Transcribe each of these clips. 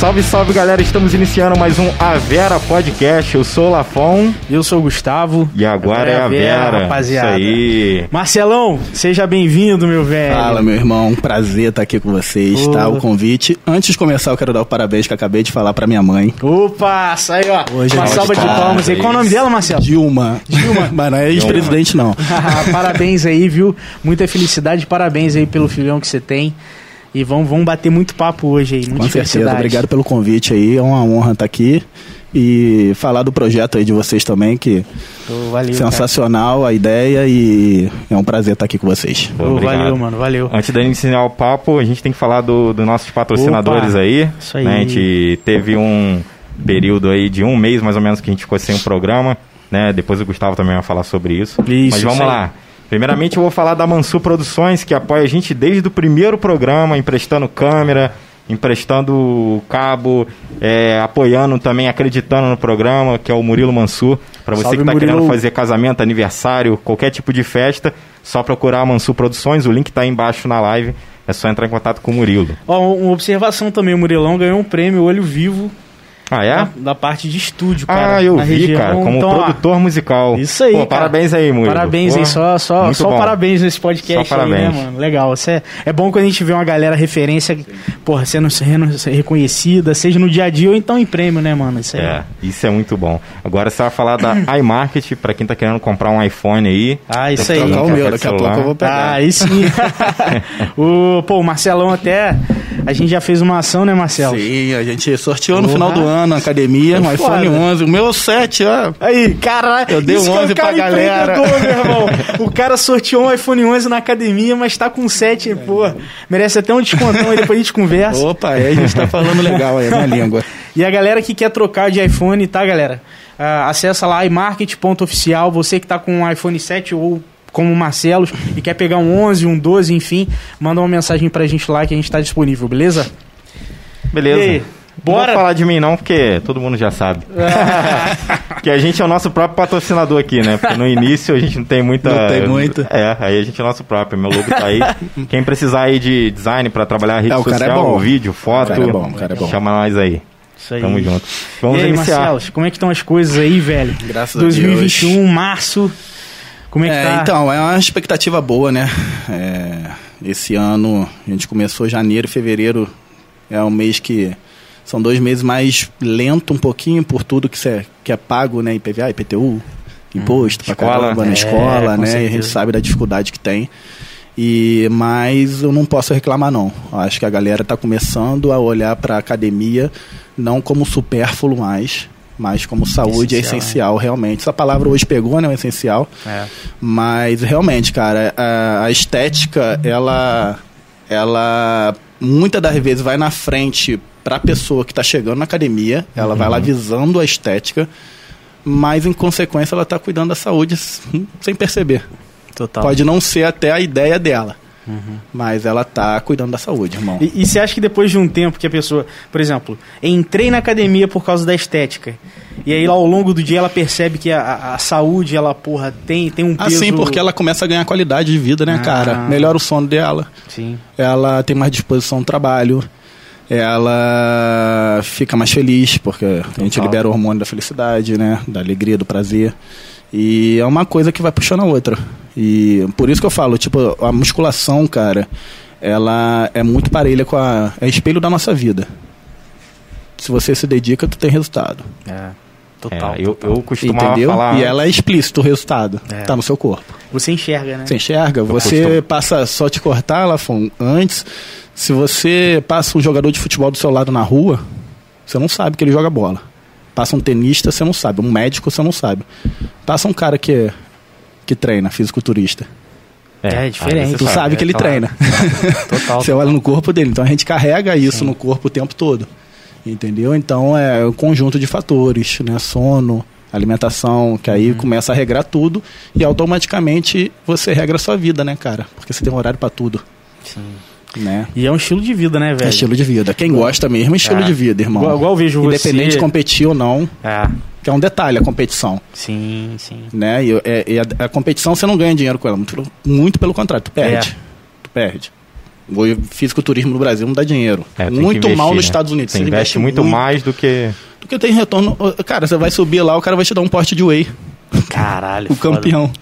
Salve, salve galera, estamos iniciando mais um A Vera Podcast. Eu sou o Lafon. Eu sou o Gustavo. E agora, é a Vera, rapaziada. Isso aí. Marcelão, seja bem-vindo, meu velho. Fala, meu irmão. Prazer estar aqui com vocês, tá? O convite. Antes de começar, eu quero dar o parabéns que eu acabei de falar pra minha mãe. Opa, sai, ó. Hoje Uma salva de nossa palmas aí. Qual o nome dela, Marcelo? Dilma. Dilma. Mas não é ex-presidente, não. parabéns aí, viu? Muita felicidade, parabéns aí pelo filhão que você tem. E vamos, vamos bater muito papo hoje aí, muita Com certeza. Obrigado pelo convite aí. É uma honra estar aqui. E falar do projeto aí de vocês também, que Ô, valeu, cara. sensacional a ideia e é um prazer estar aqui com vocês. Obrigado. valeu, mano, valeu. Antes da gente iniciar o papo, a gente tem que falar dos do nossos patrocinadores Opa, aí. isso aí. né? A gente teve um período aí de um mês mais ou menos que a gente ficou sem o programa. Né? Depois o Gustavo também vai falar sobre isso. Isso, Mas vamos isso aí. Primeiramente eu vou falar da Mansur Produções, que apoia a gente desde o primeiro programa, emprestando câmera, emprestando cabo, é, apoiando também, acreditando no programa, que é o Murilo Mansur. Para você Salve, que está querendo fazer casamento, aniversário, qualquer tipo de festa, só procurar a Mansur Produções, o link está aí embaixo na live. É só entrar em contato com o Murilo. Ó, uma observação também, o Murilão ganhou um prêmio Olho Vivo Ah, é? da, da parte de estúdio, cara. ah, eu vi, região. cara, como Então, ó, produtor musical. Isso aí, Pô, cara. parabéns aí, Murilo. Parabéns Pô, aí, só, só, só bom. parabéns nesse podcast Só aí, né, parabéns. mano? Legal. Isso é, é bom quando a gente vê uma galera referência, porra, sendo sendo reconhecida, seja no dia a dia ou então em prêmio, né, mano? Isso é. É, isso é muito bom. Agora você vai falar da iMarket, para quem tá querendo comprar um iPhone aí. Ah, isso aí. Trocar o meu, daqui a pouco eu vou pegar. Ah, aí sim. o, pô, o Marcelão até. A gente já fez uma ação, né, Marcelo? Sim, a gente sorteou no Porra. final do ano na academia, um Foda. iPhone 11. O meu é o 7, ó. Aí, caralho. Eu dei um que é o 11 pra galera. meu irmão. O cara sorteou um iPhone 11 na academia, mas tá com 7, pô. Merece até um descontão aí, depois a gente conversa. Opa, aí a gente tá falando legal aí, na língua. E a galera que quer trocar de iPhone, tá, galera? Ah, acessa lá imarket.oficial. Você que tá com um iPhone 7 ou como o Marcelo e quer pegar um 11, um 12, enfim, manda uma mensagem pra gente lá que a gente tá disponível, beleza? Beleza. E aí, Não bora? vou falar de mim não, porque todo mundo já sabe. que a gente é o nosso próprio patrocinador aqui, né? Porque no início a gente não tem muita... Não tem muito. É, aí a gente é nosso próprio. Meu logo tá aí. Quem precisar aí de design pra trabalhar a rede É, o cara é social, bom. vídeo, foto, O cara é bom, o cara é bom. chama nós aí. Isso aí. Tamo junto. Vamos e aí, iniciar. Marcelo, como é que estão as coisas aí, velho? Graças a 2021, março. Como é que É, tá? então, é uma expectativa boa, né? É, esse ano, a gente começou janeiro e fevereiro, é um mês que são dois meses mais lento um pouquinho por tudo que, cê, que é pago, né? IPVA, IPTU, imposto pra Escola. caramba na É, escola, né? E a certeza. gente sabe da dificuldade que tem. E, mas eu não posso reclamar não. Acho que a galera está começando a olhar para a academia não como supérfluo mais, mas como saúde é Essencial, essencial realmente. Essa palavra hoje pegou, né? O essencial. É. Mas realmente, cara, a, a estética, ela, ela muitas das vezes vai na frente para a pessoa que está chegando na academia, ela vai lá visando a estética, mas em consequência ela está cuidando da saúde sem perceber. Total. Pode não ser até a ideia dela, mas ela tá cuidando da saúde, irmão. E, e você acha que depois de um tempo que a pessoa, por exemplo, entrei na academia por causa da estética, e aí ao longo do dia ela percebe que a, a- saúde, ela, porra, tem, tem um peso... Assim, porque ela começa a ganhar qualidade de vida, né, Ah. cara? Melhora o sono dela. Sim. ela tem mais disposição no trabalho, ela fica mais feliz, porque a gente Total. libera o hormônio da felicidade, né? Da alegria, do prazer. E é uma coisa que vai puxando a outra. E por isso que eu falo, tipo, a musculação, cara, ela é muito parelha com a. É espelho da nossa vida. Se você se dedica, tu tem resultado. É. Total. É, eu, eu costumava Entendeu? falar... E ela é explícito o resultado. É. Tá no seu corpo. Você enxerga, né? Você enxerga? Você costumo. passa só te cortar, Lafon, antes. Se você passa um jogador de futebol do seu lado na rua, você não sabe que ele joga bola. Passa um tenista, você não sabe. Um médico, você não sabe. Passa um cara que, que treina, fisiculturista. É, aí diferente. você Tu sabe, que ele é claro. treina. Total. Você olha no corpo dele. Então a gente carrega isso no corpo o tempo todo. Entendeu? Então é um conjunto de fatores, né? Sono, alimentação, que aí começa a regrar tudo e automaticamente você regra a sua vida, né, cara? Porque você tem um horário pra tudo, Sim. né? E é um estilo de vida, né, velho? É estilo de vida. Quem gosta mesmo é estilo É. de vida, irmão. Igual, igual eu vejo você... Independente de competir ou não, É, que é um detalhe a competição, sim, sim. né? E, é- e a, a competição você não ganha dinheiro com ela, muito, pelo- muito pelo contrário, tu perde. Tu perde. O fisiculturismo no Brasil não dá dinheiro. É, muito investir, mal nos né? Estados Unidos. Você investe muito mais do que. do que tem retorno. Cara, você vai subir lá, o cara vai te dar um poste de whey. Caralho. O campeão.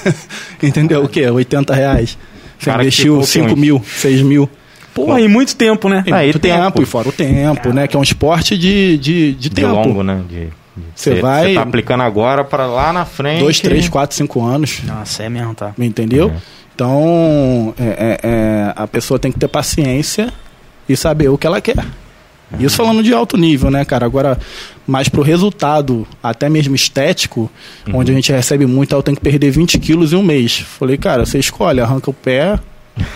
Entendeu? O quê? 80 reais. Você Cara investiu ficou 5 com mil, 6 mil. Porra, e muito tempo, né? E Ah, e muito tempo. tempo, e fora o tempo, né? Que é um esporte de, de, de de tempo. longo, né? De- Você vai- Você tá aplicando agora para lá na frente. 2, 3, 4, 5 anos. Nossa, é mesmo, tá? Entendeu? Então, é- é- é, a pessoa tem que ter paciência e saber o que ela quer. Isso falando de alto nível, né, cara? Agora, mais pro resultado, até mesmo estético, onde a gente recebe muito, ah, eu tenho que perder 20 quilos em um mês. Falei, cara, você escolhe, arranca o pé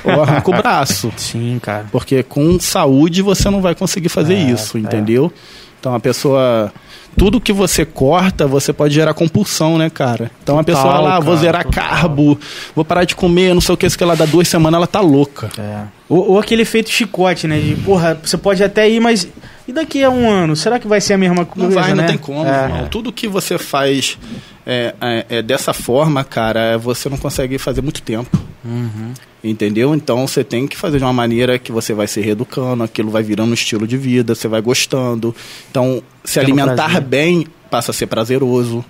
ou arranca o braço. Sim, cara. Porque com saúde você não vai conseguir fazer É, isso, é. entendeu? Então a pessoa. Tudo que você corta, você pode gerar compulsão, né, cara? Então a pessoa Total, lá, vou cara, zerar total. carbo, vou parar de comer, não sei o que, isso que ela dá duas semanas, ela tá louca. É. Ou, ou aquele efeito chicote, né? De, porra, você pode até ir, mas. E daqui a um ano? Será que vai ser a mesma Não coisa? vai, não né? tem como, É. irmão. Tudo que você faz é, é- é dessa forma, cara, você não consegue fazer muito tempo. Uhum. Entendeu? Então você tem que fazer de uma maneira que você vai se reeducando, aquilo vai virando um estilo de vida, você vai gostando. Então, se alimentar bem passa a ser prazeroso.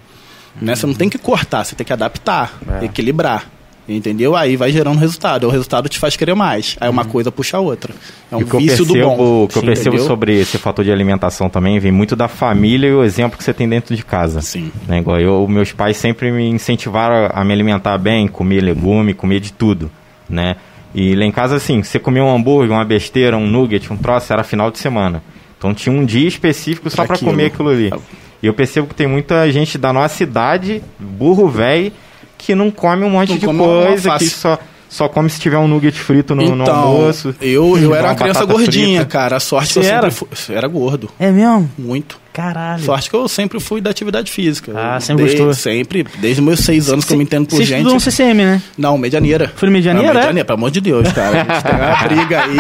Né? Você não tem que cortar, você tem que adaptar, É. equilibrar. Entendeu? Aí vai gerando resultado. O resultado te faz querer mais. Aí uma coisa puxa a outra. É um E vício do percebo, bom. o que eu percebo entendeu? sobre esse fator de alimentação também vem muito da família e o exemplo que você tem dentro de casa. Sim. Né, igual eu, meus pais sempre me incentivaram a me alimentar bem, comer legume, comer de tudo, né? E lá em casa, assim, você comia um hambúrguer, uma besteira, um nugget, um troço, era final de semana. Então tinha um dia específico só Pra para comer aquilo ali. E eu percebo que tem muita gente da nossa idade, burro velho, que não come um monte Não de coisa, que só, só come se tiver um nugget frito no, no então, almoço. eu, eu era Uma criança gordinha, frita. cara. A sorte que eu Você era? sempre fui. Era gordo. É mesmo? Muito. Caralho. Sorte que eu sempre fui da atividade física. Ah, Eu sempre desde, gostou. Sempre, desde meus seis anos que eu me entendo por Você gente. estudou no CCM, né? Não, medianeira. Foi no Medianeira, Não, é? medianeira, pelo amor de Deus, cara. A gente tem uma briga aí.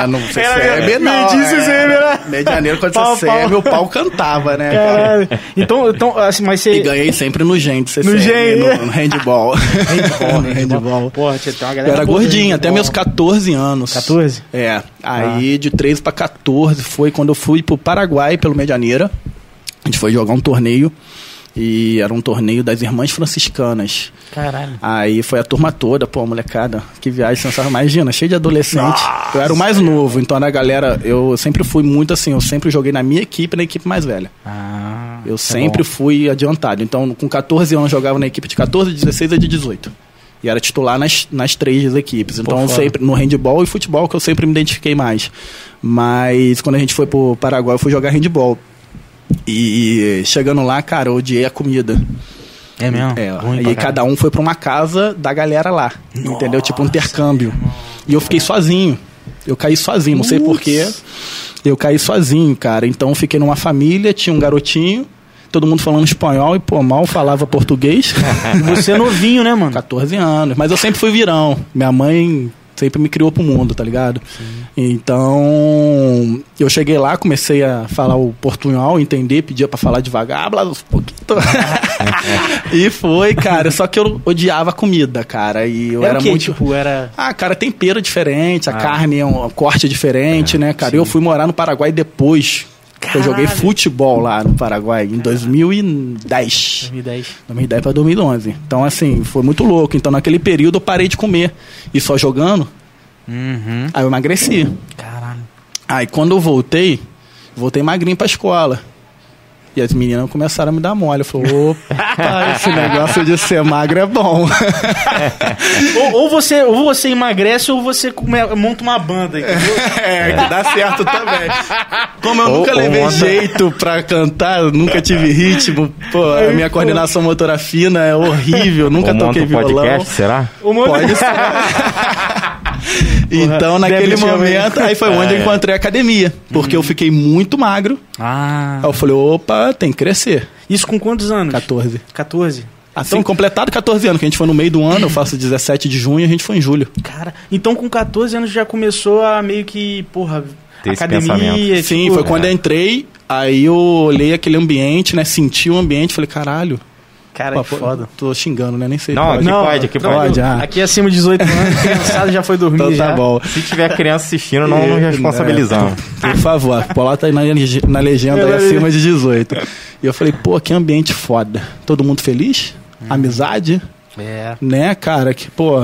é, é, não sei se Era- é não. me disse é, sempre, né? Medianeira, quando Pau, você é, meu pau cantava, né? cara? Caralho. Então, então assim, mas você. E ganhei sempre no gente, CCM, No Gen. no, no handball. Handball, no handball. Porra, tinha uma Eu galera. era boa do gordinho, até meus 14 anos. 14? É. Aí de 13 pra 14 foi quando eu fui pro Paraguai pelo Medianeira. A gente foi jogar um torneio. E era um torneio das Irmãs Franciscanas. Caralho. Aí foi a turma toda, pô, molecada, que viagem sensacional. Imagina, cheio de adolescente. Eu era o mais novo, então a galera, eu sempre fui muito assim, eu sempre joguei na minha equipe na equipe mais velha. Ah. Eu tá sempre bom. fui adiantado. Então, com 14 anos, eu jogava na equipe de 14, 16 e de 18. E era titular nas, nas três equipes. Então, sempre no handball e futebol, que eu sempre me identifiquei mais. Mas quando a gente foi pro Paraguai, eu fui jogar handball. E chegando lá, cara, eu odiei a comida. É mesmo? É, Ruim e cada um foi pra uma casa da galera lá. entendeu? Tipo um Nossa, intercâmbio. E eu fiquei sozinho. Eu caí sozinho, não sei porquê. Eu caí sozinho, cara. Então eu fiquei numa família, tinha um garotinho, todo mundo falando espanhol e, pô, mal falava português. E você é novinho, né, mano? 14 anos. Mas eu sempre fui virão. Minha mãe sempre me criou pro mundo, tá ligado? Então, eu cheguei lá, comecei a falar o portunhol, entender, pedia pra falar devagar, habla uns pouquinho. e foi, cara. Só que eu odiava comida, cara. E eu Era era o quê? muito. Tipo, era. Ah, cara, tempero diferente, a Ah. carne é um corte diferente, né, cara? Eu fui morar no Paraguai depois. Que Eu joguei Caralho. futebol lá no Paraguai em 2010. 2010. 2010 para 2011. Então, assim, foi muito louco. Então, naquele período, eu parei de comer. E só jogando, Uhum. aí eu emagreci. Caralho. Aí, quando eu voltei, voltei magrinho pra escola. E as meninas começaram a me dar mole. Eu falei, opa, esse negócio de ser magro é bom. ou, ou você, ou você emagrece ou você come- monta uma banda, entendeu? É, que dá certo também. Como eu Ou- nunca levei monta- jeito pra cantar, eu nunca tive ritmo, pô, a minha coordenação motora fina é horrível, nunca Ou toquei um violão. podcast, será? Pode ser. então, naquele momento, aí foi onde eu encontrei a academia. Porque eu fiquei muito magro. Ah. Aí eu falei, opa, tem que crescer. Isso com quantos anos? 14. 14. Assim, Então- completado 14 anos, que a gente foi no meio do ano, eu faço 17 de junho, a gente foi em julho. Cara, então com 14 anos já começou a meio que, porra, Ter esse academia. pensamento. Sim, tipo, foi quando eu entrei, aí eu olhei aquele ambiente, né? Senti o ambiente, falei, caralho, Cara, Pô, que pô, foda. Tô xingando, né? Nem sei. Não, aqui pode, aqui tranquilo. pode, ah. Aqui acima de 18 anos, criançada já foi dormir Então já. tá bom. Se tiver criança assistindo, não nos responsabilizamos. Por favor, bota aí na, na legenda aí acima de 18. E eu falei, pô, que ambiente foda. Todo mundo feliz? Amizade? É. Né, cara? Que, pô,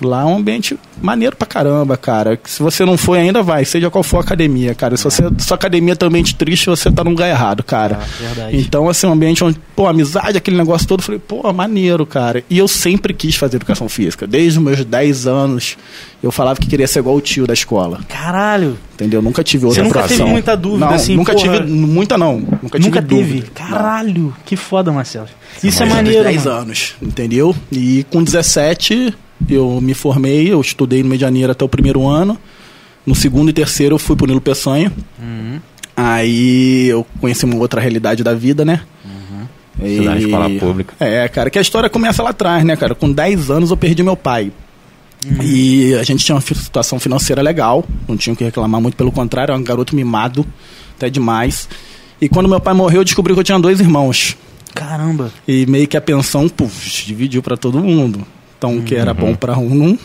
lá é um ambiente maneiro pra caramba, cara. Que se você não foi ainda, vai, seja qual for a academia, cara. Se você, sua academia tá um ambiente triste, você tá num lugar errado, cara. Ah, verdade. Então, assim, um ambiente onde, pô, amizade, aquele negócio todo, eu falei, pô, maneiro, cara. E eu sempre quis fazer educação física. Desde os meus 10 anos, eu falava que queria ser igual o tio da escola. Caralho. Entendeu? Nunca tive outra Você nunca teve muita dúvida, não, assim, Nunca porra. tive, muita não. Nunca tive Nunca teve. dúvida. Caralho. Que foda, Marcelo. Isso é maneiro. 10 mano. anos, entendeu? E com 17 eu me formei, eu estudei no Medianeira até o primeiro ano. No segundo e terceiro eu fui pro Nilo Peçanha. Uhum. Aí eu conheci uma outra realidade da vida, né? Uhum. E- Estudar na escola pública. É, cara, que a história começa lá atrás, né, cara? Com 10 anos eu perdi meu pai. E a gente tinha uma situação financeira legal, não tinha o que reclamar, muito pelo contrário, era um garoto mimado, até demais. E quando meu pai morreu, eu descobri que eu tinha dois irmãos. Caramba. E meio que a pensão, puf, dividiu pra todo mundo. Então, o que era bom pra um,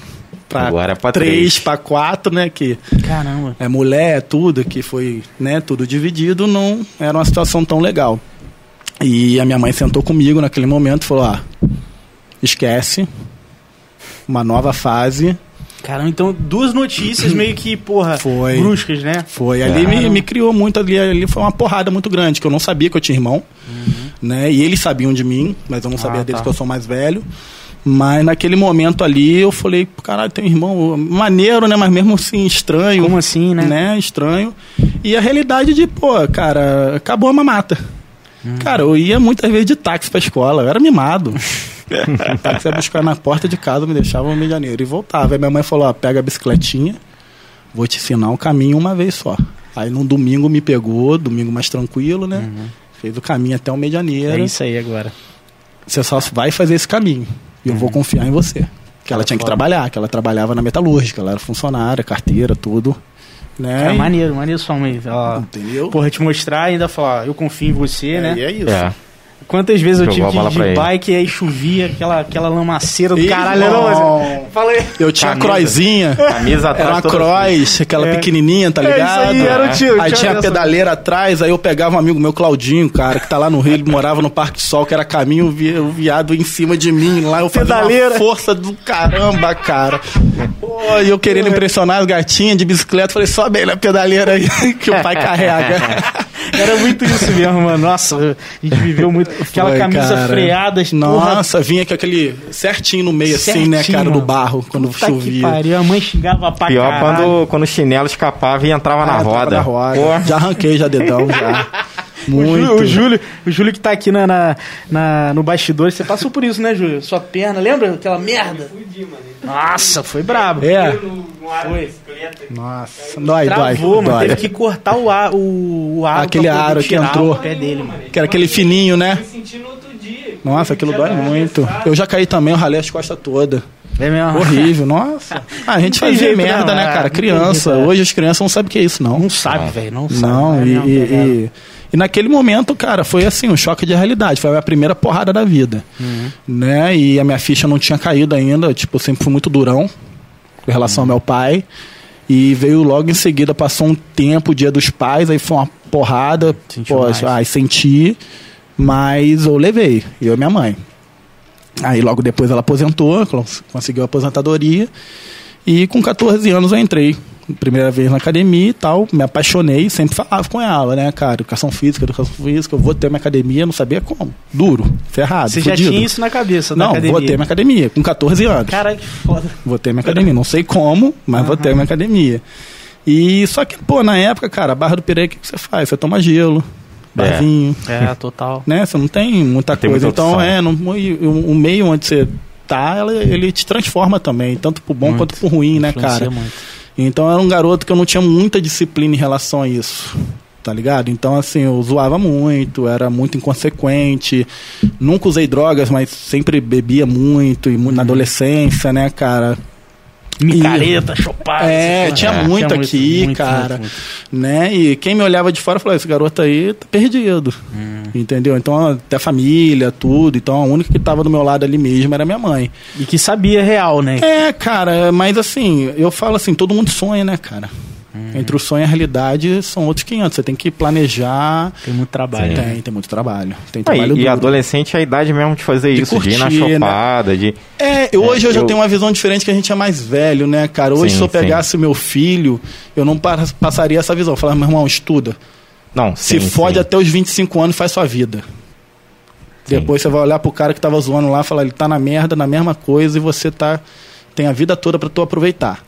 pra Agora é pra três, três. pra quatro, né? Que Caramba. é mulher, é tudo, que foi, né, tudo dividido, não era uma situação tão legal. E a minha mãe sentou comigo naquele momento e falou: ah, esquece, uma nova fase. Caramba, então duas notícias meio que, porra, Foi. bruscas, né? Foi ali, me, me criou muito ali, ali foi uma porrada muito grande, que eu não sabia que eu tinha irmão, né? E eles sabiam de mim, mas eu não sabia Ah, deles tá. que eu sou mais velho. Mas naquele momento ali eu falei, caralho, tem um irmão maneiro, né? Mas mesmo assim, estranho. Como assim, né? Estranho. E a realidade de, pô, cara, acabou a mamata. Hum. Cara, eu ia muitas vezes de táxi pra escola, eu era mimado. o táxi ia buscar na porta de casa, me deixava no Rio de Janeiro e voltava. Aí minha mãe falou, ó, pega a bicicletinha, vou te ensinar um caminho uma vez só. Aí num domingo me pegou, domingo mais tranquilo, né? Fez o caminho até o Medianeira. Uhum. É isso aí agora. Você só vai fazer esse caminho. E eu vou confiar em você. Que ela Cara, tinha que trabalhar, que ela trabalhava na metalúrgica, ela era funcionária, carteira, tudo. Né? Cara, E- maneiro, maneiro sua mãe. Ela, Entendeu? porra, te mostrar e ainda falar, eu confio em você, É, né? E é isso. É. Quantas vezes eu Jogou tive ir pra de ele. bike e aí chovia, aquela, aquela lamaceira do Ih, caralho. irmão. Não, mas... Fala aí. Eu tinha Camisa. a croizinha. Camisa atrás Era uma toda cross, aquela É. pequenininha, tá É, isso ligado? aí, era o tio, Aí tinha a pedaleira atrás, aí eu pegava um amigo meu, Claudinho, cara, que tá lá no Rio, ele morava no Parque Sol, que era caminho, vi- o viado em cima de mim lá, eu fazia Pedaleira. uma força do caramba, cara. Pô, e eu querendo impressionar as gatinhas de bicicleta, falei, sobe aí na pedaleira aí, que o pai carrega. Era muito isso mesmo, mano. Nossa, a gente viveu muito. Aquela Foi, camisa cara. freada, porra, Nossa, vinha com aquele certinho no meio, assim, né, certinho, cara, do mano. barro, quando Puta que chovia. pariu, a mãe xingava pra Pior caralho. quando, quando o chinelo escapava e entrava na Ah, roda. na roda. Pô, Já arranquei já dedão, já. O Muito. Júlio, o Júlio, o Júlio que tá aqui na, na, na- no bastidor, você passou por isso, né, Júlio? Sua perna, lembra aquela merda? Nossa, foi brabo. É. Foi. Nossa, dói, Travou, dói. mano. dói. Teve que cortar o, ar, o, o aro. Aquele aro que entrou. O pé dele, mano. Que era aquele fininho, né? Nossa, aquilo dói muito. Eu já caí também, eu ralei as costas todas. É mesmo. Horrível, nossa. Ah, a gente fazia jeito, merda, não, né, é, cara? Criança. jeito, é. Hoje as crianças não sabem o que é isso, não. Não sabe, velho. Não sabe. Não, é e, mesmo, e, pegada. E- naquele momento, cara, foi assim, um choque de realidade. Foi a minha primeira porrada da vida. Uhum. Né? E a minha ficha não tinha caído ainda. Tipo, eu sempre fui muito durão com relação Uhum. ao meu pai. E veio logo em seguida, passou um tempo, o dia dos pais, aí foi uma porrada. Sentiu Pô, ai, senti, mas eu levei, eu e minha mãe. Aí logo depois ela aposentou, cons- conseguiu a aposentadoria. E com 14 anos eu entrei. Primeira vez na academia e tal, me apaixonei, sempre falava com ela, né, cara? Educação física, educação física, eu vou ter minha academia, não sabia como. Duro, ferrado. Você já fudido. tinha isso na cabeça, na Não, academia? vou ter minha academia, com 14 anos. Caralho, que foda. Vou ter minha academia. Não sei como, mas vou ter minha academia. E só que, pô, na época, cara, a Barra do Pirei, o que que você faz? Você toma gelo, barzinho, É, total. né? Você não tem muita Tem coisa. muita então, opção. é, no, o, o meio onde você tá, ela- ele te transforma também, tanto pro bom Muito. quanto pro ruim, né, cara? muito. Então, era um garoto que eu não tinha muita disciplina em relação a isso. Tá ligado? Então, assim, eu zoava muito, era muito inconsequente. Nunca usei drogas, mas sempre bebia muito, e na adolescência, né, cara? Micareta, chopada. É, tinha coisas. muito Tinha aqui, muito, cara. muito, muito. Né? E quem me olhava de fora falou: esse garoto aí tá perdido. Hum. Entendeu? Então, até família, tudo. Então, a única que tava do meu lado ali mesmo era minha mãe. E que sabia real, né? É, cara, mas assim, eu falo assim: todo mundo sonha, né, cara? Hum. Entre o sonho e a realidade são outros 500. Você tem que planejar. Tem muito trabalho. né? Tem, tem muito trabalho. Tem Ah, trabalho e, e duro. adolescente é a idade mesmo de fazer De isso, de ir na curtir, né? chopada, de. É, eu- hoje eu já eu- tenho uma visão diferente que a gente é mais velho, né, cara? Hoje, Sim, se eu sim. pegasse meu filho, eu não pa- passaria essa visão. Falar, meu irmão, estuda. Não, Se sim, fode sim. até os 25 anos, faz sua vida. Sim. Depois você vai olhar pro cara que tava zoando lá e falar, ele tá na merda, na mesma coisa, e você tá. Tem a vida toda pra tu aproveitar.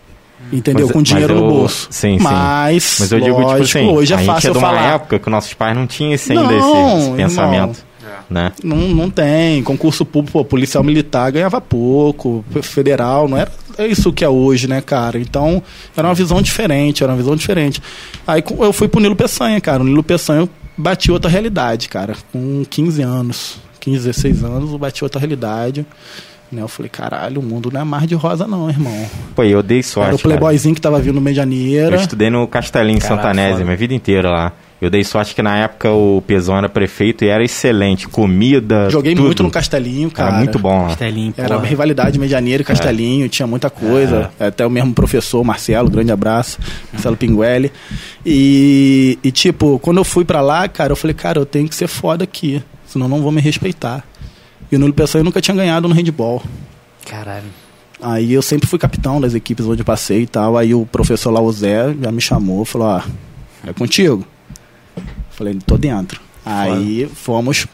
Entendeu? Mas- Com dinheiro mas no eu- bolso. sim, sim. mas, Mas eu digo, lógico, tipo assim, hoje é a gente fácil é eu de uma falar. época que nossos pais não tinham esse ainda, Não, esse, esse pensamento. Né? Não, não tem. Concurso público, pô, policial militar ganhava pouco, federal, não era é isso que é hoje, né, cara? Então, era uma visão diferente, era uma visão diferente. Aí eu fui pro Nilo Peçanha, cara. O Nilo Peçanha eu bati outra realidade, cara. Com 15 anos, 15, 16 anos, eu bati outra realidade. Né, eu falei, caralho, o mundo não é mar de rosa, não, irmão. Pô, eu dei sorte. era o cara. playboyzinho que tava vindo no Eu Medianeira. estudei no Castelinho em Caraca, Santa Nésia, foda. minha vida inteira lá. Eu dei sorte que na época o Pezão era prefeito e era excelente. Comida. Joguei tudo. muito no Castelinho, cara. Era muito bom lá. Castelinho, Era porra. rivalidade Medianeira e Castelinho, tinha muita coisa. Até o mesmo professor, Marcelo, grande abraço, Marcelo Pinguelli. E, e, tipo, quando eu fui pra lá, cara, eu falei, cara, eu tenho que ser foda aqui, senão não vão me respeitar. E o Pessoa eu nunca tinha ganhado no handball. Caralho. Aí eu sempre fui capitão das equipes onde passei e tal. Aí o professor lá, o Zé, já me chamou, falou, ó, é contigo. Falei, tô dentro. Aí fomos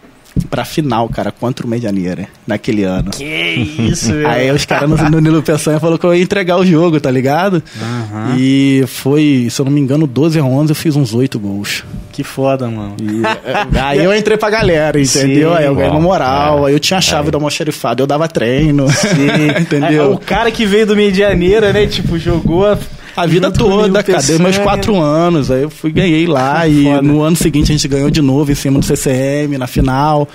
pra final, cara, contra o Medianeira, naquele ano. Que isso, meu. Aí os caras no, no Nilo Peçanha falou que eu ia entregar o jogo, tá ligado? Aham. E foi, se eu não me engano, 12 a 11, eu fiz uns 8 gols. Que foda, mano. E, é, aí eu entrei pra galera, entendeu? Sim, aí eu ganhei uma moral, é. aí eu tinha a chave da almoxarifada, eu dava treino, É, entendeu? o cara que veio do Medianeira, né? Tipo, jogou a, A vida junto toda, cara, dei meus quatro anos, aí eu fui, ganhei lá, e Foda. no ano seguinte a gente ganhou de novo em cima do CCM, na final,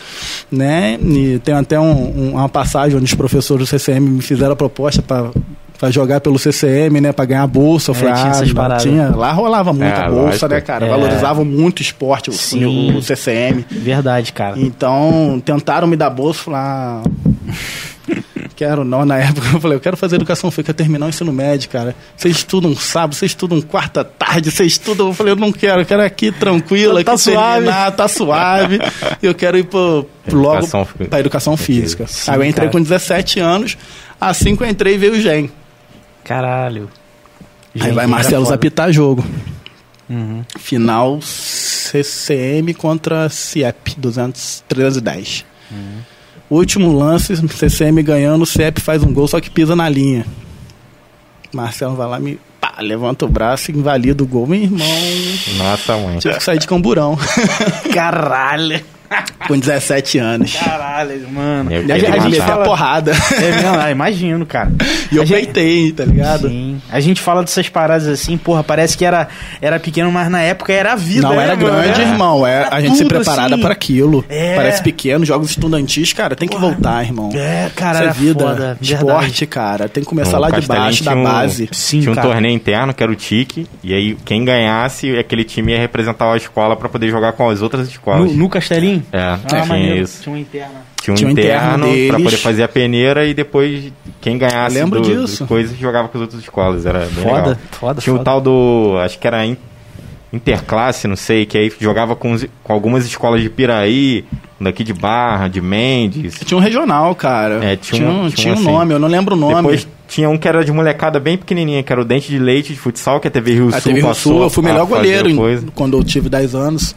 né? E tem até um- um- uma passagem onde os professores do CCM me fizeram a proposta pra pra jogar pelo CCM, né, pra ganhar a bolsa. Eu É, falei, tinha ah, tinha. Lá rolava muita É, bolsa, lógico. né, cara? É. Valorizavam muito o esporte, o, Sim. o CCM. Verdade, cara. Então, tentaram me dar bolsa, ah, quero não. Na época eu falei, eu quero fazer educação física, terminar o ensino médio, cara. Vocês estudam sábado, vocês estudam quarta tarde, vocês estudam. Eu falei, eu não quero, eu quero aqui tranquilo, Tá aqui suave. terminar, tá suave. Eu quero ir pro, pro logo Educação pra educação física. Sim, Aí eu entrei cara. com 17 anos, assim que eu entrei veio o GEM. Caralho. Aí vai Marcelo apitar jogo. Uhum. Final CCM contra CIEP 200, 310. Último lance, CCM ganhando, o CIEP faz um gol, só que pisa na linha. Marcelo vai lá, me pá, levanta o braço e invalida o gol. Meu irmão, Nossa, mãe. tive que sair de camburão. Caralho. Com 17 anos. Caralho, mano. Eu E a queria gente, a gente fala porrada. É mesmo, ah, imagino, cara. E eu peitei, tá ligado? Sim. A gente fala dessas paradas assim, porra, parece que era, era pequeno, mas na época era a vida. Não né, era mano? grande, Era- irmão. É, era a gente se preparada assim. para aquilo. É. Parece pequeno, jogos estudantis, cara, tem que voltar, irmão. É, cara, Isso é era vida. foda, Esporte, verdade. cara, tem que começar No lá de baixo, da um- base. Sim, Tinha um cara. torneio interno que era o TIC, e aí quem ganhasse, aquele time ia representar a escola pra poder jogar com as outras escolas. No, no Castelinho? É, Ah, tinha maneiro. isso. Tinha uma interna. Tinha um Tinha um interno interno pra deles. poder fazer a peneira e depois quem ganhasse lembro do, disso. coisas jogava com as outras escolas. Era bem Foda, legal. foda, Tinha o foda. tal do. Acho que era in- Interclasse, não sei, que aí jogava com, com algumas escolas de Piraí, daqui de Barra, de Mendes. Tinha um regional, cara. É, tinha tinha, um- um, tinha tinha um um assim. nome, eu não lembro o nome. Depois tinha um que era de molecada bem pequenininha, que era o Dente de Leite de futsal, que a TV Rio a Sul TV Rio passou Sul, eu fui melhor goleiro em- quando eu tive 10 anos.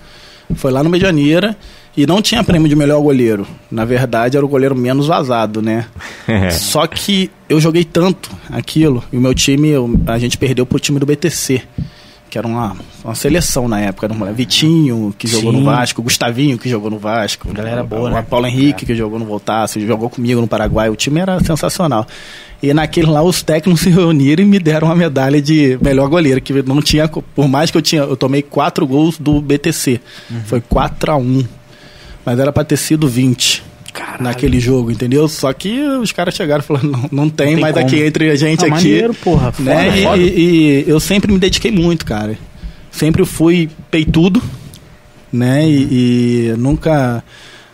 Foi lá no Medianeira. E não tinha prêmio de melhor goleiro. Na verdade, era o goleiro menos vazado, né? É. Só que eu joguei tanto aquilo, e o meu time, a gente perdeu pro time do BTC, que era uma, uma seleção na época. Era um moleque. Vitinho, que jogou Sim. no Vasco, Gustavinho, que jogou no Vasco. Galera boa, né? Paulo Henrique, que jogou no Voltaço, jogou comigo no Paraguai. O time era sensacional. E naquele lá, os técnicos se reuniram e me deram uma medalha de melhor goleiro, que não tinha, por mais que eu tinha, eu tomei quatro gols do BTC. Uhum. Foi 4 a 1 Mas era pra ter sido 20. Caralho. naquele jogo, entendeu? Só que os caras chegaram e falaram, não, não tem, tem mais como. aqui entre a gente Ah, aqui. maneiro, porra. Foda, né? E- foda. E, e eu sempre me dediquei muito, cara. Sempre fui peitudo, né? E, e nunca.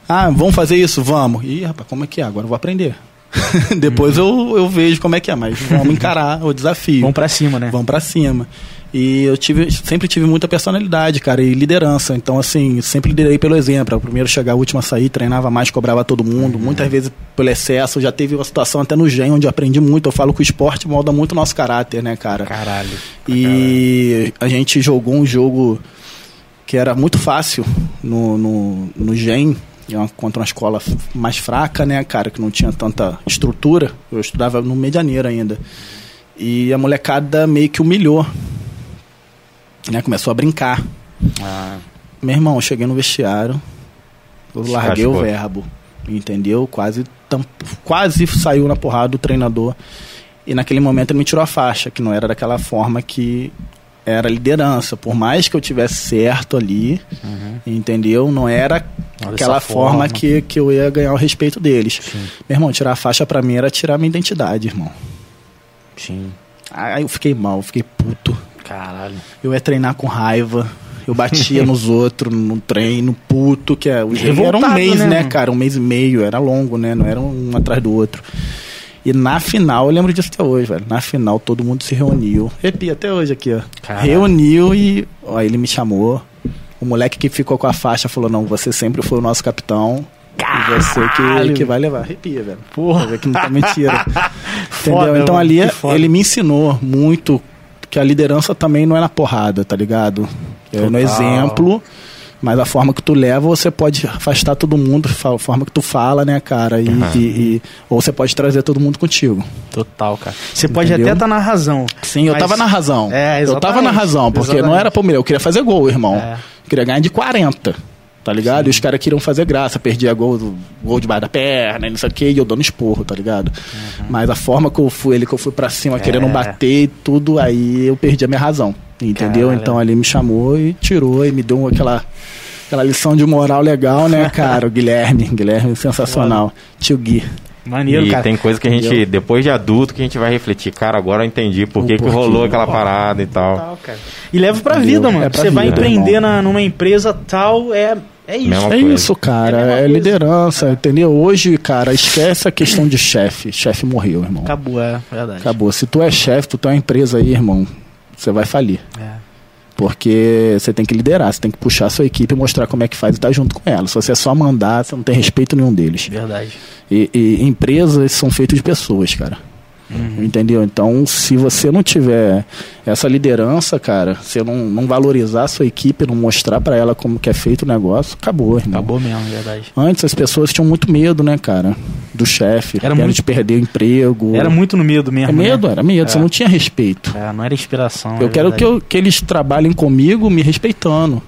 Ah, vamos fazer isso? Vamos. Ih, rapaz, como é que é? Agora eu vou aprender. Depois eu, eu vejo como é que é, mas vamos encarar o desafio. Vamos pra cima, né? Vão pra cima. E eu tive, sempre tive muita personalidade, cara, e liderança. Então, assim, sempre liderei pelo exemplo. O primeiro chegar, o último a sair, treinava mais, cobrava todo mundo. Muitas vezes pelo excesso. Já teve uma situação até no GEM, onde eu aprendi muito. Eu falo que o esporte molda muito o nosso caráter, né, cara? Caralho. E a gente jogou um jogo que era muito fácil no, no, no GEM, é uma- contra uma escola mais fraca, né, cara, que não tinha tanta estrutura. Eu estudava no Medianeiro ainda. E a molecada meio que humilhou. Né, começou a brincar. Ah, Meu irmão, eu cheguei no vestiário, eu larguei o verbo, entendeu? Quase, tam- quase saiu na porrada do treinador. E naquele momento ele me tirou a faixa, que não era daquela forma que era liderança. Por mais que eu tivesse certo ali, entendeu? Não era Não aquela forma, forma. que, que eu ia ganhar o respeito deles. sim, Meu irmão, tirar a faixa pra mim era tirar minha identidade, irmão. sim. Aí eu fiquei mal, eu fiquei puto. Caralho. Eu ia treinar com raiva. Eu batia nos outros no treino, puto, que é, o era um mês, né, né, cara? Um mês e meio, era longo, né? Não era um atrás do outro. E na final, eu lembro disso até hoje, velho. Na final, todo mundo se reuniu. Arrepia até hoje aqui, ó. Caralho. Reuniu e ó, ele me chamou. O moleque que ficou com a faixa falou: Não, você sempre foi o nosso capitão. E você que, Caralho. que vai levar. Arrepia, velho. Porra. Que não tá mentira. Entendeu? Foda, então ali ele me ensinou muito que a liderança também não é na porrada, tá ligado? É no exemplo, mas a forma que tu leva, você pode afastar todo mundo, a forma que tu fala, né, cara? E, Uhum. e- e- ou você pode trazer todo mundo contigo. Total, cara. Você pode Entendeu? até estar na razão. Sim, eu tava na razão. É, eu tava na razão, porque não Exatamente. era pra eu queria fazer gol, irmão. É. Eu queria ganhar de 40. Tá ligado? E os caras queriam fazer graça, perdia gol, gol debaixo da perna, e não sei o que, e eu dando esporro, tá ligado? Uhum. Mas a forma que eu fui, ele que eu fui pra cima, É. querendo bater e tudo, aí eu perdi a minha razão. Entendeu? Caralho. Então ali me chamou e tirou e me deu aquela, aquela lição de moral legal, né, cara? O Guilherme, Guilherme sensacional. Tio Gui. Maneiro, e cara. tem coisa que a gente, Entendeu? depois de adulto, que a gente vai refletir. Cara, agora eu entendi por que, que rolou aquela parada e tal. Cara. E leva pra Entendeu? vida, mano. É pra você vai vida, empreender irmão. na, numa empresa tal, é, é isso. Mesma É coisa. isso, cara. É É, coisa. liderança, entendeu? Hoje, cara, esquece a questão de chefe. Chefe morreu, irmão. Acabou, é verdade. Acabou. Se tu é chefe, tu tem uma empresa aí, irmão, você vai falir. É. Porque você tem que liderar, você tem que puxar a sua equipe e mostrar como é que faz e estar junto com ela. Se você é só mandar, você não tem respeito nenhum deles. Verdade. E, e empresas são feitas de pessoas, cara. Uhum. Entendeu? Então, se você não tiver essa liderança, cara, se não, não valorizar a sua equipe, não mostrar pra ela como que é feito o negócio, acabou, irmão. Acabou mesmo, verdade. Antes as pessoas tinham muito medo, né, cara? Do chefe, Era muito- de perder o emprego. Era muito no medo mesmo. É medo, né? era medo, você É. não tinha respeito. É, não era inspiração. Eu é quero que, eu- que eles trabalhem comigo me respeitando.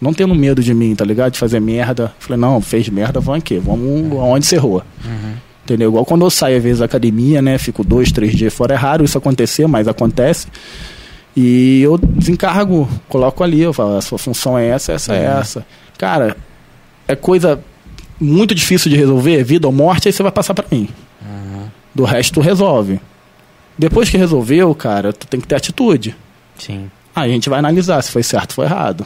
Não tendo medo de mim, tá ligado? De fazer merda. Falei, não, fez merda, vamos aqui. Vamos aonde você errou. Uhum. Entendeu? Igual quando eu saio, às vezes, da academia, né? Fico dois, três dias fora. É raro isso acontecer, mas acontece. E eu desencargo, coloco ali, eu falo, a sua função é essa, essa é Uhum. essa. Cara, é coisa muito difícil de resolver, vida ou morte, aí você vai passar pra mim. Uhum. Do resto, tu resolve. Depois que resolveu, cara, tu tem que ter atitude. Sim. Aí a gente vai analisar se foi certo ou foi errado.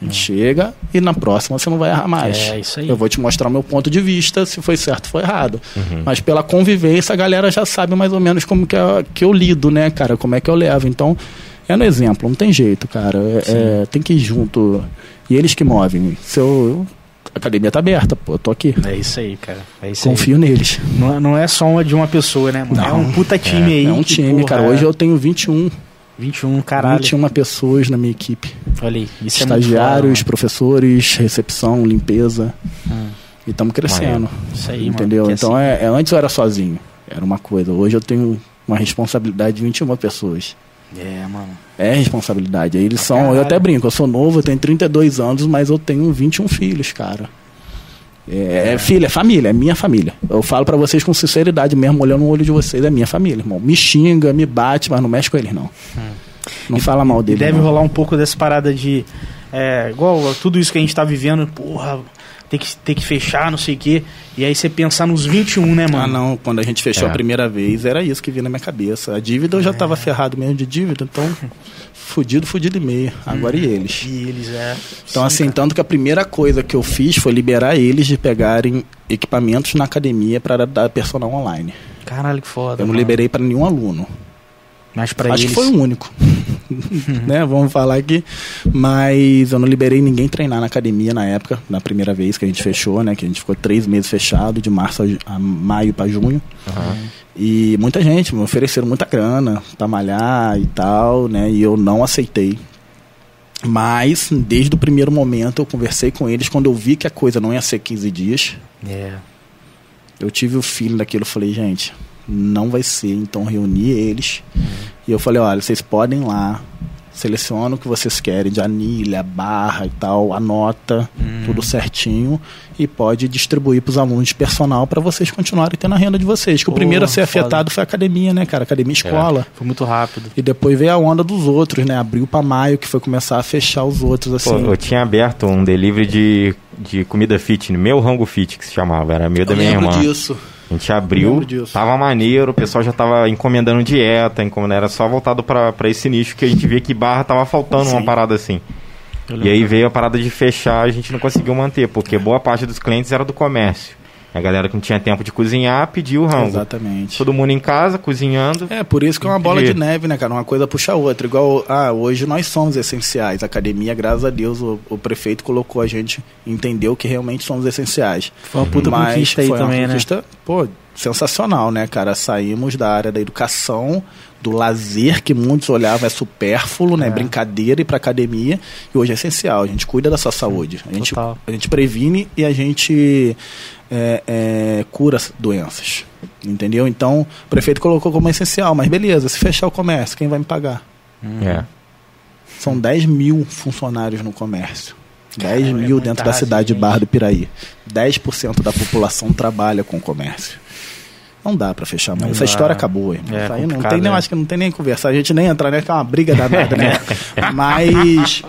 A gente chega e na próxima você não vai errar mais. É, isso aí. Eu vou te mostrar o meu ponto de vista, se foi certo ou foi errado. Uhum. Mas pela convivência, a galera já sabe mais ou menos como que, é, que eu lido, né, cara? Como é que eu levo. Então, é no exemplo, não tem jeito, cara. É- é, tem que ir junto. E eles que movem. Se eu, a academia tá aberta, pô, eu tô aqui. É isso aí, cara. É isso aí. Confio neles. Não, é- não é só uma de uma pessoa, né, mano? é um puta time aí. É um que, time, porra, cara. Hoje eu tenho 21, 21, caralho. 21 pessoas na minha equipe. Olha aí. Isso é Estagiários, foda, professores, recepção, limpeza. Hum. E estamos crescendo. Isso aí, entendeu? mano. Então assim- é, é- antes eu era sozinho. Era uma coisa. Hoje eu tenho uma responsabilidade de 21 pessoas. É, mano. É responsabilidade. Eles Pra são. Eu caralho. até brinco, eu sou novo, eu tenho 32 anos, mas eu tenho 21 filhos, cara. É, é filho, é família, é minha família. Eu falo pra vocês com sinceridade mesmo, olhando no olho de vocês, é minha família, irmão. Me xinga, me bate, mas não mexe com eles, não. Não fala mal Hum. E dele. deve não. rolar um pouco dessa parada de. É, igual tudo isso que a gente tá vivendo, porra. ter que, ter que fechar, não sei o quê. E aí você pensar nos 21, né, mano? Ah, não. Quando a gente fechou É. a primeira vez, era isso que vinha na minha cabeça. A dívida eu já tava ferrado mesmo de dívida, então. Fudido, fudido e meio. Agora e eles. E eles, é. Então, Sim, assim, cara. tanto que a primeira coisa que eu fiz foi liberar eles de pegarem equipamentos na academia para dar personal online. Caralho, que foda. Eu não mano. liberei para nenhum aluno. Mas pra Acho eles. que foi o único. né? Vamos falar aqui. Mas eu não liberei ninguém treinar na academia na época, na primeira vez que a gente fechou, né? Que a gente ficou três meses fechado, de março a, maio para junho. E muita gente me ofereceram muita grana pra malhar e tal, né? E eu não aceitei. Mas, desde o primeiro momento, eu conversei com eles. Quando eu vi que a coisa não ia ser 15 dias, É. eu tive o feeling daquilo. Falei, gente, não vai ser. Então, reuni eles. E eu falei, olha, vocês podem ir lá. Seleciona o que vocês querem, de anilha, barra e tal, anota, tudo certinho. E pode distribuir para os alunos de personal para vocês continuarem tendo a renda de vocês. Que o Pô, primeiro a ser foda. afetado foi a academia, né, cara? Academia e escola. Foi muito rápido. E depois veio a onda dos outros, né? Abriu para maio, que foi começar a fechar os outros, assim. Pô, eu tinha aberto um delivery de, de comida fit, meu rango fit que se chamava, era meu da Eu minha lembro irmã. disso. A gente abriu, tava maneiro, o pessoal já tava encomendando dieta, encomendando, era só voltado pra esse nicho que a gente via que barra tava faltando uma Sim. parada assim. E aí veio a parada de fechar, a gente não conseguiu manter, porque boa parte dos clientes era do comércio. A galera que não tinha tempo de cozinhar pediu o rango. Exatamente. Todo mundo em casa, cozinhando. É, por isso que é uma bola de neve, né, cara? Uma coisa puxa a outra. Igual, ah, hoje nós somos essenciais. A academia, graças a Deus, o, o prefeito colocou a gente, entendeu que realmente somos essenciais. Foi uma puta Mas conquista aí foi também, uma né? conquista, pô, sensacional, né, cara? Saímos da área da educação, do lazer, que muitos olhavam é supérfluo, né? Brincadeira, ir pra academia. E hoje é essencial. A gente cuida da sua saúde. A gente, Total. a gente previne e a gente é, é, cura as doenças. Entendeu? Então, o prefeito colocou como essencial. Mas beleza, se fechar o comércio, quem vai me pagar? É. São 10 mil funcionários no comércio. 10 Caramba, é mil dentro da cidade de gente. Barra do Piraí. 10% da população trabalha com comércio. Não dá pra fechar mais. Não Essa dá. história acabou, irmão. É Isso aí não tem nem, né? acho que não tem nem conversar. A gente nem entra, né? Que é uma briga danada, né? Mas.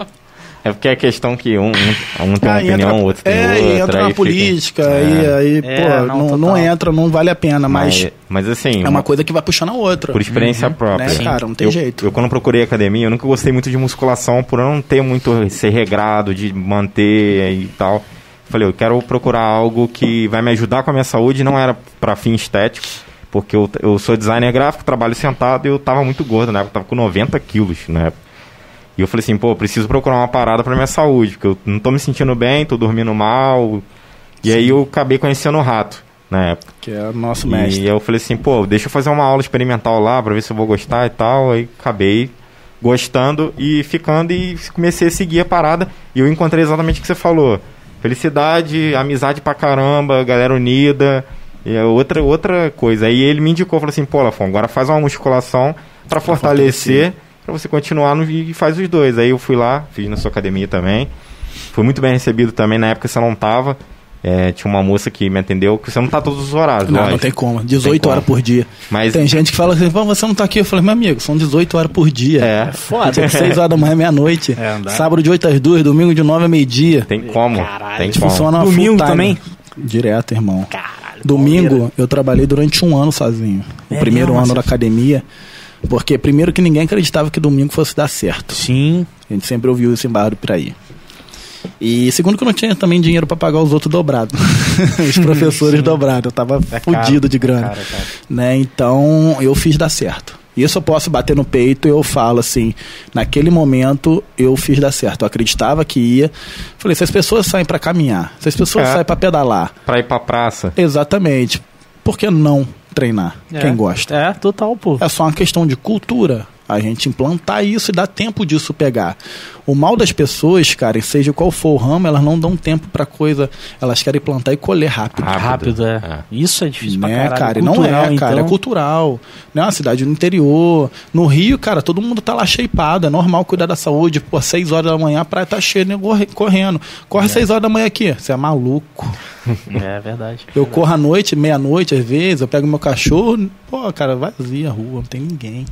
É porque é questão que um, um, um tem uma aí opinião, entra, o outro tem é, outra. e entra aí na fica- política, É. aí, aí É, pô, não, não, não entra, não vale a pena. Mas, Mas, mas assim, é uma coisa que vai puxando a outra. por experiência própria. né, cara? Não tem eu, jeito. Eu, quando procurei academia, eu nunca gostei muito de musculação, por eu não ter muito ser regrado, de manter e tal. Falei, eu quero procurar algo que vai me ajudar com a minha saúde, não era pra fim estético, porque eu, eu sou designer gráfico, trabalho sentado e eu tava muito gordo na época, tava com 90 quilos na época. E eu falei assim, pô, preciso procurar uma parada pra minha saúde, porque eu não tô me sentindo bem, tô dormindo mal. E aí eu acabei conhecendo o rato na época. Que é o nosso mestre. E eu falei assim, pô, deixa eu fazer uma aula experimental lá pra ver se eu vou gostar e tal. Aí acabei gostando e ficando e comecei a seguir a parada. E eu encontrei exatamente o que você falou. Felicidade, amizade pra caramba, galera unida. E é outra, outra coisa. Aí ele me indicou, falou assim, pô, Lafon, agora faz uma musculação pra fortalecer, pra você continuar no, e faz os dois. Aí eu fui lá, fiz na sua academia também. Fui muito bem recebido também, na época você não tava. É, tinha uma moça que me atendeu, que você não tá todos os horários, Não, lógico. não tem como. 18 como. horas por dia. Mas Tem gente que fala assim, "Pô, você não tá aqui. Eu falei, meu amigo, são 18 horas por dia. é, Foda. 6 horas da manhã, meia-noite. É. Sábado de 8 às 2, domingo de 9 a meio-dia. tem como. Caralho, tem como. Funciona Domingo full time. também? Direto, irmão. Caralho. Domingo, eu trabalhei durante um ano sozinho. O É primeiro mesmo, ano da academia. Porque, primeiro, que ninguém acreditava que domingo fosse dar certo. Sim. A gente sempre ouviu isso em Barra do Piraí. E segundo que eu não tinha também dinheiro pra pagar os outros dobrados. os professores dobrados. Eu tava É fudido caro, de grana. cara, cara. Né? Então, eu fiz dar certo. Isso eu posso bater no peito e eu falo assim, naquele momento eu fiz dar certo. Eu acreditava que ia. Falei, se as pessoas saem pra caminhar, se as pessoas É. saem pra pedalar, Pra ir pra praça. exatamente. Por que não treinar? É. Quem gosta? É, total, pô. É só uma questão de cultura. A gente implantar isso e dar tempo disso pegar. O mal das pessoas, cara, seja qual for o ramo, elas não dão tempo pra coisa. Elas querem plantar e colher rápido. Rápido. Rápido, é. É. Isso é difícil pra né, caralho. cara? E não Cultural, é, cara, então. é cultural. Não é uma cidade do interior. No Rio, cara, todo mundo tá lá shapeado. É normal cuidar da saúde. Pô, 6 horas da manhã a praia tá cheia, né, corre- correndo. Corre 6 horas da manhã aqui. Você é maluco. É verdade. Eu corro à noite, meia-noite, às vezes, eu pego meu cachorro, pô, cara, vazia a rua, não tem ninguém.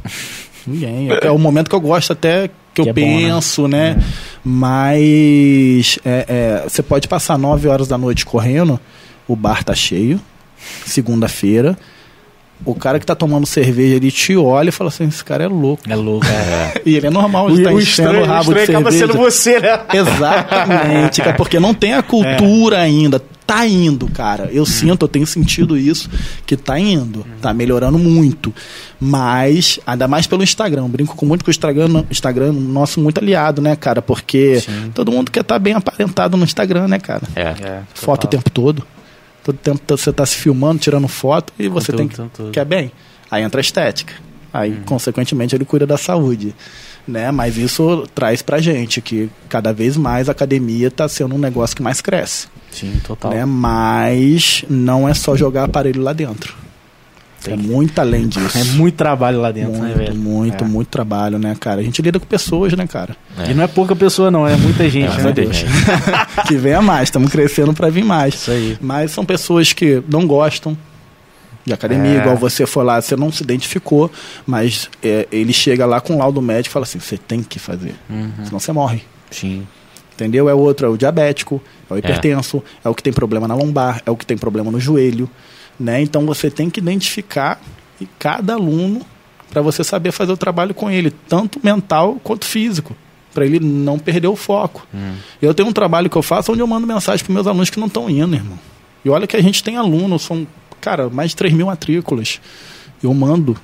Ninguém. É o momento que eu gosto até que, Que eu é bom, né? penso, né? Mas é, é, você pode passar 9 horas da noite correndo, o bar tá cheio, segunda-feira. O cara que tá tomando cerveja, ele te olha e fala assim: esse cara é louco. É louco. É. E ele é normal, ele tá enchendo o rabo de acaba cerveja. sendo você, né? Exatamente, cara, porque não tem a cultura ainda. Tá indo, cara. Eu sinto, eu tenho sentido isso, que tá indo. Tá melhorando muito. Mas, ainda mais pelo Instagram. Brinco com muito com o Instagram, Instagram nosso muito aliado, né, cara? Porque Sim. todo mundo quer estar bem aparentado no Instagram, né, cara? É. É, Foto o tempo todo. Todo tempo você tá se filmando, tirando foto e você tem o que quer bem. Aí entra a estética. Aí, Uhum. consequentemente, ele cuida da saúde. Né? Mas isso traz pra gente que cada vez mais a academia tá sendo um negócio que mais cresce. Sim, total. Né? Mas não é só jogar aparelho lá dentro. Tem é que- muito além disso. É muito trabalho lá dentro, né, muito, velho? muito, É. muito trabalho, né, cara? A gente lida com pessoas, né, cara? É. E não é pouca pessoa, não, é muita gente, É, né? muita gente. que venha mais, estamos crescendo para vir mais. Isso aí. Mas são pessoas que não gostam de academia, É. igual você foi lá, você não se identificou, mas é, ele chega lá com o laudo médico e fala assim: você tem que fazer, Uhum. senão você morre. Sim. Entendeu? É o outro, é o diabético, é o hipertenso, é. o que tem problema na lombar, é o que tem problema no joelho. Né? Então você tem que identificar e cada aluno para você saber fazer o trabalho com ele, tanto mental quanto físico, para ele não perder o foco. Hum. Eu tenho um trabalho que eu faço onde eu mando mensagem para meus alunos que não estão indo, irmão. E olha que a gente tem alunos, são, cara, mais de 3 mil matrículas. Eu mando.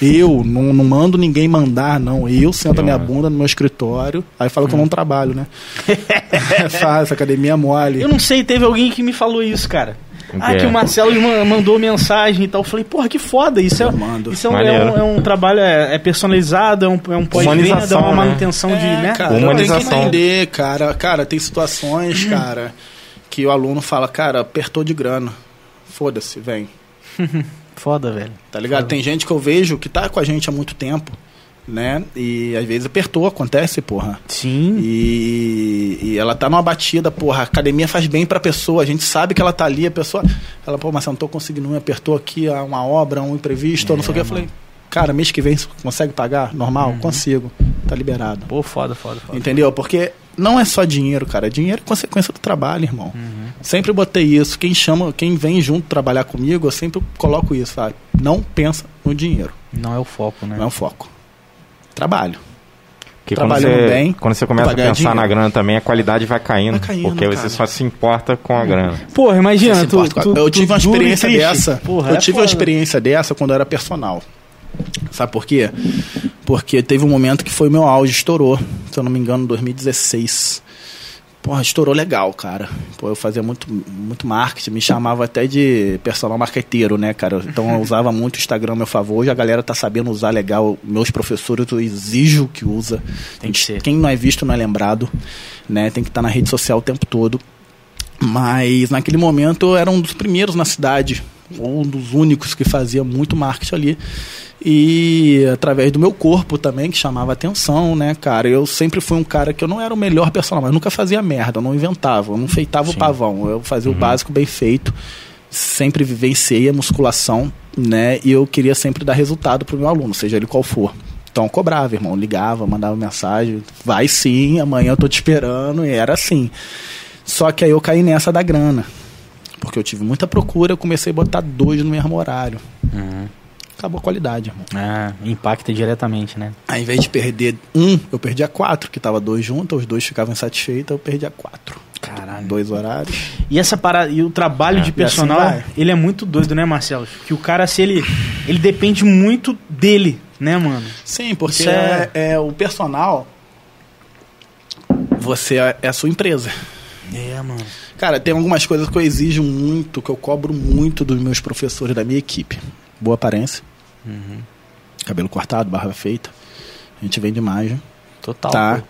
Eu, não, não mando ninguém mandar, não. Eu sento a minha bunda no meu escritório, aí falo que eu não trabalho, né? é fácil, academia mole. Eu não sei, teve alguém que me falou isso, cara. Ah, que o Marcelo ma- mandou mensagem e tal. Eu falei, porra, que foda. Isso é, Eu mando. isso é, um, é, um, é um trabalho, é, é personalizado, é um, é um pós-venda, é Humanização, uma né? manutenção de, É, né? cara, tem que Humanização. entender, cara. Cara, tem situações, cara, que o aluno fala, cara, apertou de grana. Foda-se, vem. Foda, velho. Tá ligado? Tem gente que eu vejo que tá com a gente há muito tempo, né? E às vezes apertou, acontece, porra. Sim. E, e ela tá numa batida, porra, a academia faz bem pra pessoa, a gente sabe que ela tá ali, a pessoa. Ela, pô, mas eu não tô conseguindo, apertou aqui a uma obra, um imprevisto, ou não sei o que. Eu falei, cara, mês que vem você consegue pagar? Normal? Consigo. Tá liberado. Pô, foda, foda, foda. Entendeu? Porque não é só dinheiro, cara. Dinheiro é consequência do trabalho, irmão. Sempre botei isso. Quem chama, quem vem junto trabalhar comigo, eu sempre coloco isso, sabe? Não pensa no dinheiro. Não é o foco, né? Não é o foco. Trabalho. Porque quando Trabalhando você, bem, quando você começa a pensar na dinheiro. grana também, a qualidade vai caindo. Vai caindo, porque você cara. só se importa com a grana. Porra, imagina, Você tu, tu- eu tive tu uma experiência dessa. Porra, eu é tive foda. uma experiência dessa quando eu era personal. Sabe por quê? Porque teve um momento que foi meu auge, estourou. Se eu não me engano, em 2016. Porra, estourou legal, cara. Pô, eu fazia muito, muito marketing, me chamava até de personal marqueteiro, né, cara? Então eu usava muito o Instagram a meu favor. Hoje a galera tá sabendo usar legal. Meus professores eu exijo que usa. Tem que ser. Quem não é visto não é lembrado, né? Tem que estar na rede social o tempo todo. Mas naquele momento eu era um dos primeiros na cidade, um dos únicos que fazia muito marketing ali. E através do meu corpo também, que chamava atenção, né, cara? Eu sempre fui um cara que eu não era o melhor personal, mas eu nunca fazia merda, eu não inventava, eu não feitava o Sim. pavão, eu fazia o básico bem feito. Sempre vivenciei a musculação, né? E eu queria sempre dar resultado pro meu aluno, seja ele qual for. Então eu cobrava, irmão, ligava, mandava mensagem, vai sim, amanhã eu tô te esperando, e era assim. Só que aí eu caí nessa da grana. Porque eu tive muita procura, eu comecei a botar dois no mesmo horário. Uhum. Acabou a qualidade, irmão. Ah, impacta diretamente, né? Ao invés de perder um, eu perdi a quatro, que tava dois juntos, os dois ficavam insatisfeitos, eu perdi a quatro. Caralho. Dois horários. E essa parada, e o trabalho É. de E personal, assim ele é muito doido, né, Marcelo? Que o cara, se ele. Ele depende muito dele, né, mano? Sim, porque é- é... é o personal. Você é, é a sua empresa. É, mano. Cara, tem algumas coisas que eu exijo muito, que eu cobro muito dos meus professores da minha equipe. Boa aparência, Uhum. cabelo cortado, barba feita. A gente vende imagem. Total. tá.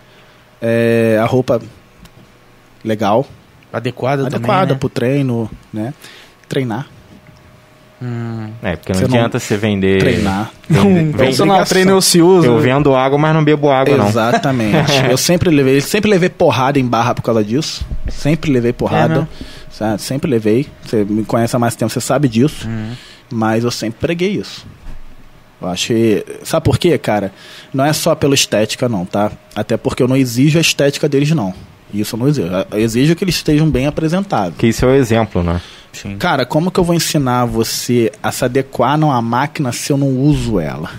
É, a roupa legal, Adequada, adequada também, né? pro treino, né? Treinar. Hum. É, porque não não- adianta você vender. Treinar. vender- Um vender- personal obrigação. treino ocioso. Eu vendo água, mas não bebo água, não. Exatamente. eu sempre levei, sempre levei porrada em barra por causa disso. Sempre levei É, porrada. não? sabe? sempre levei. Você me conhece há mais tempo, você sabe disso. Uhum. Mas eu sempre preguei isso. Eu acho que. Sabe por quê, cara? Não é só pela estética, não, tá? Até porque eu não exijo a estética deles, não. Isso eu não exijo. Eu exijo que eles estejam bem apresentados. Que isso é o exemplo, né? Sim. Cara, como que eu vou ensinar você a se adequar numa máquina se eu não uso ela?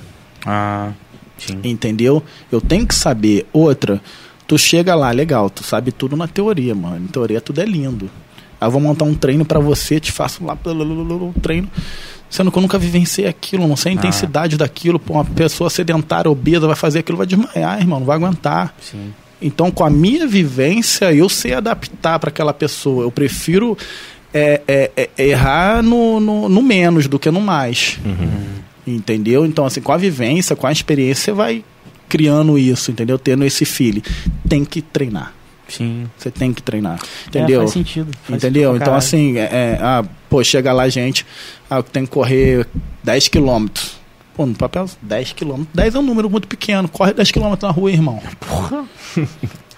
Ah, sim. Entendeu? Eu tenho que saber. Outra, tu chega lá, legal, tu sabe tudo na teoria, mano. Em teoria tudo é lindo. Aí eu vou montar um treino pra você, te faço lá o treino. Sendo que eu nunca vivenciei aquilo, não sei a intensidade daquilo. Pô, uma pessoa sedentária, obesa, vai fazer aquilo, vai desmaiar, irmão, não vai aguentar. Sim. Então, com a minha vivência, eu sei adaptar para aquela pessoa. Eu prefiro é, é, é, errar no, no, no menos do que no mais. Entendeu? Então, assim, com a vivência, com a experiência, você vai criando isso, entendeu? Tendo esse feeling. Tem que treinar. Sim. Você tem que treinar. É, Entendeu? faz sentido. Faz Entendeu? sentido Então, assim, é, é, ah, pô, chega lá gente, ah, eu tenho que correr 10 quilômetros. Pô, no papel, 10 quilômetros. 10 é um número muito pequeno. Corre 10 quilômetros na rua, irmão. Porra.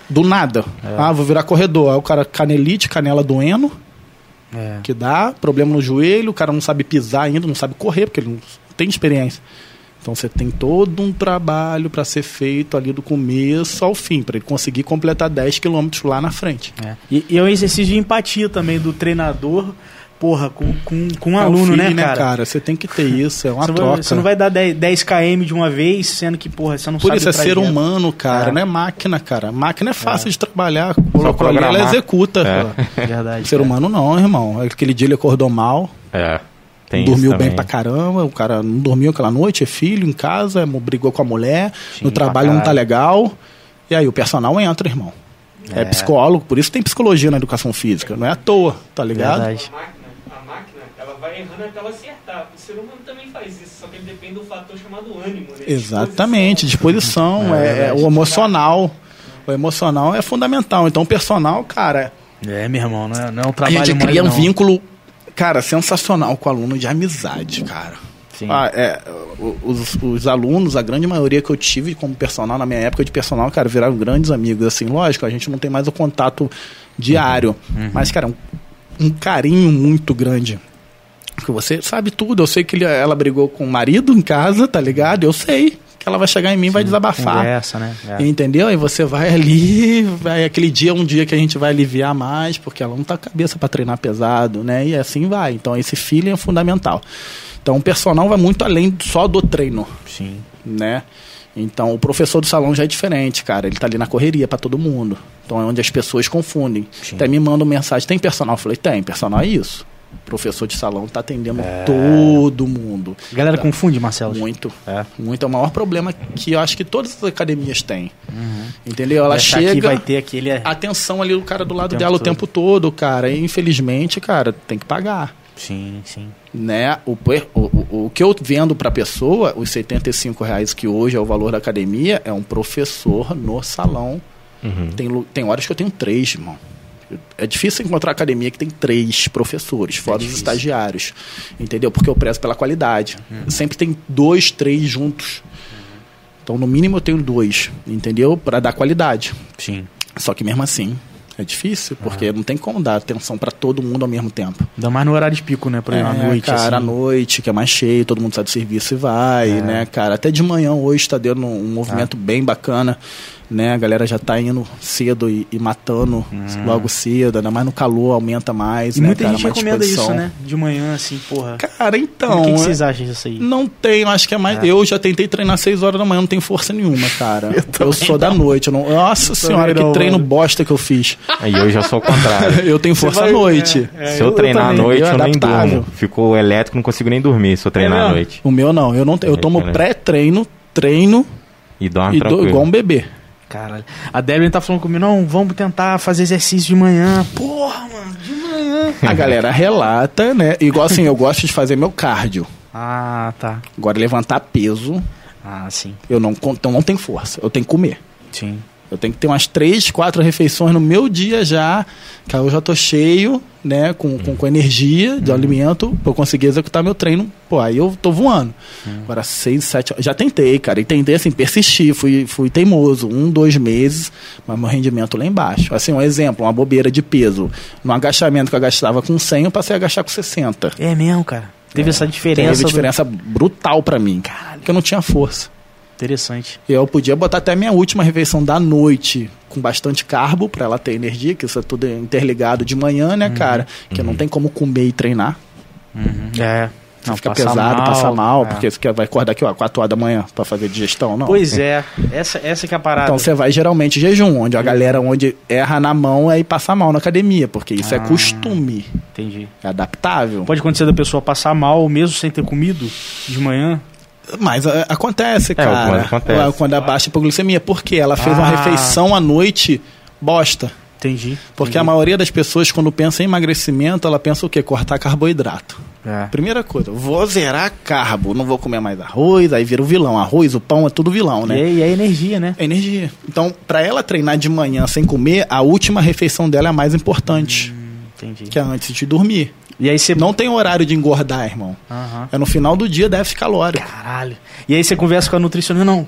Do nada. É. Ah, vou virar corredor. Aí o cara canelite, canela doendo, É. que dá, problema no joelho, o cara não sabe pisar ainda, não sabe correr, porque ele não tem experiência. Então você tem todo um trabalho para ser feito ali do começo ao fim, para ele conseguir completar 10 quilômetros lá na frente. É. E, e é um exercício de empatia também do treinador, porra, com, com, com um É o aluno, feeling, né, cara? Você tem que ter isso, é uma Você troca. vai, você não vai dar 10, 10 km de uma vez, sendo que, porra, você não Por sabe isso é ser humano, cara, É. não é máquina, cara. Máquina é fácil de trabalhar, colocou ali, ela executa. É. Verdade. Ser cara. humano não, irmão. Aquele dia ele acordou mal, É. Tem dormiu bem pra caramba, o cara não dormiu aquela noite, é filho em casa, brigou com a mulher, Sim, no trabalho não tá legal. E aí o personal entra, irmão. É. É. psicólogo, por isso tem psicologia na educação física, não é à toa, tá ligado? Verdade. A máquina, a máquina, ela vai errando até ela acertar. O ser humano também faz isso, só que ele depende do fator chamado ânimo, né? Exatamente, Disposição. disposição, É é, é o emocional. O emocional é fundamental. Então o personal, cara, É, meu irmão, não é, não é um a trabalho gente mais, cria um não. vínculo, cara, sensacional com o aluno de amizade, cara. Sim. Ah, é, os, os alunos, a grande maioria que eu tive como personal, na minha época de personal, cara, viraram grandes amigos. Assim, lógico, a gente não tem mais o contato diário. Mas, cara, um, um carinho muito grande. Porque você sabe tudo. Eu sei que ele- ela brigou com o marido em casa, tá ligado? Eu sei que ela vai chegar em mim e vai desabafar. Conversa, né? É. Entendeu? Aí você vai ali, vai aquele dia é um dia que a gente vai aliviar mais, porque ela não tá cabeça para treinar pesado, né? E assim vai. Então esse feeling é fundamental. Então o personal vai muito além só do treino, Sim. né? Então o professor do salão já é diferente, cara. Ele tá ali na correria para todo mundo. Então é onde as pessoas confundem. Sim. Até me mandam mensagem: tem personal? Eu falei: tem, personal é isso. O professor de salão tá atendendo É. todo mundo. A galera confunde, Marcelo. Muito. É. Muito. É o maior problema que eu acho que todas as academias têm. Entendeu? Ela que chega. vai ter aquele... Atenção ali do cara do lado dela o todo. tempo todo, cara. E infelizmente, cara, tem que pagar. Sim, sim. Né? O, o, o, o que eu vendo pra pessoa, os 75 reais que hoje é o valor da academia, é um professor no salão. Uhum. Tem, tem horas que eu tenho três, irmão. É difícil encontrar academia que tem três professores, fora os difícil. estagiários. Entendeu? Porque eu prezo pela qualidade. Sempre tem dois, três juntos. Então, no mínimo, eu tenho dois, entendeu? Para dar qualidade. Sim. Só que mesmo assim, é difícil, porque não tem como dar atenção para todo mundo ao mesmo tempo. Ainda mais no horário de pico, né? Por exemplo, à É, noite, cara, à assim. noite, que é mais cheio, todo mundo sai do serviço e vai, É. né, cara? Até de manhã hoje tá dando um movimento bem bacana, né? A galera já tá indo cedo e, e matando logo cedo, ainda mais no calor, aumenta mais, Hum. E né, muita cara? gente recomenda isso, né? De manhã, assim, porra. Cara, então... o que, que é- vocês acham disso aí? Não tenho, acho que é mais. Eu já tentei treinar 6 horas da manhã, não tenho força nenhuma, cara. eu sou da noite. Eu não... Nossa senhora, que não, treino mano. bosta que eu fiz. Aí eu já sou o contrário. eu tenho força vai- à noite. É, Se eu, treinar à noite, eu eu nem durmo. Fico elétrico, não consigo nem dormir se eu treinar à mesmo? noite. O meu não, eu não eu tomo Excelente. pré-treino, treino E dorme e tranquilo. igual um bebê. Caralho. A Debbie tá falando comigo, não, vamos tentar fazer exercício de manhã. Porra, mano, de manhã. A galera relata, né? Igual assim, eu gosto de fazer meu cardio. Ah, tá. Agora levantar peso, Ah, sim. eu não então não tenho força, eu tenho que comer. Sim. Eu tenho que ter umas três, quatro refeições no meu dia já, que aí eu já tô cheio, né, com, com, com energia de alimento pra eu conseguir executar meu treino. Pô, aí eu tô voando. Agora, seis, sete horas. Já tentei, cara. E tentei, assim, persistir. Fui, fui teimoso. Um, dois meses, mas meu rendimento lá embaixo. Assim, um exemplo, uma bobeira de peso. No agachamento que eu agachava com 100, eu passei a agachar com 60. É mesmo, cara. Teve essa diferença. Teve do- diferença brutal pra mim. Caralho. que eu não tinha força. Interessante. Eu podia botar até a minha última refeição da noite com bastante carbo para ela ter energia, que isso é tudo interligado de manhã, né, cara? Que não tem como comer e treinar. É. Você Não, fica passa pesado, mal, passa mal, é. porque você vai acordar aqui, ó, 4 horas da manhã para fazer digestão, não. Pois é, essa, essa que é a parada. Então você vai geralmente em jejum, onde a galera onde erra na mão é ir passar mal na academia, porque isso é Ah. costume, Entendi. é adaptável. Pode acontecer da pessoa passar mal mesmo sem ter comido de manhã? Mas é, acontece, cara. mas acontece. Quando abaixa a hipoglicemia, porque ela fez uma Ah. refeição à noite bosta. Entendi. Porque a maioria das pessoas, quando pensa em emagrecimento, ela pensa o quê? Cortar carboidrato. É. Primeira coisa, vou zerar carbo, não vou comer mais arroz, aí vira o vilão. Arroz, o pão é tudo vilão, né? é, e é energia, né? É energia. Então, pra ela treinar de manhã sem comer, a última refeição dela é a mais importante, Entendi. que é antes de dormir. E aí você. Não tem horário de engordar, irmão. Aham. É no final do dia déficit calórico. Caralho. E aí você conversa com a nutricionista, não.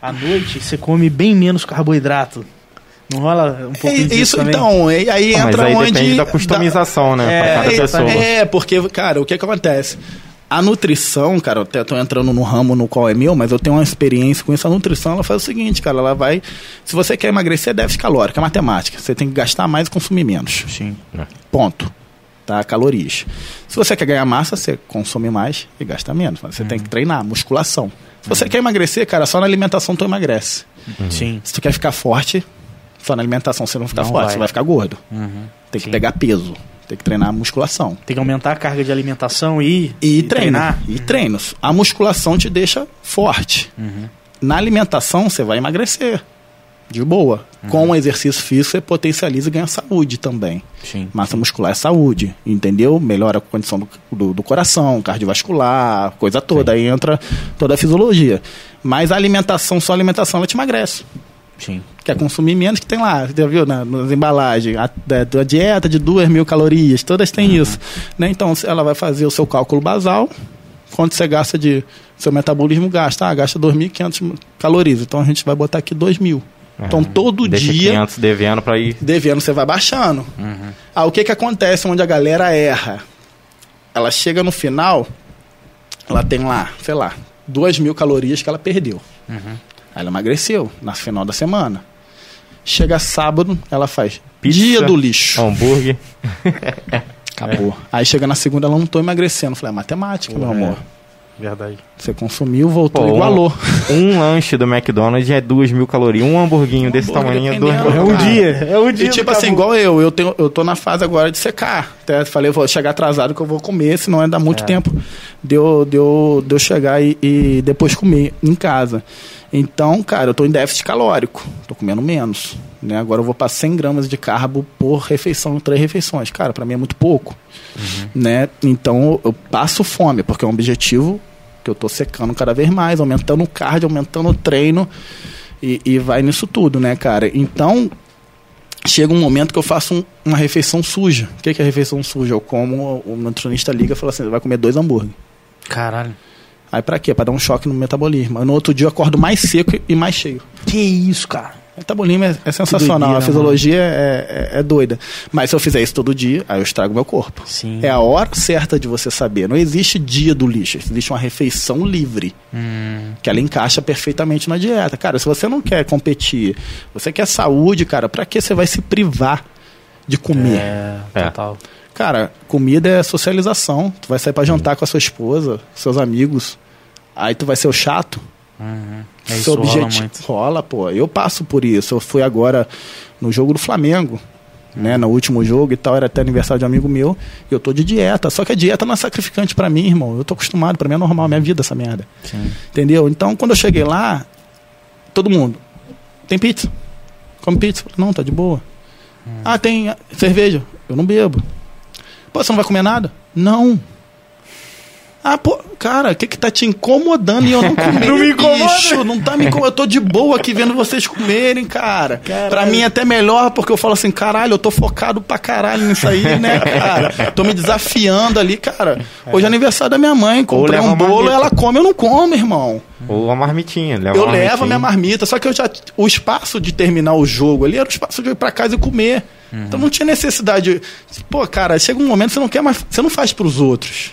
À noite você come bem menos carboidrato. Não rola um pouco É, disso isso também? então, e aí Ah, mas entra aí onde depende da customização, né? É, pra cada É, pessoa. É, porque, cara, o que que acontece? A nutrição, cara, eu até tô entrando no ramo no qual é meu, mas eu tenho uma experiência com isso. A nutrição, ela faz o seguinte, cara, ela vai... Se você quer emagrecer, é déficit calórico, é matemática. Você tem que gastar mais e consumir menos. Sim. Ponto. Tá? Calorias. Se você quer ganhar massa, você consome mais e gasta menos. Mas você tem que treinar, musculação. Se você quer emagrecer, cara, só na alimentação tu emagrece. Sim. Se tu quer ficar forte, só na alimentação você não ficar Não forte, vai. você vai ficar gordo. Uhum. Tem que Sim. pegar peso. Tem que treinar a musculação. Tem que aumentar a carga de alimentação e, E, treino. treinar. E treinos. A musculação te deixa forte. Uhum. Na alimentação, você vai emagrecer. De boa. Uhum. Com o exercício físico, você potencializa e ganha saúde também. Sim. Massa muscular é saúde, entendeu? Melhora a condição do, do, do coração, cardiovascular, coisa toda. Aí entra toda a fisiologia. Mas a alimentação, só a alimentação, ela te emagrece. Sim. Quer consumir menos que tem lá, já viu na, nas embalagens, a, da, da dieta de 2 mil calorias, todas têm isso. Né? Então ela vai fazer o seu cálculo basal, quanto você gasta de. Seu metabolismo gasta, ah, gasta 2.500 calorias, então a gente vai botar aqui 2 Então todo Deixa dia 500 devendo pra ir. devendo você vai baixando. Ah, o que que acontece onde a galera erra? Ela chega no final, ela tem lá, sei lá, duas mil calorias que ela perdeu. Aí ela emagreceu no final da semana. Chega sábado, ela faz Pizza. dia do lixo. Hambúrguer. Acabou. Aí chega na segunda, ela não tô emagrecendo. Eu Falei, é matemática, meu É. Verdade. Você consumiu, voltou, Pô, igualou. Um, um lanche do McDonald's é 2 mil calorias. Um hamburguinho desse hambúrguer, tamanho é 2 dependendo, mil É um dia. É um dia. E tipo assim, igual eu, eu, tenho, eu tô na fase agora de secar. Até falei, eu vou chegar atrasado que eu vou comer, senão é dar muito É. tempo de eu, de, eu, de eu chegar e, e depois comer em casa. Então, cara, eu tô em déficit calórico. Tô comendo menos. Né? Agora eu vou para 100 gramas de carbo por refeição, três refeições. Cara, para mim é muito pouco. Né? Então eu passo fome, porque é um objetivo que eu tô secando cada vez mais, aumentando o cardio, aumentando o treino. E, e vai nisso tudo, né, cara? Então, chega um momento que eu faço um- uma refeição suja. O que que é refeição suja? Eu como, o nutricionista liga e fala assim: você vai comer dois hambúrguer. Caralho. Aí pra quê? Pra dar um choque no metabolismo. No outro dia eu acordo mais seco e mais cheio. Que isso, cara. O metabolismo é, é sensacional, doideira, a fisiologia é, é- é doida. Mas se eu fizer isso todo dia, aí eu estrago meu corpo. Sim. É a hora certa de você saber. Não existe dia do lixo, existe uma refeição livre. Hum, que ela encaixa perfeitamente na dieta. Cara, se você não quer competir, você quer saúde, cara, pra que você vai se privar de comer? é, É. Cara, comida é socialização. Tu vai sair pra jantar com a sua esposa, seus amigos. Aí tu vai ser o chato. Uhum. É, Seu isso rola objetivo muito. rola, pô. Eu passo por isso. Eu fui agora no jogo do Flamengo, né? No último jogo e tal, era até aniversário de um amigo meu. E eu tô de dieta. Só que a dieta não é sacrificante pra mim, irmão. Eu tô acostumado, pra mim é normal, minha vida essa merda. Sim. Entendeu? Então, quando eu cheguei lá, todo mundo, tem pizza? Come pizza? Não, tá de boa. Ah, tem cerveja? Eu não bebo. Pô, você não vai comer nada? Não. Ah, pô, cara, o que que tá te incomodando e eu não comer? Não me incomoda. bicho? Não tá me incomodando. Eu tô de boa aqui vendo vocês comerem, cara. Pra mim é até melhor, porque eu falo assim, caralho, eu tô focado pra caralho nisso aí, né, cara? Tô me desafiando ali, cara. Hoje é aniversário da minha mãe, comprei um bolo, ela come, eu não como, irmão. Ou a marmitinha. Leva Eu levo a minha marmita, só que eu já o espaço de terminar o jogo ali era o espaço de eu ir pra casa e comer. Então não tinha necessidade. de- Pô, cara, chega um momento que você não quer mais, você não faz pros outros.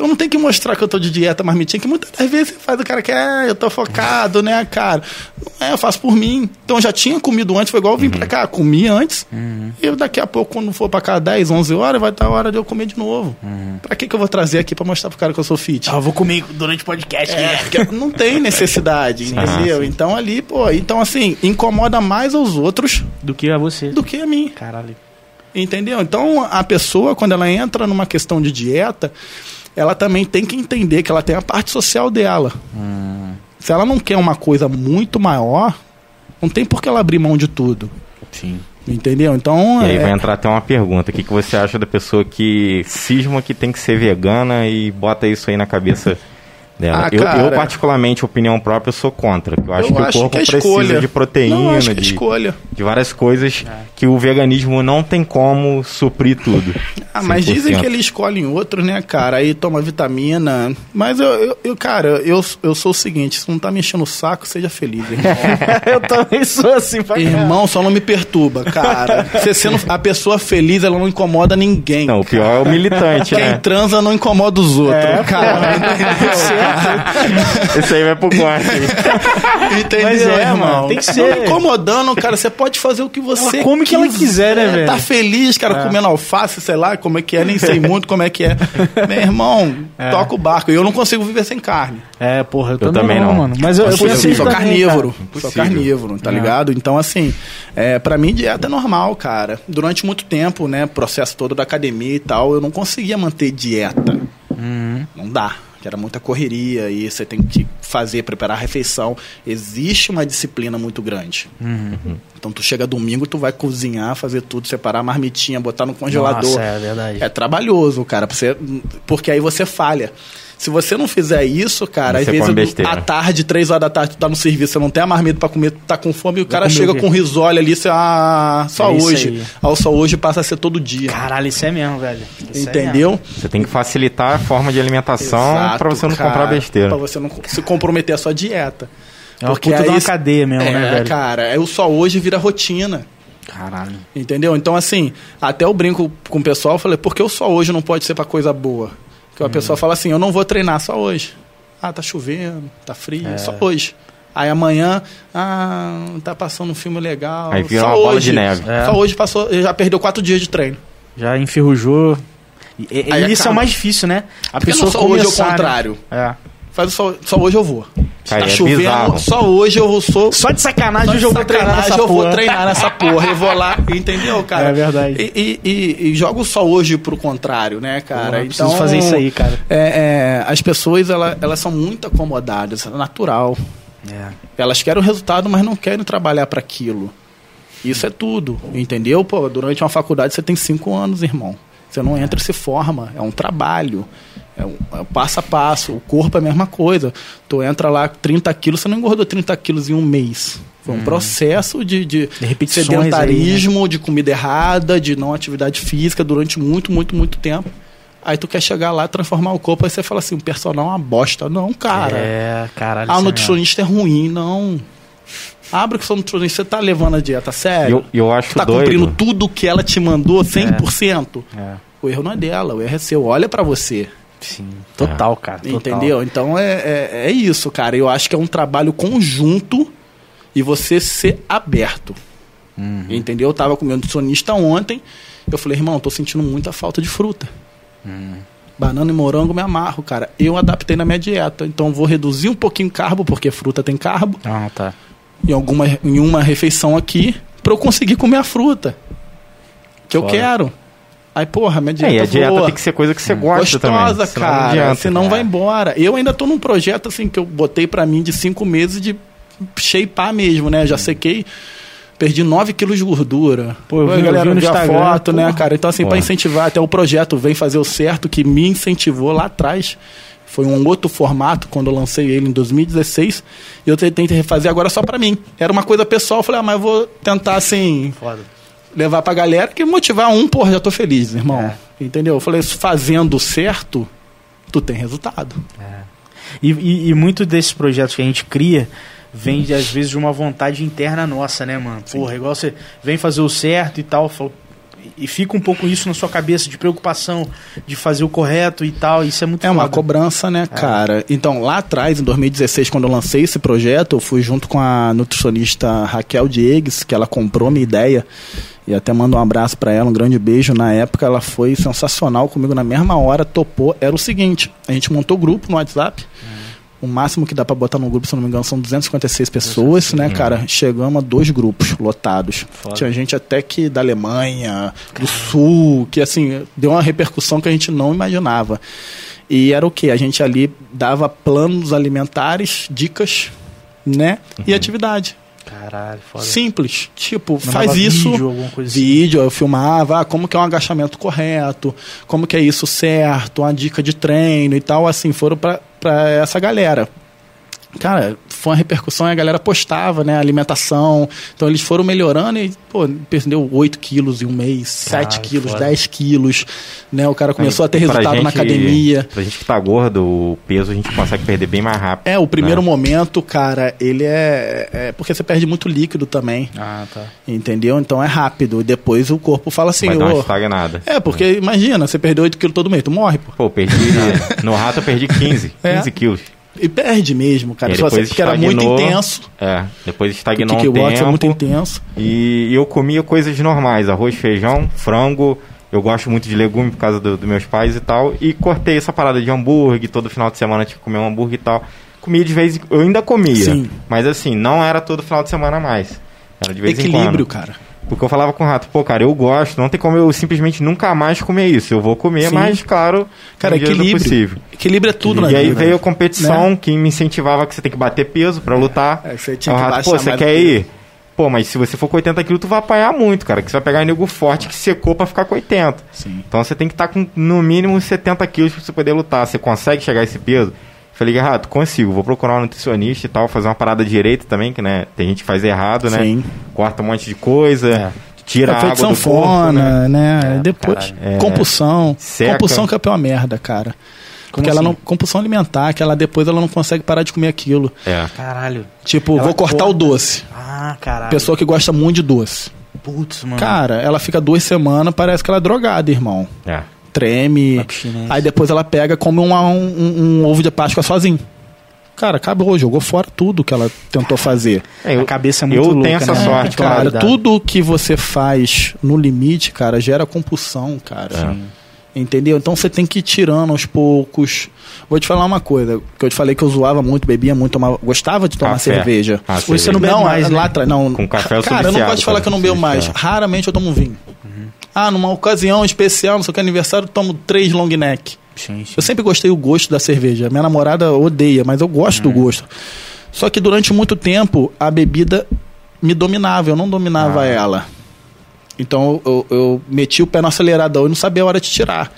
Então não tem que mostrar que eu tô de dieta marmitinha, que muitas das vezes você faz o cara que é, eu tô focado, né, cara? Não é, eu faço por mim. Então eu já tinha comido antes, foi igual eu vim pra cá, comi antes. E daqui a pouco, quando for pra cá 10, 11 horas, vai estar a hora de eu comer de novo. Pra que que eu vou trazer aqui pra mostrar pro cara que eu sou fit? Ah, eu vou comer durante o podcast. É, né? não tem necessidade, entendeu? Então ali, pô, então assim, incomoda mais aos outros Do que a você. do que a mim. Caralho. Entendeu? Então a pessoa, quando ela entra numa questão de dieta, ela também tem que entender que ela tem a parte social dela. Se ela não quer uma coisa muito maior, não tem por que ela abrir mão de tudo. Sim. Entendeu? Então. E aí é- vai entrar até uma pergunta. O que, que você acha da pessoa que cisma que tem que ser vegana e bota isso aí na cabeça dela? Ah, eu, cara. eu, particularmente, opinião própria, eu sou contra. Eu acho eu que acho o corpo que é precisa de proteína, Não, que é de, escolha. de várias coisas que o veganismo não tem como suprir tudo. Ah, mas dizem 100%. que eles escolhem outros, né, cara? Aí toma vitamina. Mas eu, eu, eu, cara, eu, eu sou o seguinte: se não tá me enchendo o saco, seja feliz, irmão. eu também sou assim pra. Irmão, só não me perturba, cara. Você sendo a pessoa feliz, ela não incomoda ninguém. Não, o pior é o militante, Quem né? transa não incomoda os outros, É, cara. Esse aí vai pro corte. Entendeu, Mas é, irmão? mano, tem que Não ser. incomodando, cara. Você pode fazer o que você Ela come o que ela quiser, né, velho? Tá feliz, cara, É. comendo alface, sei lá, como é que é, nem sei muito como é que é. Meu irmão, É. toca o barco. Eu não consigo viver sem carne. É, porra, eu, Eu também, também não, não. mano. Mas eu, eu pensei sou carnívoro. cara. Sou carnívoro, tá É. ligado? Então, assim, é, para mim, dieta é normal, cara. Durante muito tempo, né, processo todo da academia e tal, eu não conseguia manter dieta. Uhum. Não dá. Que era muita correria e você tem que fazer, preparar a refeição. Existe uma disciplina muito grande. Uhum. Então, tu chega domingo, tu vai cozinhar, fazer tudo, separar a marmitinha, botar no congelador. Nossa, é verdade. É trabalhoso, cara, pra você, porque aí você falha. Se você não fizer isso, cara, Você às vezes besteira. à tarde, três horas da tarde, tu tá no serviço, você não tem a marmita pra comer, tu tá com fome e o cara chega quê? com risole ali, você, ah, só É hoje. aí. Ah, o só hoje passa a ser todo dia. Caralho, isso é mesmo, velho. Isso é entendeu? Você tem que facilitar a forma de alimentação pra você não cara, comprar besteira. Pra você não se comprometer a sua dieta. É uma Porque puta de aí uma cadeia mesmo, é, né, velho? cara, é o só hoje vira rotina. Caralho. Entendeu? Então, assim, até eu brinco com o pessoal, eu falei, por que o só hoje não pode ser pra coisa boa? Porque a Uhum. pessoa fala assim, eu não vou treinar só hoje. Ah, tá chovendo, tá frio, É. só hoje. Aí amanhã, ah, tá passando um filme legal. Aí vira só uma hoje. bola de neve. É. Só hoje passou, já perdeu quatro dias de treino. Já enferrujou. E, e- Aí isso é acaba. o mais difícil, né? A Porque pessoa não só hoje é o começar, né? contrário. É. Faz o só, só hoje eu vou. Cara, tá é chovendo, bizarro. só hoje eu sou. Só de sacanagem Só de hoje eu vou treinar sacanagem, nessa eu vou porra. treinar nessa porra. Eu vou lá, entendeu, cara? É verdade. E, e, e, e jogo só hoje pro contrário, né, cara? Eu então, preciso fazer isso aí, cara. É, é, as pessoas, ela, elas são muito acomodadas, é natural. É. Elas querem o resultado, mas não querem trabalhar para aquilo. Isso é tudo, entendeu? Pô, durante uma faculdade você tem cinco anos, irmão. Você não entra e se forma. É um trabalho. É é passo a passo. O corpo é a mesma coisa. Tu entra lá 30 quilos, você não engordou 30 quilos em um mês. Foi um processo de, de, De sedentarismo, de comida errada, de não atividade física durante muito, muito, muito tempo. Aí tu quer chegar lá, transformar o corpo, aí você fala assim, o personal é uma bosta. Não, cara. É, caralho. Ah, o é nutricionista é ruim, não. Abre que o seu nutricionista, você tá levando a dieta sério? Eu, eu acho tá doido. cumprindo tudo que ela te mandou 100%? mesmo. É. O erro não é dela, o erro é seu. Olha pra você. Sim. Total, cara. Total. Entendeu? Então é, é, é isso, cara. Eu acho que é um trabalho conjunto e você ser aberto. Uhum. Entendeu? Eu tava com meu nutricionista ontem. Eu falei, irmão, eu tô sentindo muita falta de fruta. Uhum. Banana e morango me amarro, cara. Eu adaptei na minha dieta. Então vou reduzir um pouquinho o carbo, porque fruta tem carbo, Ah, tá. em, alguma, em uma refeição aqui, pra eu conseguir comer a fruta. Que eu Foda. quero. Aí, porra, minha É, dieta e a dieta voa. tem que ser coisa que você gosta também. Gostosa, senão não cara. adianta. senão É. vai embora. Eu ainda tô num projeto assim que eu botei pra mim de cinco meses de shapear mesmo, né? Já sequei. Perdi 9 quilos de gordura. Pô, eu Pô, vi- a galera eu vi no Instagram, foto, né, porra. cara? Então, assim, pra Porra. incentivar, até o projeto Vem Fazer o Certo, que me incentivou lá atrás. Foi um outro formato, quando eu lancei ele em 2016. E eu tentei refazer agora só pra mim. Era uma coisa pessoal. Eu falei, ah, mas eu vou tentar, assim, Foda. Levar pra galera, que motivar um, porra, já tô feliz, irmão. É. Entendeu? Eu falei, fazendo certo, tu tem resultado. E, e, e muito desses projetos que a gente cria vem, às vezes, de uma vontade interna nossa, né, mano? Porra, igual você vem fazer o certo e tal, fala, e fica um pouco isso na sua cabeça de preocupação de fazer o correto e tal. Isso é muito É uma foda. cobrança, né, cara? Então, lá atrás, em 2016, quando eu lancei esse projeto, eu fui junto com a nutricionista Raquel Diegues, que ela comprou minha ideia. E até mando um abraço pra ela, um grande beijo. Na época, ela foi sensacional comigo. Na mesma hora, topou. Era o seguinte: a gente montou o grupo no WhatsApp. O máximo que dá pra botar no grupo, se não me engano, são 256 pessoas, né, cara? Chegamos a dois grupos lotados. Tinha gente até que da Alemanha, do Sul, que assim, deu uma repercussão que a gente não imaginava. E era o que? A gente ali dava planos alimentares, dicas, né? E atividade. Caralho, foda. Simples. Tipo, Mandava faz isso. vídeo, alguma coisa assim. vídeo, eu filmava, ah, como que é um agachamento correto, como que é isso certo, uma dica de treino e tal, assim, foram pra essa galera. Cara, foi uma repercussão e a galera postava, né, alimentação. Então eles foram melhorando e, pô, perdeu 8 quilos em um mês, 7 Caralho, quilos, foda. 10 quilos, né, o cara começou a ter resultado na gente- academia. Pra gente que tá gordo, o peso a gente consegue perder bem mais rápido. É, o primeiro né? momento, cara, ele é, é porque você perde muito líquido também. Ah, tá. Entendeu? Então é rápido. Depois o corpo fala assim, Vai dar uma estagnada. É, porque imagina, você perdeu 8 quilos todo mês, tu morre, pô. Pô, perdi. no rato eu perdi 15. É. 15 quilos. E perde mesmo, cara. Só depois porque era muito intenso. É, depois O estagnou um kickbox é muito tempo. intenso. E eu comia coisas normais, arroz, feijão, frango. Eu gosto muito de legume por causa do- dos meus pais e tal. E cortei essa parada de hambúrguer, todo final de semana tinha que comer um hambúrguer e tal. Comia de vez em Eu ainda comia. Sim. Mas assim, não era todo final de semana mais. Era de vez em Equilíbrio, quando. cara. Porque eu falava com o rato, pô, cara, eu gosto, não tem como eu simplesmente nunca mais comer isso. Eu vou comer, Sim. mas, claro, Cara, do equilíbrio. possível. Equilíbrio é tudo na e aí vida. veio a competição que me incentivava que você tem que bater peso pra lutar. É, você tinha que rato, pô, você quer o peso." ir? Pô, mas se você for com 80 quilos, tu vai apanhar muito, cara. Que você vai pegar nego forte que secou pra ficar com 80. Sim. Então você tem que estar com no mínimo 70 quilos pra você poder lutar. Você consegue chegar a esse peso? Falei, Rato, consigo. Vou procurar um nutricionista e tal, fazer uma parada direita também, que né, tem gente que faz errado, né? Sim. Corta um monte de coisa, tira a Efeito água do corpo, sanfona, né? né? É, Depois, caralho. É. compulsão. Seca. Compulsão que é a pior merda, cara. Porque ela assim? não. Compulsão alimentar, que ela depois ela não consegue parar de comer aquilo. É. Caralho. Tipo, Ela vou cortar corta. o doce. Ah, caralho. Pessoa que gosta muito de doce. Putz, mano. Cara, ela fica duas semanas, parece que ela é drogada, irmão. É. Treme. Abstinência. Aí depois ela pega, come um, um, um ovo de Páscoa sozinho. Cara, acabou, jogou fora tudo que ela tentou fazer. É, eu, A cabeça é muito eu louca, tenho essa né? sorte, Cara, tudo que você faz no limite, cara, gera compulsão, cara. Entendeu? Então você tem que ir tirando aos poucos. Vou te falar uma coisa, que eu te falei que eu zoava muito, bebia muito, tomava, gostava de tomar Café. cerveja. Ah, Hoje você cerveja. não bebe não, mais, né? lá atrás, não. Com café eu Cara, eu não de falar que eu não bebo mais. é. Raramente eu tomo vinho. Ah, numa ocasião especial, não sei o que, aniversário, tomo três long neck. Sim, sim. Eu sempre gostei do gosto da cerveja. Minha namorada odeia, mas eu gosto do gosto. Só que durante muito tempo a bebida me dominava, eu não dominava Ah. ela. Então eu, eu meti o pé no acelerador e não sabia a hora de tirar.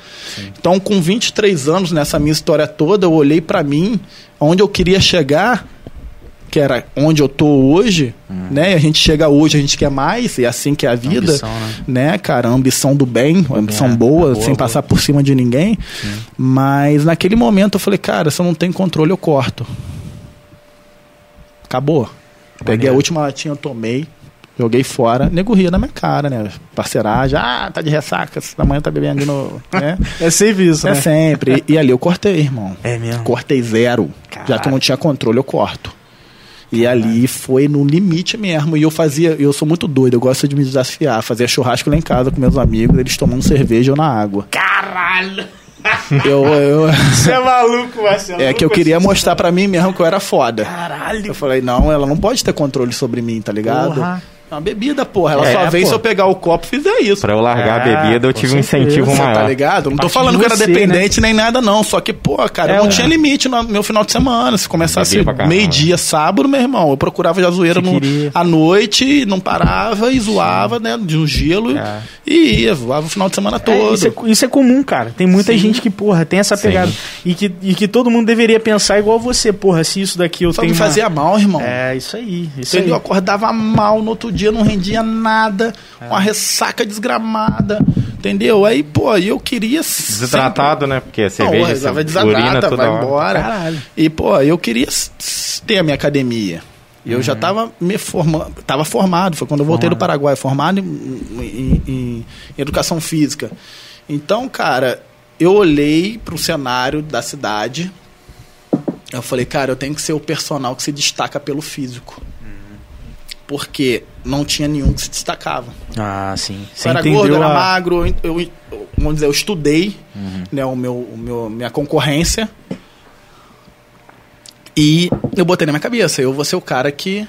Então, com 23 anos nessa minha história toda, eu olhei pra mim, onde eu queria chegar, que era onde eu tô hoje, né? E a gente chega hoje, a gente quer mais, e é assim que é a vida Ambição, né? né, cara? A ambição do bem, a ambição é, boa, boa, sem boa. passar por cima de ninguém. Mas naquele momento eu falei, cara, se eu não tenho controle, eu corto. Acabou. Peguei a Maneiro. última latinha, eu tomei, joguei fora, nego ria na minha cara, né? Parceiragem, ah, tá de ressaca, essa manhã tá bebendo de novo, né? É sempre isso, É né? sempre. E, e ali eu cortei, irmão. É mesmo. Cortei zero. Já que eu não tinha controle, eu corto. E ali foi no limite mesmo. E eu fazia, eu sou muito doido, eu gosto de me desafiar. Fazia churrasco lá em casa com meus amigos, eles tomando cerveja ou na água. Caralho! Eu, eu- Você é maluco, Marcelo. é que eu queria mostrar pra mim mesmo que eu era foda. Caralho! Eu falei, não, ela não pode ter controle sobre mim, tá ligado? Porra. É uma bebida, porra. Ela É, só vem pô. se eu pegar o copo e fizer isso. Pra eu largar É, a bebida, eu tive um incentivo Você maior. tá ligado? Não tô Parte falando que eu era você, dependente nem nada, não. Só que, pô, cara, É, eu não é. tinha limite no meu final de semana. Se começasse meio-dia, sábado, meu irmão, eu procurava já zoeira no, à noite, não parava e zoava, né? De um gelo É. e ia, zoava o final de semana É, todo. isso, é, isso é comum, cara. Tem muita gente que, porra, tem essa Sim. pegada. E que, e que todo mundo deveria pensar igual você, porra, se isso daqui eu Só tenho. me uma- fazia mal, irmão. É, isso aí. Isso Entendeu? Eu aí. acordava mal, no outro dia não rendia nada, uma ressaca desgramada, entendeu? Aí, pô, eu queria. Desidratado, né? Porque a sempre... Não, cerveja, vai você urina desadrata, toda vai hora. embora. Caralho. E, pô, eu queria ter a minha academia. E eu já estava me formando, estava formado, foi quando eu voltei do Paraguai, formado em, em- em- em educação física. Então, cara, eu olhei para o cenário da cidade, eu falei, cara, eu tenho que ser o personal que se destaca pelo físico. Porque não tinha nenhum que se destacava. Ah, sim. Você Eu era gordo, era a- magro, eu, eu- vamos dizer, eu estudei né, o meu, o meu, minha concorrência. E eu botei na minha cabeça, eu vou ser o cara que.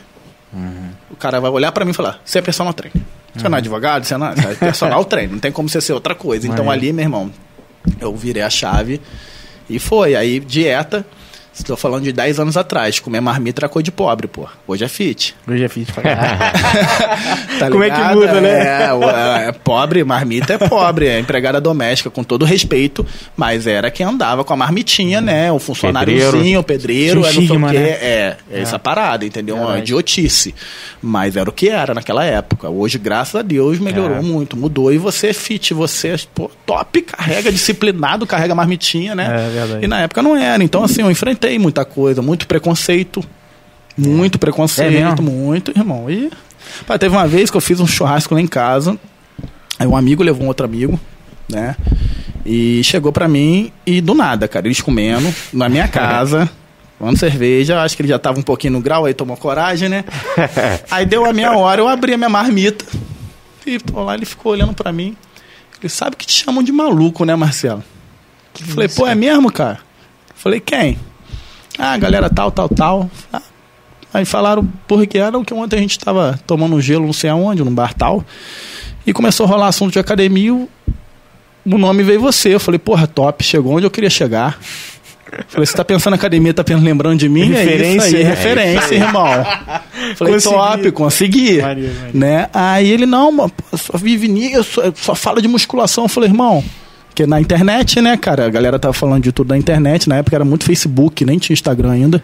O cara vai olhar pra mim e falar: você é personal trainer. Você não é advogado, você não é, você é personal trainer, não tem como você ser outra coisa. Então ali, meu irmão, eu virei a chave e foi. Aí, dieta. Estou falando de 10 anos atrás. Comer marmita era coisa de pobre, pô. Hoje é fit. Hoje é fit pra caralho. Tá Como é que muda, né? É, o- é, é pobre, marmita é pobre, é empregada doméstica, com todo respeito, mas era quem andava com a marmitinha, né? O funcionáriozinho, o pedreiro, é, não sei o estigma, quê. né? É, é essa parada, entendeu? Uma idiotice. Mas era o que era naquela época. Hoje, graças a Deus, melhorou É. muito, mudou. E você é fit, você, pô, top, carrega disciplinado, carrega marmitinha, né? É verdade. E na época não era. Então, assim, eu enfrentei muita coisa, muito preconceito. Muito É preconceito, mesmo? muito, irmão. E teve uma vez que eu fiz um churrasco lá em casa. Aí um amigo levou um outro amigo, né? E chegou pra mim e do nada, cara, eles comendo na minha casa, tomando cerveja. Acho que ele já tava um pouquinho no grau, aí tomou coragem, né? aí deu a minha hora, eu abri a minha marmita. E tô lá, ele ficou olhando pra mim. Ele sabe que te chamam de maluco, né, Marcelo? Eu falei, pô, é mesmo, cara? Falei, quem? Ah, galera tal, tal, tal. Ah, Aí falaram por que era que ontem a gente tava tomando um gelo não sei aonde, num bar tal. E começou a rolar assunto de academia. O o nome veio você. Eu falei, porra, top, chegou onde eu queria chegar. Falei, você tá pensando em academia, tá pensando, lembrando de mim? é isso Referência, aí, é referência, irmão. Falei, Consegui. top, consegui. Maneiro, maneiro. Né? Aí ele, não, mano, só vive nisso, só fala de musculação. Eu falei, irmão, porque na internet, né, cara, a galera tava falando de tudo na internet, na época era muito Facebook, nem tinha Instagram ainda.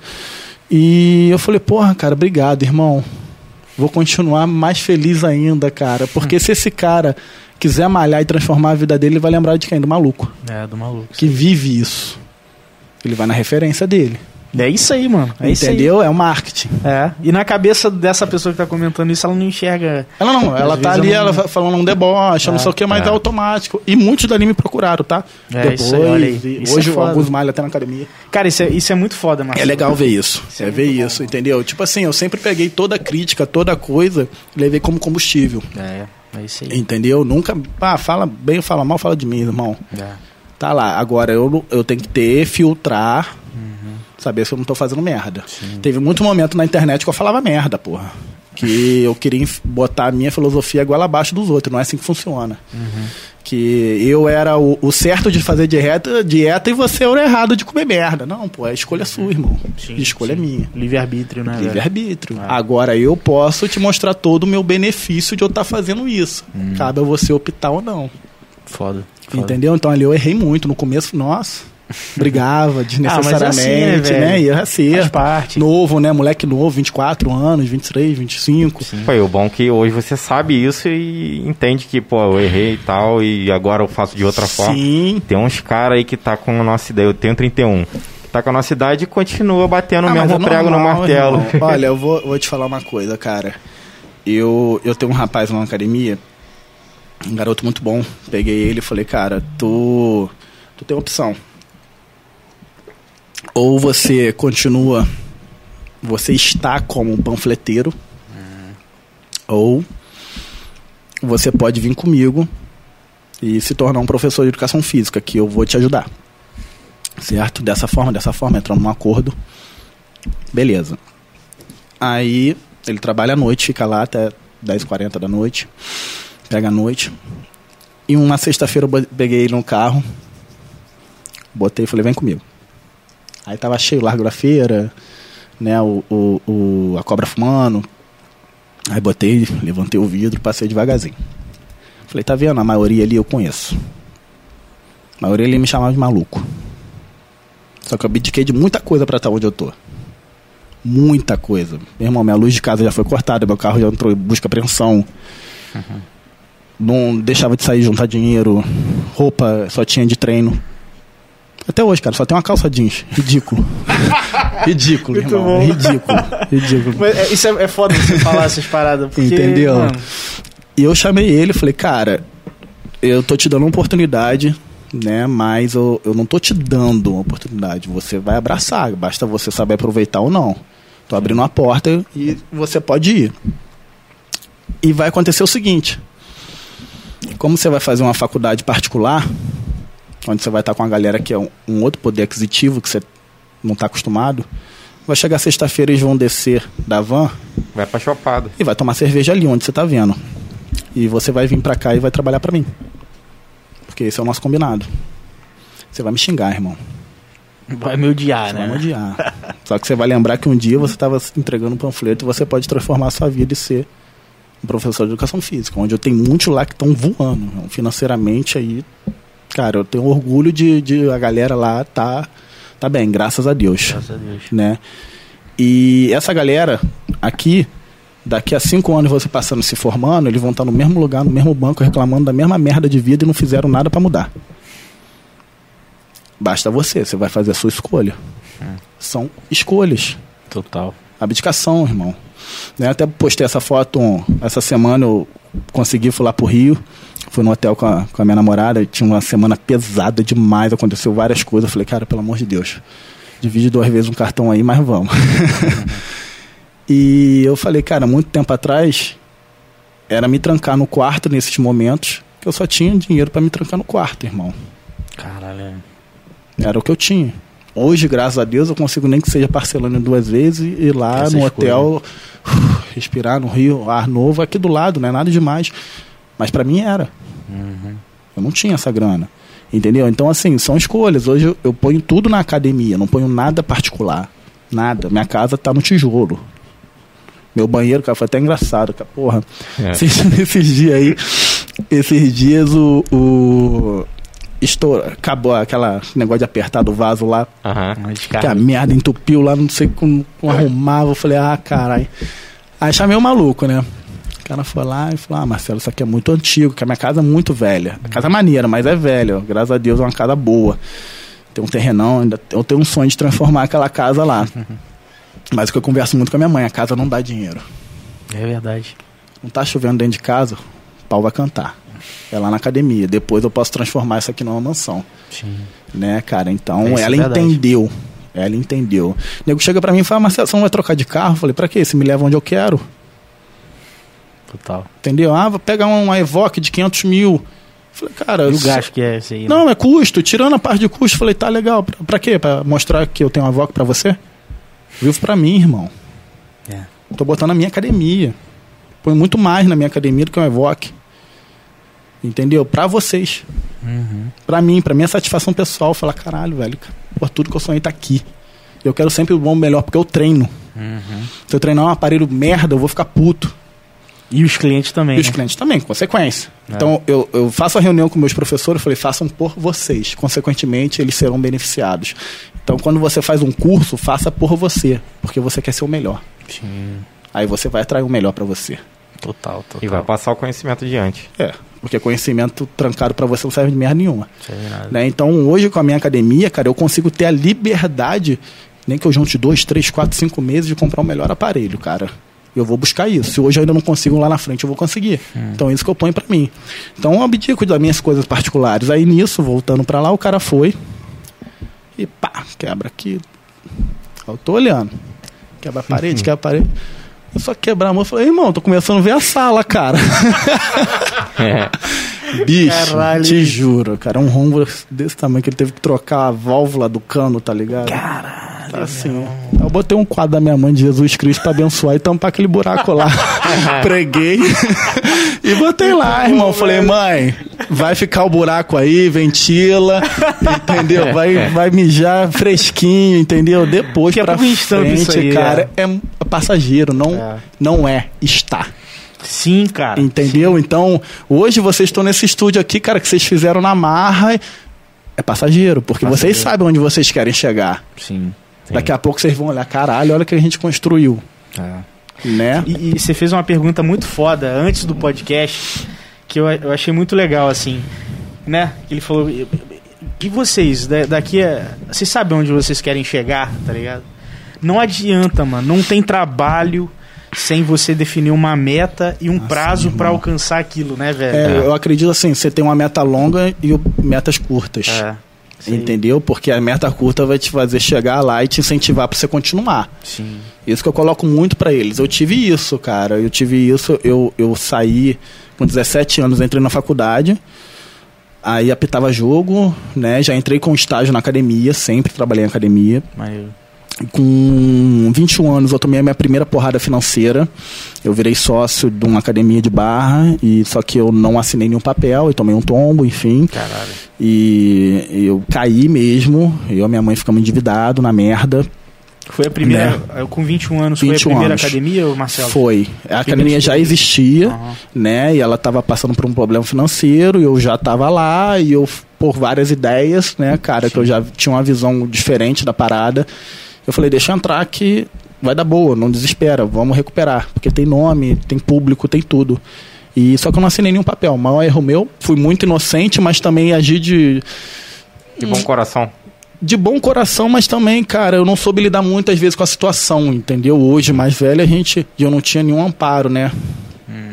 E eu falei, porra, cara, obrigado, irmão. Vou continuar mais feliz ainda, cara. Porque se esse cara quiser malhar e transformar a vida dele, ele vai lembrar de quem? Do maluco. É, do maluco. Que vive isso. Ele vai na referência dele. É isso aí, mano. É isso aí. entendeu? É o marketing. É. E na cabeça dessa pessoa que tá comentando isso, ela não enxerga. Ela não, ela tá ali, não- ela falando um deboche, não sei o que, mas é. é. automático. E muitos dali me procuraram, tá? É, isso aí, olha aí. Isso hoje é alguns malham até na academia. Cara, isso é, isso é muito foda, mano. É legal ver isso. Isso é é ver bom, isso, entendeu? Tipo assim, eu sempre peguei toda crítica, toda coisa, levei como combustível. É, é isso aí. Entendeu? Nunca. Ah, fala bem ou fala mal, fala de mim, irmão. É. Tá lá. Agora eu, eu tenho que ter, filtrar, Uhum. Saber se eu não tô fazendo merda. Teve muito momento na internet que eu falava merda, porra. Que eu queria botar a minha filosofia goela abaixo dos outros. Não é assim que funciona. Uhum. Que eu era o, o certo de fazer dieta, dieta e você era o errado de comer merda. Não, pô, a escolha é sua, irmão. Sim, a escolha sim. é minha. Livre-arbítrio, né? Livre-arbítrio. Ah. Agora eu posso te mostrar todo o meu benefício de eu estar fazendo isso. Hum. Cabe a você optar ou não. Foda. foda. Entendeu? Então ali eu errei muito. No começo, nossa, brigava desnecessariamente, Ah, é assim, né, né? velho? Ia ser. Faz parte. Novo, né? Moleque novo, 24 anos, 23, 25. Pô, e o bom é que hoje você sabe isso e entende que, pô, eu errei e tal, e agora eu faço de outra forma. Sim. Tem uns caras aí que tá com a nossa ideia, eu tenho 31, que tá com a nossa idade e continua batendo o Ah, mesmo mas é prego normal, no martelo. irmão. Olha, eu vou, vou te falar uma coisa, cara. Eu, eu tenho um rapaz lá na academia, um garoto muito bom. Peguei ele e falei, cara, tu, tu tem opção. Ou você continua, você está como um panfleteiro, ou você pode vir comigo e se tornar um professor de educação física, que eu vou te ajudar. Certo? Dessa forma, dessa forma, entrando num acordo. Beleza. Aí ele trabalha à noite, fica lá até 10h40 da noite. Pega a noite. E uma sexta-feira eu peguei ele no carro. Botei e falei, vem comigo. Aí tava cheio, largo da feira, né? O, o, o- a cobra fumando. Aí botei, levantei o vidro, passei devagarzinho. Falei, tá vendo? A maioria ali eu conheço. A maioria ali me chamava de maluco. Só que eu abdiquei de muita coisa pra estar onde eu tô. Muita coisa. Meu irmão, minha luz de casa já foi cortada, meu carro já entrou em busca e apreensão. Não deixava de sair juntar dinheiro, roupa só tinha de treino. Até hoje, cara, só tem uma calça jeans. Ridículo. ridículo, Muito irmão. bom. Ridículo. Ridículo. Mas é- Isso é, é foda você falar essas paradas. Porque, Entendeu? mano, E eu chamei ele falei, cara, eu tô te dando uma oportunidade, né? Mas eu, eu não tô te dando uma oportunidade. Você vai abraçar, basta você saber aproveitar ou não. Tô abrindo uma porta e você pode ir. E vai acontecer o seguinte: como você vai fazer uma faculdade particular, onde você vai estar com a galera que é um, um outro poder aquisitivo que você não está acostumado, vai chegar sexta-feira eles vão descer da van Vai pra chopada. e vai tomar cerveja ali onde você tá vendo. E você vai vir pra cá e vai trabalhar pra mim. Porque esse é o nosso combinado. Você vai me xingar, irmão. vai me odiar, Você né? vai me odiar. Só que você vai lembrar que um dia você estava entregando um panfleto e você pode transformar a sua vida e ser um professor de educação física. Onde eu tenho muitos lá que estão voando. Financeiramente aí. Cara, eu tenho orgulho de, de a galera lá tá, tá bem, graças a Deus Graças a Deus. né? E essa galera aqui, daqui a cinco anos você passando se formando, eles vão estar no mesmo lugar, no mesmo banco, reclamando da mesma merda de vida e não fizeram nada pra mudar. Basta você, você vai fazer a sua escolha. São escolhas. Total. Abdicação, irmão. Né? Até postei essa foto um, essa semana, eu consegui, fui lá pro Rio, fui no hotel com a, com a minha namorada, tinha uma semana pesada demais, aconteceu várias coisas. Eu falei, cara, pelo amor de Deus, divide duas vezes um cartão aí, mas vamos. e eu falei, cara, muito tempo atrás, era me trancar no quarto nesses momentos, que eu só tinha dinheiro para me trancar no quarto, irmão. Caralho. é. Era o que eu tinha. Hoje, graças a Deus, eu consigo nem que seja parcelando em duas vezes e ir lá Essa no escolha. hotel, respirar no Rio, ar novo, aqui do lado, não é nada demais. Mas pra mim era. Uhum. Eu não tinha essa grana. Entendeu? Então, assim, são escolhas. Hoje eu, eu ponho tudo na academia, não ponho nada particular. Nada. Minha casa tá no tijolo. Meu banheiro, cara, foi até engraçado, cara. Porra. É. Esses, esses dias aí, esses dias o. o estoura, acabou aquela negócio de apertar do vaso lá. Mas, que a merda entupiu lá, não sei como, como arrumava. Eu falei, ah, caralho. Aí chamei o maluco, né? O cara foi lá e falou: Ah, Marcelo, isso aqui é muito antigo, que a minha casa é muito velha. A casa é maneira, mas é velha. Graças a Deus é uma casa boa. Tem um terrenão, ainda eu tenho um sonho de transformar aquela casa lá. Mas o que eu converso muito com a minha mãe, a casa não dá dinheiro. é verdade. Não tá chovendo dentro de casa, o pau vai cantar. É lá na academia. Depois eu posso transformar isso aqui numa mansão. Sim. Né, cara? Então É, ela verdade. entendeu. Ela entendeu. O nego chega pra mim e fala, Marcelo, você não vai trocar de carro? Eu falei, pra quê? Você me leva onde eu quero. Total. Entendeu? Ah, vou pegar um Evoque de 500 mil. Falei, cara... E o gasto que é esse aí? né? Não, é custo. Tirando a parte de custo, falei, tá legal. Pra, pra quê? Pra mostrar que eu tenho um Evoque pra você? Vivo pra mim, irmão. É. Tô botando na minha academia. Põe muito mais na minha academia do que um Evoque. Entendeu? Pra vocês. Uhum. Pra mim, pra minha satisfação pessoal. Falar, caralho, velho. Pô, tudo que eu sonhei tá aqui. Eu quero sempre o bom melhor, porque eu treino. Uhum. Se eu treinar um aparelho merda, eu vou ficar puto. E os clientes também. E os né? clientes também, consequência. É. Então, eu, eu faço a reunião com meus professores, eu falei, façam por vocês. Consequentemente, eles serão beneficiados. Então, quando você faz um curso, faça por você, porque você quer ser o melhor. Sim. Aí você vai atrair o melhor pra você. Total, total. E vai passar o conhecimento adiante. É, porque conhecimento trancado pra você não serve de merda nenhuma. Né? Então, hoje, com a minha academia, cara, eu consigo ter a liberdade, nem que eu junte dois, três, quatro, cinco meses de comprar o melhor aparelho, cara. Eu vou buscar isso. Se hoje eu ainda não consigo lá na frente, eu vou conseguir. Então, é isso que eu ponho pra mim. Então, eu abdico das minhas coisas particulares. Aí, nisso, voltando pra lá, o cara foi e pá, quebra aqui. Eu tô olhando. Quebra a parede, quebra a parede. Eu só quebrar a mão e falei, irmão, tô começando a ver a sala, cara. É. Bicho, Caralho. te juro, cara, um rombo desse tamanho que ele teve que trocar a válvula do cano, tá ligado? Caralho. Tá assim. Eu botei um quadro da minha mãe de Jesus Cristo pra abençoar e tampar aquele buraco lá. Preguei e botei lá, irmão. Falei, mãe, vai ficar o buraco aí, ventila, entendeu? Vai, vai mijar fresquinho, entendeu? Depois a pra tampa frente, aí, cara, é. passageiro, não É. não é, está. Sim, cara. Entendeu? Então, hoje vocês estão nesse estúdio aqui, cara, que vocês fizeram na marra. É passageiro, porque vocês sabem onde vocês querem chegar. Sim. Daqui a pouco vocês vão olhar, caralho, olha o que a gente construiu. É. Né? E, e você fez uma pergunta muito foda antes do podcast que eu, eu achei muito legal, assim, né? Ele falou. E vocês, da- daqui a. Vocês sabem onde vocês querem chegar, tá ligado? Não adianta, mano. Não tem trabalho sem você definir uma meta e um prazo pra alcançar aquilo, né, velho? É, eu acredito assim, você tem uma meta longa e metas curtas. É. Sei. Entendeu? Porque a meta curta vai te fazer chegar lá e te incentivar pra você continuar. Sim. Isso que eu coloco muito pra eles. Eu tive isso, cara. Eu tive isso. Eu, eu saí com 17 anos, entrei na faculdade. Aí apitava jogo, né? Já entrei com estágio na academia, sempre trabalhei em academia. Com 21 anos eu tomei a minha primeira porrada financeira. Eu virei sócio de uma academia de barra e só que eu não assinei nenhum papel, eu tomei um tombo, enfim. Caralho. E eu caí mesmo, eu e minha mãe ficamos endividados na merda. Foi a primeira. eu Com 21 anos, foi a 21 primeira anos. academia, Marcelo? Foi. A academia já existia, Aham. né? E ela estava passando por um problema financeiro, e eu já estava lá, e eu, por várias ideias, né, cara, que eu já tinha uma visão diferente da parada. Eu falei, deixa eu entrar que vai dar boa, não desespera, vamos recuperar. Porque tem nome, tem público, tem tudo. E só que eu não assinei nenhum papel. O maior erro meu, fui muito inocente, mas também agi de, De bom coração. de bom coração, mas também, cara, eu não soube lidar muitas vezes com a situação, entendeu? Hoje, mais velho, a gente. E eu não tinha nenhum amparo, né?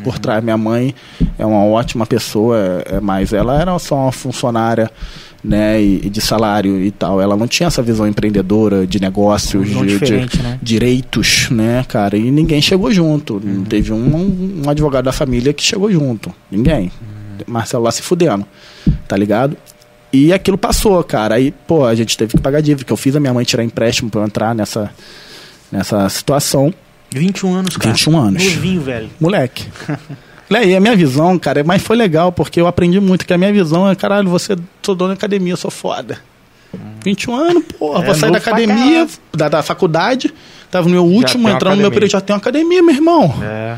Por trás. Minha mãe é uma ótima pessoa, é, é, mas ela era só uma funcionária, né? E, e de salário e tal. Ela não tinha essa visão empreendedora de negócios, de, de né? direitos, né, cara? E ninguém chegou junto. Não teve um, um advogado da família que chegou junto. Ninguém. Marcelo lá se fudendo, tá ligado? E aquilo passou, cara. Aí, pô, a gente teve que pagar dívida, que eu fiz a minha mãe tirar empréstimo pra eu entrar nessa, nessa situação. 21 anos, cara. 21 anos. Novinho, velho. Moleque. E aí, a minha visão, cara, mas foi legal, porque eu aprendi muito, que a minha visão é, caralho, você, sou dono da academia, eu sou foda. 21 anos, porra, É vou sair da academia, da, da faculdade, tava no meu último, entrando no meu período, já tenho academia, meu irmão. É.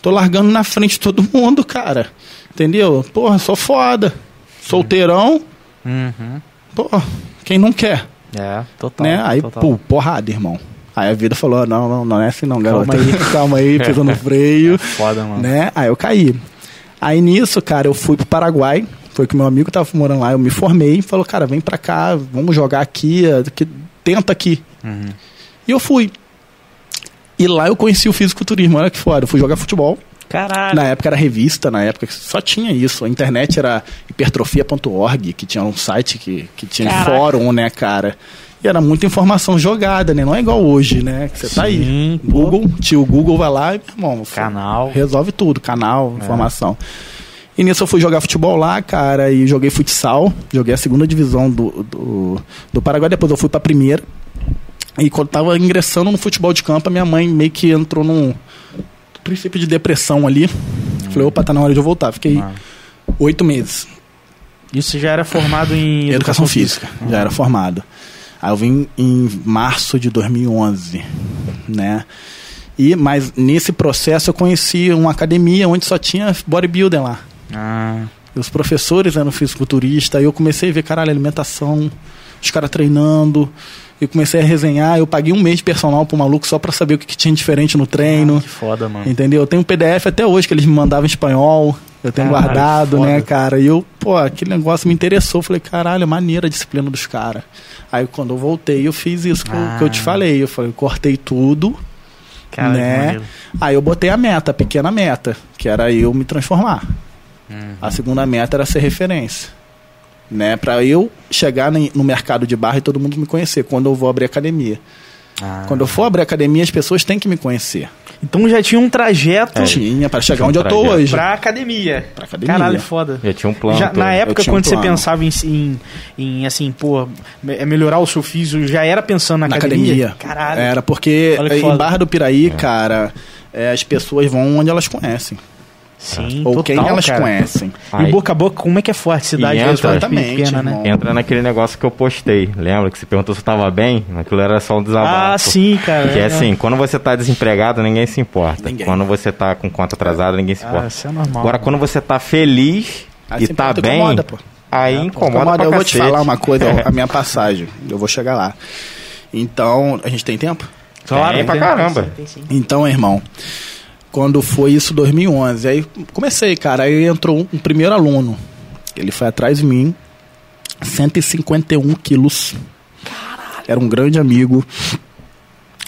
Tô largando na frente de todo mundo, cara. Entendeu? Porra, sou foda. Solteirão, Uhum. porra, quem não quer, É, total. né? Aí, total. pô, porrada, irmão. Aí a vida falou, não, não, não é assim não, garoto. Calma aí. Calma aí, pisa no freio. Foda, mano. né? Aí eu caí. Aí nisso, cara, eu fui pro Paraguai. Foi que meu amigo tava morando lá. Eu me formei e falou, cara, vem pra cá, vamos jogar aqui, eh, que- tenta aqui. Uhum. E eu fui. E lá eu conheci o fisiculturismo, olha que foda. Eu fui jogar futebol. Caralho. Na época era revista, na época só tinha isso. A internet era hipertrofia.org, que tinha um site que, que tinha Caraca. fórum, né, cara? E era muita informação jogada, né? Não é igual hoje, né? Que você tá aí. Sim. Google, tio Google vai lá e, meu irmão, Canal. resolve tudo, canal, informação. E nisso eu fui jogar futebol lá, cara, e joguei futsal. Joguei a segunda divisão do, do, do Paraguai, depois eu fui pra primeira. E quando tava ingressando no futebol de campo, a minha mãe meio que entrou num princípio de depressão ali. Falei, opa, tá na hora de eu voltar. Fiquei Ah. oito meses. Isso já era formado em Educação, física, já era formado. Aí eu vim em março de 2011, né? E, mas nesse processo eu conheci uma academia onde só tinha bodybuilder lá. Ah, E os professores eram fisiculturistas, aí eu comecei a ver, caralho, alimentação, os caras treinando. Eu comecei a resenhar, eu paguei um mês de personal pro maluco só pra saber o que, que tinha diferente no treino. que foda, mano. Entendeu? Eu tenho um PDF até hoje que eles me mandavam em espanhol. Eu tenho Caralho, guardado, né, cara? E eu, pô, aquele negócio me interessou. Falei, caralho, é maneira a disciplina dos caras. Aí quando eu voltei, eu fiz isso que, eu, que eu te Ah. falei. Eu falei, eu cortei tudo, Cara, que né? Aí eu botei a meta, a pequena meta, que era eu me transformar. Uhum. A segunda meta era ser referência. Né, pra eu chegar no mercado de barra e todo mundo me conhecer quando eu vou abrir academia. Ah. Quando eu for abrir academia, as pessoas têm que me conhecer. Então já tinha um trajeto Tinha pra chegar Tinha um onde eu tô trajeto. hoje. pra academia. Pra academia. Caralho, foda. Já tinha um plano. Já, na época, tinha um quando você pensava em, em, em, assim, pô, é melhorar o seu físico, já era pensando na, na academia? academia. Caralho. Era porque em. Barra do Piraí, cara, é, as pessoas vão onde elas conhecem. Sim, ou total, quem elas cara. conhecem. E boca a boca, como é que é forte a cidade? E é entra- Exatamente, pequena, né? Entra naquele negócio que eu postei. Lembra que você perguntou se eu tava bem? Aquilo era só um desabafo. Ah, sim, cara. Que é assim, quando você tá desempregado, ninguém se importa. Ninguém. Quando você tá com conta atrasada, ninguém se Ah, importa. isso é normal. Agora, quando você tá feliz Aí e tá bem, incomoda, pô. aí incomoda, Incomoda, pra eu vou te cacete. falar uma coisa, a minha passagem. Eu vou chegar lá. Então, a gente tem tempo? Claro, Tem pra caramba. tem sim. Então, irmão, quando foi isso 2011, aí comecei, cara, aí entrou um primeiro aluno. Ele foi atrás de mim. 151 quilos. Era um grande amigo.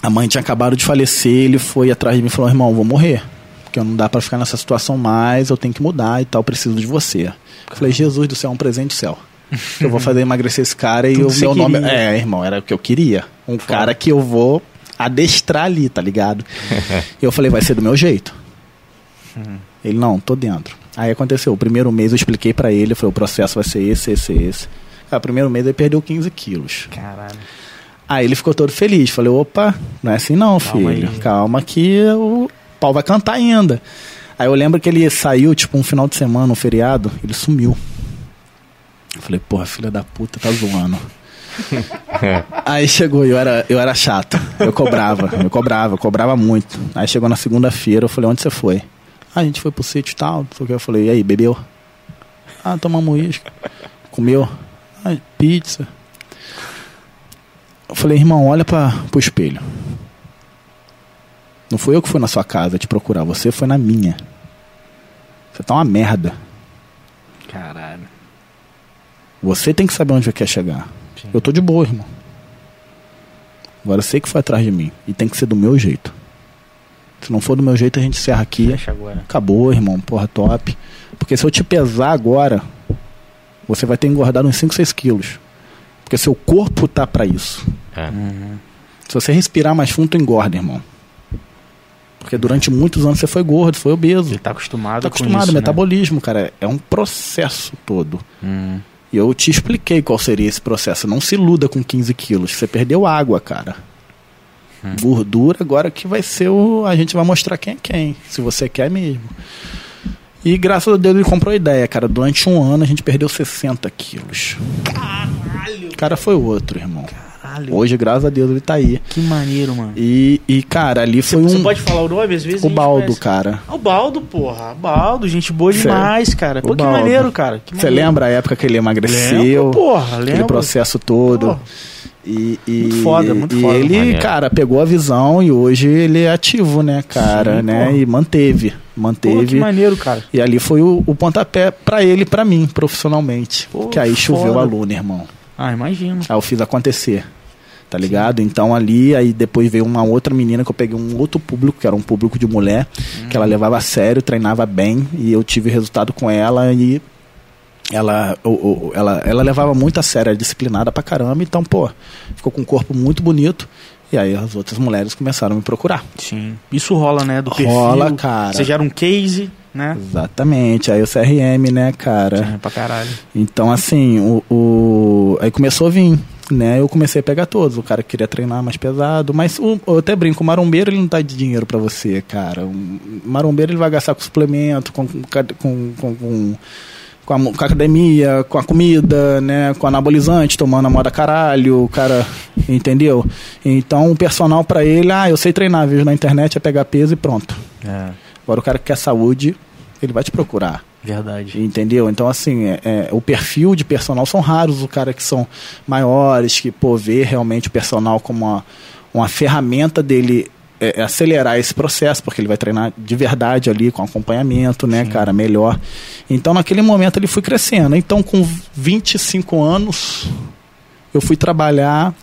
A mãe tinha acabado de falecer, ele foi atrás de mim e falou: irmão, vou morrer. Porque não dá pra ficar nessa situação mais, eu tenho que mudar e tal, preciso de você. Eu falei, Jesus do céu, é um presente do céu. Eu vou fazer emagrecer esse cara e o meu nome. queria. É, irmão, era o que eu queria. Um cara que eu vou adestrar ali, tá ligado? eu falei, vai ser do meu jeito. Ele, não, tô dentro. Aí aconteceu, o primeiro mês eu expliquei pra ele, eu falei, o processo vai ser esse, esse, esse. Cara, o primeiro mês ele perdeu 15 quilos. Caralho. Aí ele ficou todo feliz. Falei, opa, não é assim não, Calma filho. aí. Calma que o pau vai cantar ainda. Aí eu lembro que ele saiu, tipo, um final de semana, um feriado, ele sumiu. Eu falei, porra, filha da puta, tá zoando. Aí chegou, eu era, eu era chato. Eu cobrava, eu cobrava, cobrava muito. Aí chegou na segunda-feira, eu falei, onde você foi? Ah, a gente foi pro sítio e tal, não. Eu falei, e aí, bebeu? Ah, tomamos uísque. Comeu? Ah, pizza. Eu falei, irmão, olha pra, pro espelho. Não fui eu que fui na sua casa te procurar, você foi na minha. Você tá uma merda. Caralho. Você tem que saber onde você quer chegar. Sim. Eu tô de boa, irmão. Agora você que foi atrás de mim. E tem que ser do meu jeito. Se não for do meu jeito, a gente encerra aqui. Fecha agora. Acabou, irmão. Porra, top. Porque se eu te pesar agora, você vai ter engordado uns 5, 6 quilos. Porque seu corpo tá pra isso. É. Se você respirar mais fundo, tu engorda, irmão. Porque durante muitos anos você foi gordo, foi obeso. Ele tá acostumado Tá com acostumado, isso, né? metabolismo, cara. É um processo todo. Hum. E eu te expliquei qual seria esse processo. Não se iluda com 15 quilos. Você perdeu água, cara. Gordura, agora que vai ser o. A gente vai mostrar quem é quem. Se você quer mesmo. E graças a Deus ele comprou a ideia, cara. Durante um ano a gente perdeu 60 quilos. Caralho. O cara foi outro, irmão. Caralho. Hoje, graças a Deus, ele tá aí. Que maneiro, mano. E, e cara, ali foi um. você pode falar o nome às vezes? a O baldo, conhece. cara. Ah, o Baldo, porra. O Baldo, gente boa Cê- demais, cara. Pô, que Baldo. maneiro, cara. Você lembra a época que ele emagreceu? Lembro, porra, Aquele lembro. processo todo. Pô. E, e, Muito foda, muito e foda. ele, Maneiro. cara, pegou a visão e hoje ele é ativo, né, cara, Sim, né? porra. E manteve, Pô, que manteve. maneiro, cara. e ali foi o, o pontapé pra ele e pra mim, profissionalmente. Pô, que aí choveu foda. aluno, irmão. Ah, imagino. Aí eu fiz acontecer. Tá ligado? Então ali, aí depois veio uma outra menina que eu peguei um outro público, que era um público de mulher, que ela levava a sério, treinava bem, e eu tive resultado com ela e ela, o- o- ela, ela levava muito a sério, era disciplinada pra caramba, então, pô, ficou com um corpo muito bonito. E aí as outras mulheres começaram a me procurar. Sim. Isso rola, né? Do perfil. Rola, cara. Você gera um case, né? Exatamente, aí o CRM, né, cara? É, pra caralho. Então, assim, o, o- aí começou a vir, né? Eu comecei a pegar todos. O cara que queria treinar mais pesado, mas o, eu até brinco, o marombeiro ele não dá de dinheiro pra você, cara. O marombeiro ele vai gastar com suplemento, com, com, com, com, com, a, com a academia, com a comida, né? Com anabolizante, tomando a moda caralho, o cara, entendeu? Então, o personal pra ele, ah, eu sei treinar, vejo na internet, é pegar peso e pronto. É, Agora o cara que quer saúde, ele vai te procurar. Verdade. Entendeu? Então, assim, é, é, o perfil de personal são raros, o cara que são maiores, que, pô, vê realmente o personal como uma, uma ferramenta dele é, é acelerar esse processo, porque ele vai treinar de verdade ali, com acompanhamento, né, cara, melhor. Então, naquele momento, ele foi crescendo. Então, com 25 anos, eu fui trabalhar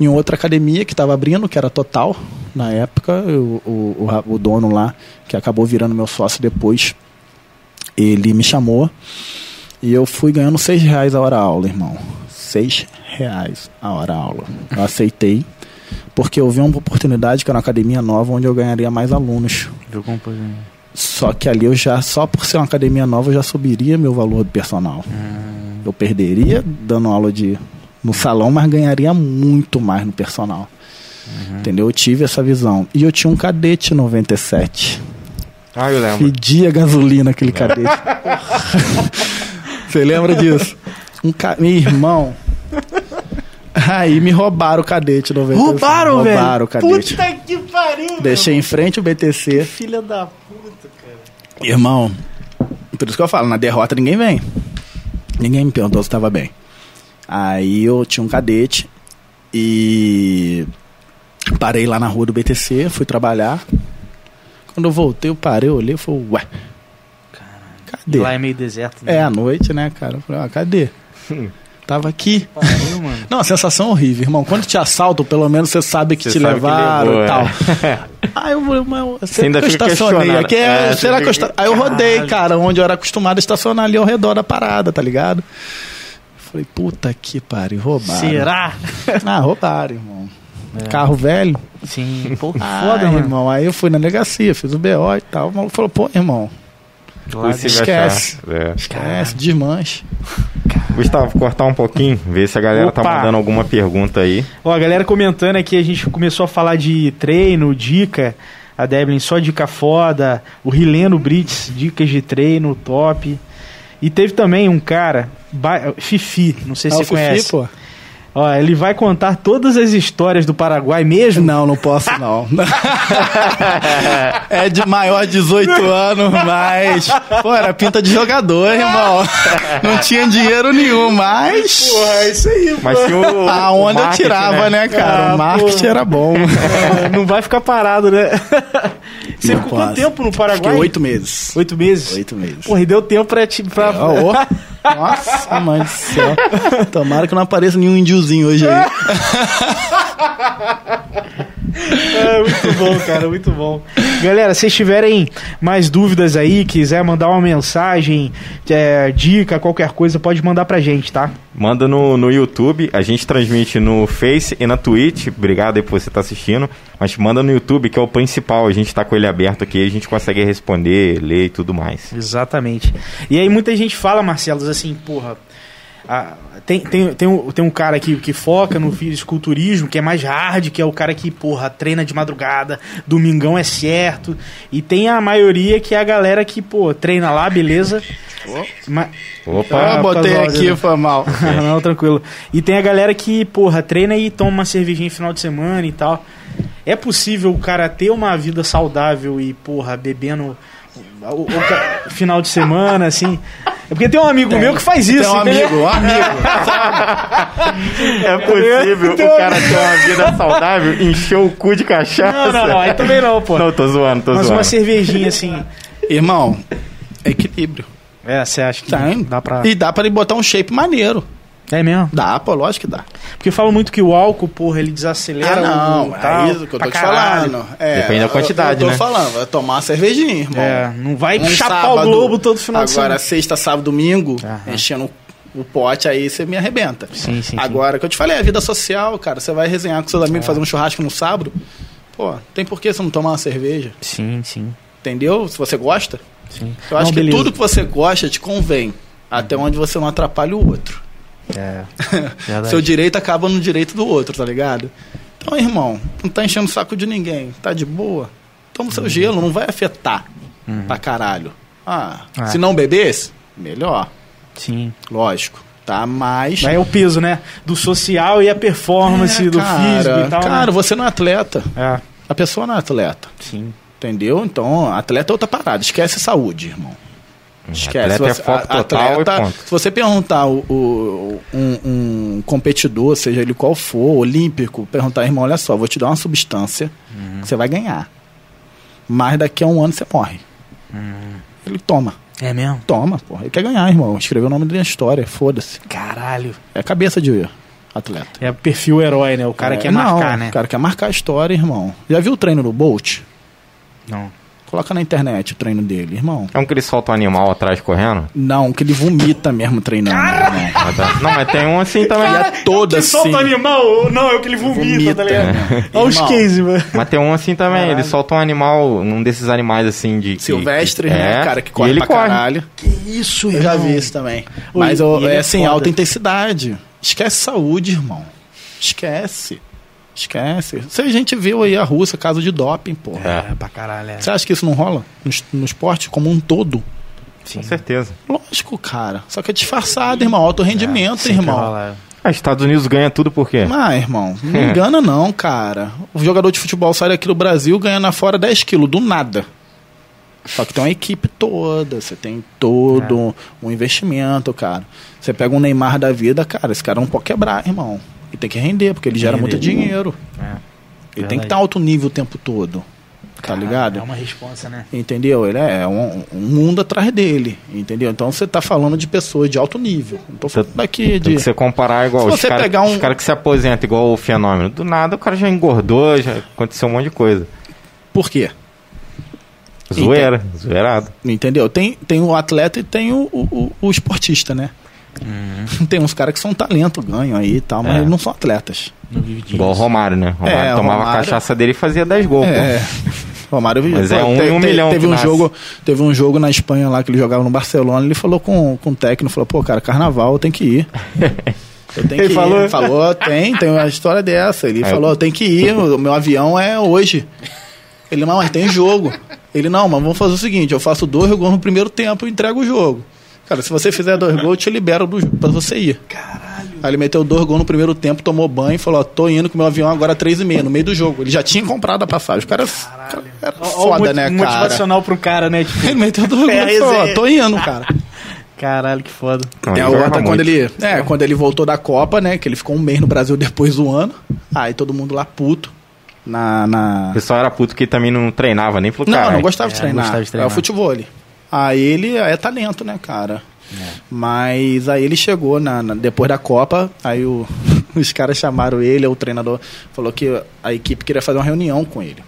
em outra academia que estava abrindo, que era Total, na época, eu- o, o, o dono lá, que acabou virando meu sócio depois, ele me chamou e eu fui ganhando seis reais a hora aula, irmão. Seis reais a hora aula. Eu aceitei, porque eu vi uma oportunidade que era uma academia nova onde eu ganharia mais alunos. Foi? Só que ali eu já, só por ser uma academia nova, eu já subiria meu valor do personal. Eu perderia dando aula de no salão, mas ganharia muito mais no personal. Entendeu? Eu tive essa visão. E eu tinha um cadete 97. Ah, eu lembro. Fedia gasolina aquele cadete. Você lembra disso? Um ca... Meu irmão. Aí me roubaram o cadete 97. Roubaram, velho? Roubaram o cadete. Puta que pariu, Deixei em frente o BTC. Filha da puta, cara. Irmão, por isso que eu falo, na derrota ninguém vem. Ninguém me perguntou se estava bem. Aí eu tinha um cadete e parei lá na rua do BTC, fui trabalhar. Quando eu voltei, eu parei, eu olhei e falei, ué, cadê? Lá é meio deserto, né? É, à noite, né, cara? Eu falei, ah, cadê? Tava aqui. Pariu, mano. Não, a sensação é horrível, irmão. Quando te assaltam, pelo menos você sabe que Você te sabe que levaram levou, e é. tal. Aí eu, eu, Você ainda que eu estacionei aqui. É, É, será que eu esta... Aí eu rodei, cara, onde eu era acostumado a estacionar ali ao redor da parada, tá ligado? Falei, puta que pariu, roubaram. Será? Ah, roubaram, irmão. Carro velho. Sim, pô, Ah, foda, mano. irmão. Aí eu fui na delegacia, fiz o BO e tal. O maluco falou, pô, irmão, Possível esquece. É. esquece, desmanche. Gustavo, cortar um pouquinho, ver se a galera tá Opa. mandando alguma pergunta aí. Ó, a galera comentando aqui, a gente começou a falar de treino, dica. A Devlin só dica foda. O Rileno Brits, dicas de treino, top. E teve também um cara, Ba- Fifi, não sei se Ah, você o Fifi, conhece. pô. Ó, ele vai contar todas as histórias do Paraguai mesmo. Não, não posso não. é de maior de 18 anos, mas. Pô, era pinta de jogador, irmão. Não tinha dinheiro nenhum, mas. Porra, é isso aí, Mas se o. A onda marketing, tirava, né, cara? Ah, o marketing pô. era bom. É, não vai ficar parado, né? Você Não ficou quanto tempo no Fiquei Paraguai? oito meses. Oito meses? Oito meses. Porra, e deu tempo pra... Te, pra... Ó. Nossa, mãe do céu. Tomara que não apareça nenhum índiozinho hoje aí. É, muito bom, cara, muito bom. Galera, se tiverem mais dúvidas aí, quiser mandar uma mensagem, é, dica, qualquer coisa, pode mandar pra gente, tá? Manda no, no YouTube, a gente transmite no Face e na Twitch. Obrigado aí por você estar assistindo. Mas manda no YouTube, que é o principal. A gente tá com ele aberto aqui, a gente consegue responder, ler e tudo mais. Exatamente. E aí muita gente fala, Marcelo, assim, porra. Ah, tem, tem, tem, um, tem um cara aqui que foca no fisiculturismo, que é mais hard, que é o cara que, porra, treina de madrugada, domingão é certo. E tem a maioria que é a galera que, pô, treina lá, beleza. Ma- Opa, Ah, botei aqui, áudio, foi mal. Não, tranquilo. E tem a galera que, porra, treina e toma uma cervejinha no final de semana e tal. É possível o cara ter uma vida saudável e, porra, bebendo o, o final de semana, assim? É porque tem um amigo meu que faz isso, Tem um entendeu? amigo, um amigo. é possível o cara ter uma vida saudável, encher o cu de cachaça? Não, não, não, aí também não, pô. Não, tô zoando, tô Mas zoando. uma cervejinha, assim. Irmão, equilíbrio. É, você acha que Tem. dá pra. E dá pra ele botar um shape maneiro. É mesmo? Dá, pô, lógico que dá. Porque falam muito que o álcool, porra, ele desacelera ah, não, o. tal, é isso que eu tô te caralho. falando. É, Depende da quantidade, eu, eu né? tô falando, vai tomar uma cervejinha, irmão. É, não vai Um chapar sábado, o globo todo final de semana. Agora, sexta, sábado, domingo, Aham. enchendo o pote, aí você me arrebenta. Sim, sim, sim. Agora, que eu te falei, a vida social, cara, você vai resenhar com seus amigos, É. fazer um churrasco no sábado, pô, tem por que você não tomar uma cerveja? Sim, sim, Entendeu? Se você gosta. sim. Eu acho Não, que beleza. tudo que você gosta te convém, até onde você não atrapalha o outro. É. Seu direito acaba no direito do outro, tá ligado? Então, irmão, não tá enchendo o saco de ninguém, tá de boa. Toma Uhum. seu gelo, não vai afetar pra caralho. Ah, Ah. se não bebesse, melhor, Sim. lógico, tá? Mas. É o peso, né? Do social e a performance É, do cara, físico e tal. Cara, né? você não é atleta. É, A pessoa não é atleta. sim. Entendeu? Então, atleta é outra parada. Esquece saúde, irmão. Esquece. Atleta é Você- foco a- total e ponto. Se você perguntar o, o- um, um competidor, seja ele qual for, olímpico, perguntar, irmão, olha só, vou te dar uma substância Uhum. que você vai ganhar. Mas daqui a um ano você morre. Uhum. Ele toma. É mesmo? Toma, porra. Ele quer ganhar, irmão. Escreveu o nome da história, foda-se. Caralho. É cabeça de atleta. É perfil herói, né? O cara É, quer não, marcar, né? O cara quer marcar a história, irmão. Já viu o treino do Bolt? Não. Coloca na internet o treino dele, irmão. É um que ele solta um animal atrás correndo? Não, que ele vomita mesmo treinando, irmão. Ah, tá. Não, mas tem um assim também. E é todo que assim. solta animal, não, é o que ele vomita, Vomita, tá ligado? né? Olha os Irmão. cases, mano. Mas tem um assim também, ele solta um animal, um desses animais assim de. que- Silvestre, que- né, é, cara, que corre ele pra corre. caralho. Que isso, Eu já vi isso também. Oi, Mas ele é é assim, foda. alta intensidade. Esquece saúde, irmão. Esquece. Esquece. Você a gente viu aí a Rússia, caso de doping, porra. É, pra caralho, é. Você acha que isso não rola no, no esporte como um todo? Sim. Com certeza. Lógico, cara. Só que é disfarçado, irmão. Alto rendimento, Sempre irmão. rola, Ah, Estados Unidos ganha tudo por quê? Ah, irmão, não engana não, cara. O jogador de futebol sai daqui do Brasil ganhando na fora 10 quilos, do nada. Só que tem uma equipe toda, você tem todo um investimento, cara. Você pega um Neymar da vida, cara, esse cara não pode quebrar, irmão. Ele tem que render, porque ele gera Render. muito dinheiro. É. Ele tem Verdade. que estar alto nível o tempo todo. tá ligado? É uma responsa, né? Entendeu? Ele é um, um mundo atrás dele, entendeu? Então você tá falando de pessoas de alto nível. Não tô falando daqui Tem de. você comparar igual Se os caras um- cara que se aposentam, igual o fenômeno. Do nada o cara já engordou, já aconteceu um monte de coisa. Por quê? Zoeira, zoeirado. Entendeu? Tem, tem o atleta e tem o, o- o esportista, né? Tem uns caras que são talento, ganham aí e tal, mas Uhum. É. eles não são atletas. Não vive disso. Igual o Romário, né? Romário É, tomava Romário- a cachaça dele e fazia 10 gols. É. Romário Mas é um em um milhão Teve um, nasce. jogo, teve um jogo na Espanha lá que ele jogava no Barcelona. Ele falou com, com o técnico: falou, pô, cara, carnaval, eu tenho que ir. Eu tenho Ele que falou? ir. Ele falou, tem, tem uma história dessa. Ele Aí- falou, eu tenho que ir, o meu avião é hoje. Ele, não, mas tem jogo. Ele, não, mas vamos fazer o seguinte: eu faço dois gols no primeiro tempo e entrego o jogo. Cara, se você fizer dois gols, eu te libero do, pra você ir. Caralho. Aí ele meteu dois gols no primeiro tempo, tomou banho e falou: ó, tô indo com meu avião agora três e meia, no meio do jogo. Ele já tinha comprado a passagem. Os caras. cara, Era Ó, foda, né, cara? Motivacional pro cara, né? Tipo, Ele meteu dois É, gols e falou: ó, resenha. tô indo, cara. caralho, que foda. Não, É outra quando ele, é, quando ele voltou da Copa, né? Que ele ficou um mês no Brasil depois do ano. Aí todo mundo lá puto. Na. na... O pessoal era puto que também não treinava nem falou, Não, cara. não gostava de É, não treinar. gostava de É treinar. o futebol. Aí ele é talento, né, cara? Mas aí ele chegou na, na- depois da Copa, aí o- os caras chamaram ele, o treinador falou que a equipe queria fazer uma reunião com ele.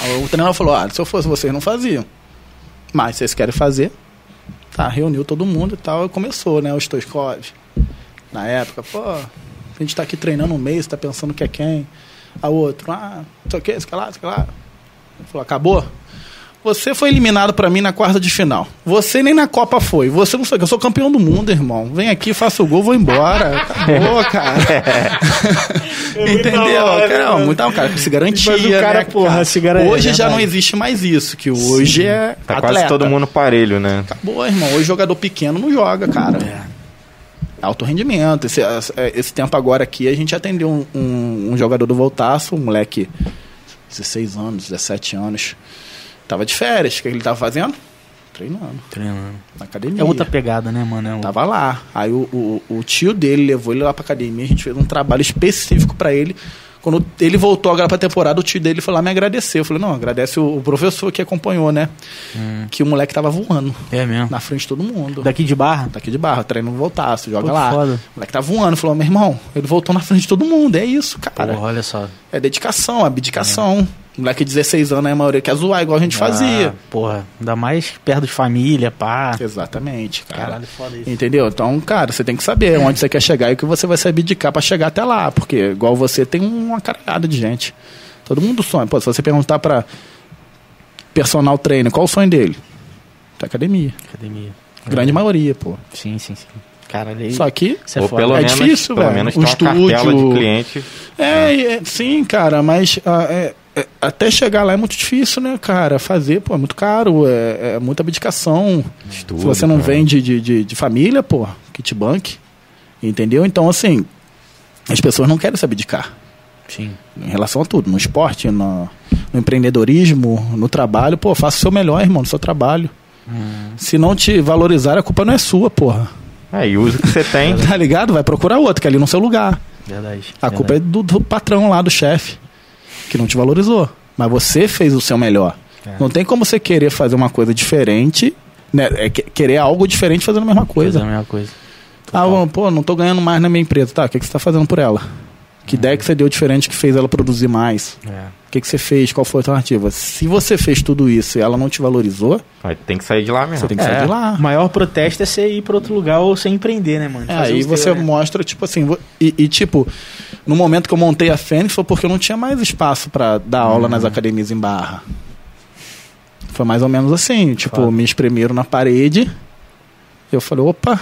Aí o treinador falou: Ah, se eu fosse vocês, não faziam. Mas vocês querem fazer? Tá, reuniu todo mundo e tal, e começou, né, o Stoichkov. Na época, pô, a gente tá aqui treinando um mês, tá pensando que é quem? A outro, ah, não sei o que, que lá, que lá. Ele falou, acabou? Você foi eliminado pra mim na quarta de final. Você nem na Copa foi. Você não sei. Eu sou campeão do mundo, irmão. Vem aqui, faça o gol, vou embora. Acabou, cara. Entendeu? hora, Cara, né? muito, um cara que se garantia. Mas o cara, né, porra, se garante- Hoje é já não verdade. existe mais isso. Que hoje é. Tá atleta. quase todo mundo parelho, né? Acabou, irmão. Hoje jogador pequeno não joga, cara. É. Alto rendimento. Esse, esse tempo agora aqui, a gente atendeu um, um, um jogador do Voltaço, um moleque, 16 anos, 17 anos. Tava de férias. O que ele tava fazendo? Treinando. Treinando. Na academia. É outra pegada, né, mano? É Tava lá. Aí o, o, o tio dele levou ele lá pra academia. A gente fez um trabalho específico pra ele. Quando ele voltou agora pra temporada, o tio dele foi lá me agradecer. Eu falei, não, agradece o, professor que acompanhou, né? Que o moleque tava voando É mesmo. na frente de todo mundo. Daqui de barra? Tá aqui de barra, treino voltasse, joga Pô, lá. foda. O moleque tá voando, falou, meu irmão, ele voltou na frente de todo mundo. É isso, cara. Porra, olha só. É dedicação, abdicação. Moleque de 16 anos, aí a maioria quer zoar, igual a gente fazia. Ah, porra, ainda mais perto de família, pá. Exatamente, cara. Caralho, foda isso. Entendeu? Então, cara, você tem que saber onde você quer chegar e o que você vai se abdicar pra chegar até lá. Porque, igual você, tem uma caralhada de gente. Todo mundo sonha. Pô, se você perguntar pra personal trainer, qual o sonho dele? Da academia. Academia. Grande maioria, pô. Sim, sim, sim. Caralho, aí. Só que é Ou pelo É menos, difícil, pelo velho. menos O estúdio- de cliente. É, é, sim, cara, mas é, é, até chegar lá é muito difícil, né, cara? Fazer, pô, é muito caro, é, é muita abdicação. Estudo, Se você não cara. vem de, de, de, família, pô, kit bank, entendeu? Então, assim, as pessoas não querem se abdicar Sim. em relação a tudo, no esporte, no, no empreendedorismo, no trabalho, pô, faça o seu melhor, irmão, no seu trabalho. Se não te valorizar, a culpa não é sua, porra. É, e usa o que você tem. Tá ligado? Vai procurar outro, que é ali no seu lugar. Verdade. A culpa é do, do patrão lá, do chefe, que não te valorizou. Mas você fez o seu melhor. É. Não tem como você querer fazer uma coisa diferente, né? É que- querer algo diferente fazendo a mesma coisa. Coisa. a mesma coisa. Ah, bom, pô, não tô ganhando mais na minha empresa. Tá, o que, que você tá fazendo por ela? Que ideia que você deu diferente que fez ela produzir mais? É. O que, que você fez? Qual foi a alternativa? Se você fez tudo isso e ela não te valorizou, Aí tem que sair de lá mesmo. você tem que É, sair de lá. O maior protesto é você ir pra outro lugar ou você empreender, né, mano? É, aí você teus, né? mostra, tipo assim, e, e, tipo, no momento que eu montei a Fênix foi porque eu não tinha mais espaço pra dar aula Uhum. nas academias em Barra. Foi mais ou menos assim, tipo, Foda. me espremeram na parede, eu falei, opa,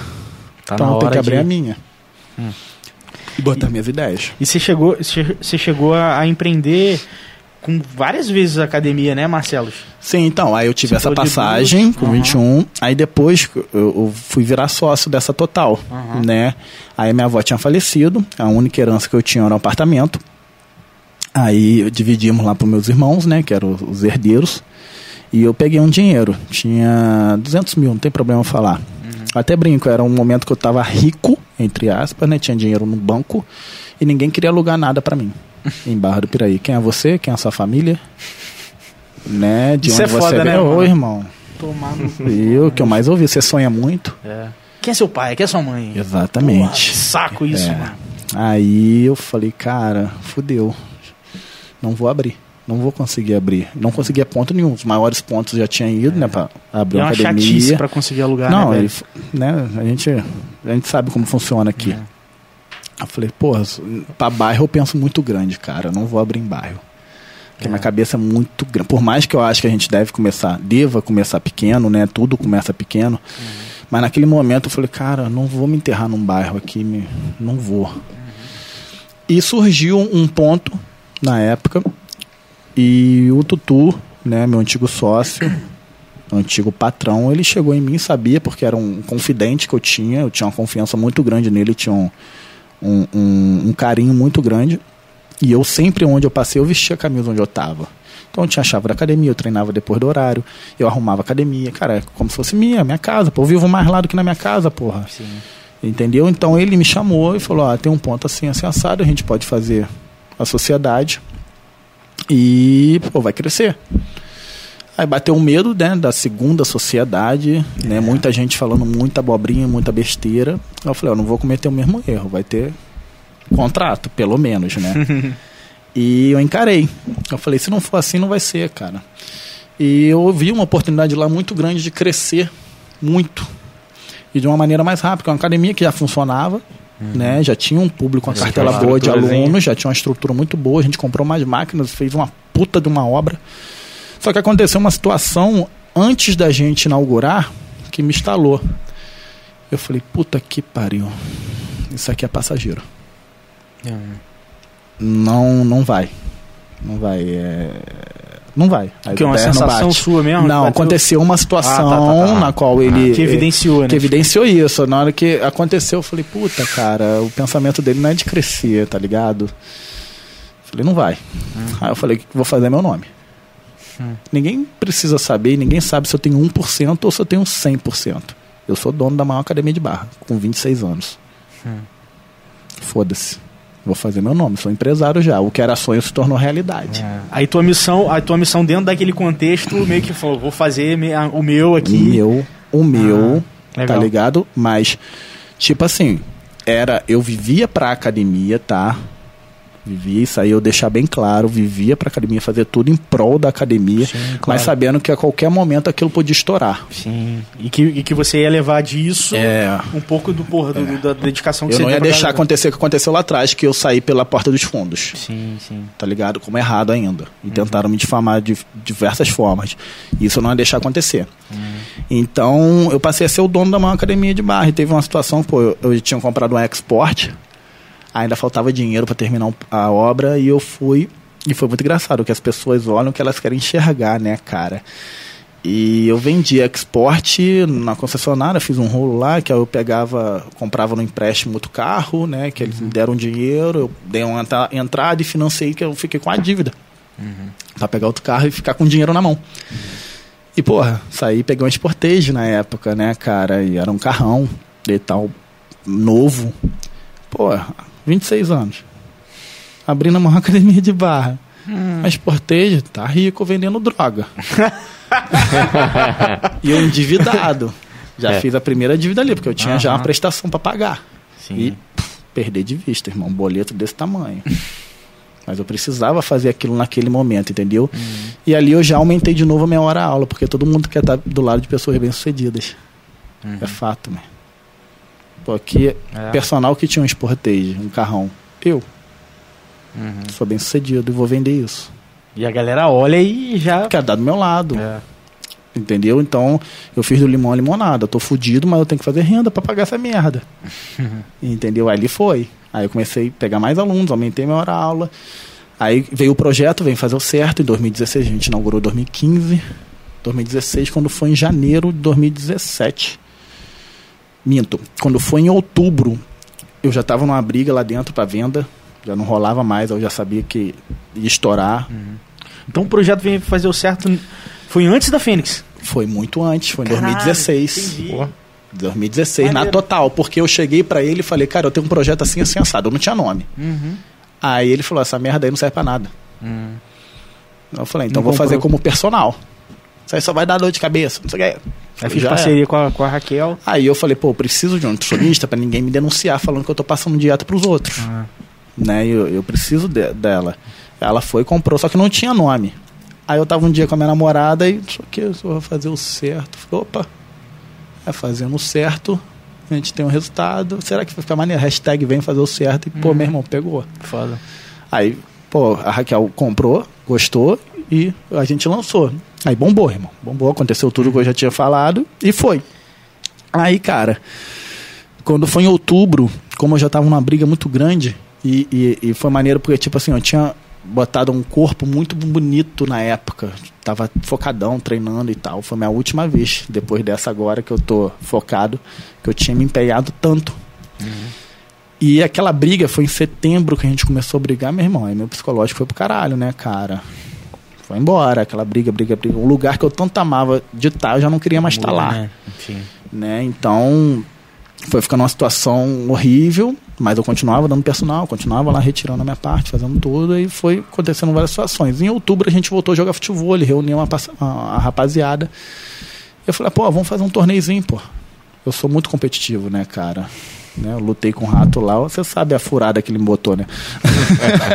Tá então eu tenho que abrir de- a minha. Hum. E botar minhas ideias. E você chegou, você chegou a, a empreender com várias vezes a academia, né, Marcelo? Sim, então, aí eu tive Você essa passagem com Aham. 21, aí depois eu, eu fui virar sócio dessa total, Aham. né? Aí minha avó tinha falecido, a única herança que eu tinha era um apartamento. Aí dividimos lá para meus irmãos, né, que eram os herdeiros, e eu peguei um dinheiro, tinha 200 mil, não tem problema falar. Até brinco, era um momento que eu tava rico, entre aspas, né, tinha dinheiro no banco, e ninguém queria alugar nada para mim, em Barra do Piraí. Quem é você? Quem é a sua família? né? De Isso onde é foda, você né, veio. mano? Ô, irmão. Tomar no... O que eu mais ouvi, você sonha muito? É. Quem é seu pai? Quem é sua mãe? Exatamente. Que saco isso, É. mano. Aí eu falei, cara, fudeu. Não vou abrir. Não vou conseguir abrir. Não conseguia ponto nenhum. Os maiores pontos já tinha ido, né? Pra abrir É uma uma academia. chatice pra conseguir alugar, Não, né, ele, né, a gente, a gente sabe como funciona aqui. É. Eu falei, porra, pra bairro eu penso muito grande, cara. Eu não vou abrir em bairro. Porque É. minha cabeça é muito grande. Por mais que eu acho que a gente deve começar, deva começar pequeno, né? Tudo começa pequeno. Uhum. Mas naquele momento eu falei, cara, não vou me enterrar num bairro aqui, me, não vou. Uhum. E surgiu um ponto na época e o Tutu, né, meu antigo sócio, antigo patrão, ele chegou em mim, sabia, porque era um confidente que eu tinha, eu tinha uma confiança muito grande nele, tinha um, um, um- um carinho muito grande. E eu sempre, onde eu passei, eu vestia a camisa onde eu estava. Então eu tinha a chave da academia, eu treinava depois do horário, eu arrumava a academia, cara, é como se fosse minha, minha casa, pô, eu vivo mais lá do que na minha casa, porra. Sim. Entendeu? Então ele me chamou e falou: ah, tem um ponto assim, assim, assado, a gente pode fazer a sociedade e pô, vai crescer. Aí bateu um medo né, da segunda sociedade, né, muita gente falando muita abobrinha, muita besteira. Eu falei: eu não vou cometer o mesmo erro, vai ter contrato, pelo menos, né? e eu encarei. Eu falei: se não for assim, não vai ser, cara. E eu vi uma oportunidade lá muito grande de crescer muito e de uma maneira mais rápida. É uma academia que já funcionava, né? Já tinha um público, uma Já cartela uma boa de alunos, já tinha uma estrutura muito boa. A gente comprou mais máquinas, fez uma puta de uma obra. Só que aconteceu uma situação antes da gente inaugurar que me instalou. Eu falei, puta que pariu. Isso aqui é passageiro. Não, não vai. Não vai. é, Não vai. Aí Que é uma sensação bate. sua mesmo? Não, aconteceu uma situação Ah, tá, tá, tá. na qual ele. Que evidenciou, né? que evidenciou isso. Na hora que aconteceu, eu falei, puta, cara, o pensamento dele não é de crescer, tá ligado? Falei, não vai. Aí eu falei, vou fazer meu nome. Hum. Ninguém precisa saber, ninguém sabe se eu tenho 1% ou se eu tenho 100%. Eu sou dono da maior academia de barra, com 26 anos. Hum. Foda-se. Vou fazer meu nome, sou empresário já. O que era sonho se tornou realidade. É. Aí tua missão, a tua missão dentro daquele contexto, meio que falou, vou fazer o meu aqui. O meu, o meu, Ah, tá ligado? Mas, tipo assim, era. Eu vivia pra academia, tá? Vivia, isso aí eu deixar bem claro, vivia pra academia, fazer tudo em prol da academia, Sim, claro. mas sabendo que a qualquer momento aquilo podia estourar. Sim. E que, e que você ia levar disso É. um pouco do porra, do- do- da dedicação que Eu você não ia deixar acontecer o que aconteceu lá atrás, que eu saí pela porta dos fundos. Sim, sim. tá ligado? Como errado ainda. Uhum. E tentaram me difamar de diversas formas. Isso eu não ia deixar acontecer. Uhum. Então, eu passei a ser o dono da maior academia de barra. E teve uma situação, pô, eu, eu tinha comprado um export, ainda faltava dinheiro para terminar a obra, e eu fui. E foi muito engraçado, que as pessoas olham o que elas querem enxergar, né, cara? E eu vendi export na concessionária, fiz um rolo lá, que eu pegava, comprava no empréstimo outro carro, né? Que eles me deram dinheiro, eu dei uma entra- entrada e financei que eu fiquei com a dívida. Pra pegar outro carro e ficar com dinheiro na mão. E, porra, saí peguei um Sportage na época, né, cara? E era um carrão e tal, novo. Porra, 26 anos. Abrindo uma academia de barra. A Sportage tá rico vendendo droga. e eu endividado. Já É. fiz a primeira dívida ali, porque eu tinha já Aham. uma prestação pra pagar. Sim. E pff, perder de vista, irmão. Um boleto desse tamanho. Mas eu precisava fazer aquilo naquele momento, entendeu? E ali eu já aumentei de novo a minha hora aula, porque todo mundo quer estar do lado de pessoas bem-sucedidas. É fato, né? Pô, aqui, É. personal que tinha um Sportage, um carrão. Eu Uhum. sou bem-sucedido e vou vender isso. E a galera olha e já. Quero dar do meu lado. É. Entendeu? Então, eu fiz do limão a limonada. Eu tô fudido, mas eu tenho que fazer renda pra pagar essa merda. Entendeu? Aí ele foi. Aí eu comecei a pegar mais alunos, aumentei minha hora aula. Aí veio o projeto, vem fazer o certo. Em 2016, a gente inaugurou em 2015. 2016, quando foi em janeiro de 2017. Minto. Quando foi em outubro, eu já tava numa briga lá dentro pra venda. Já não rolava mais, eu já sabia que ia estourar. Então o projeto veio fazer o certo. Foi antes da Fênix. Foi muito antes, foi em Caralho, 2016. entendi. Pô. 2016, na total, porque eu cheguei pra ele e falei, cara, eu tenho um projeto assim, assim, assado, eu não tinha nome. Uhum. Aí ele falou, essa merda aí não serve pra nada. Uhum. Eu falei, então Não vou fazer comprou. como personal. Isso aí só vai dar dor de cabeça, não sei o que. Aí fiz é. parceria com a, com a Raquel. Aí eu falei, pô, eu preciso de um nutricionista pra ninguém me denunciar falando que eu tô passando dieta pros outros. Ah. Né? Eu, eu preciso de- dela. Ela foi e comprou, só que não tinha nome. Aí eu tava um dia com a minha namorada e só que eu vou fazer o certo. Falei, opa, é fazendo o certo, a gente tem um resultado. Será que vai ficar maneiro? Hashtag vem fazer o certo e, pô, meu irmão, pegou. Foda. Aí, pô, a Raquel comprou, gostou e a gente lançou. Aí bombou, irmão. Bombou, aconteceu tudo que eu já tinha falado e foi. Aí, cara, quando foi em outubro, como eu já tava numa briga muito grande, e, e, e foi maneiro porque, tipo assim, eu tinha botado um corpo muito bonito na época. Tava focadão, treinando e tal. Foi minha última vez, depois dessa agora que eu tô focado, que eu tinha me empenhado tanto. E aquela briga foi em setembro que a gente começou a brigar, meu irmão. Aí meu psicológico foi pro caralho, né, cara? Foi embora, aquela briga, briga, briga. Um lugar que eu tanto amava de estar, eu já não queria mais estar lá Né? Enfim. né? Então foi ficando uma situação horrível, mas eu continuava dando personal, continuava lá retirando a minha parte, fazendo tudo, e foi acontecendo várias situações. Em outubro a gente voltou a jogar futebol, reuniu uma, a rapaziada. Eu falei, pô, vamos fazer um torneizinho, pô. Eu sou muito competitivo, né, cara? Né, eu lutei com o rato lá, você sabe a furada que ele me botou, né?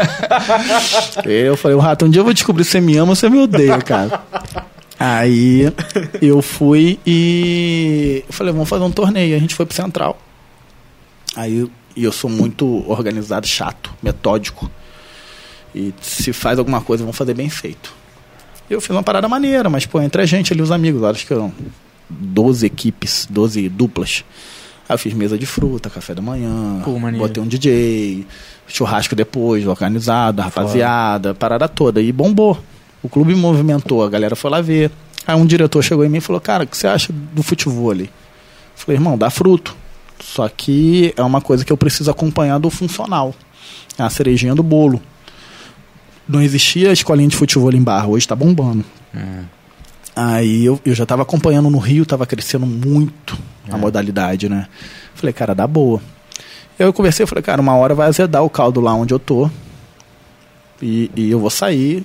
eu falei, o rato, um dia eu vou descobrir se você me ama ou se você me odeia, cara. Aí eu fui e eu falei, vamos fazer um torneio. A gente foi pro Central. Aí e eu sou muito organizado, chato, metódico. E se faz alguma coisa, vamos fazer bem feito. Eu fiz uma parada maneira, mas pô, entre a gente ali, os amigos, acho que eram 12 equipes, 12 duplas. Aí eu fiz mesa de fruta, café da manhã, Pô, botei um DJ, churrasco depois, organizado, rapaziada, parada toda. E bombou. O clube movimentou, a galera foi lá ver. Aí um diretor chegou em mim e falou, cara, o que você acha do futebol ali? Falei, irmão, dá fruto. Só que é uma coisa que eu preciso acompanhar do funcional. É a cerejinha do bolo. Não existia escolinha de futebol em barra, hoje tá bombando. Aí eu, eu já tava acompanhando no Rio, tava crescendo muito a modalidade, né? Falei, cara, dá boa. Eu conversei, falei, cara, uma hora vai azedar o caldo lá onde eu tô. E, e eu vou sair,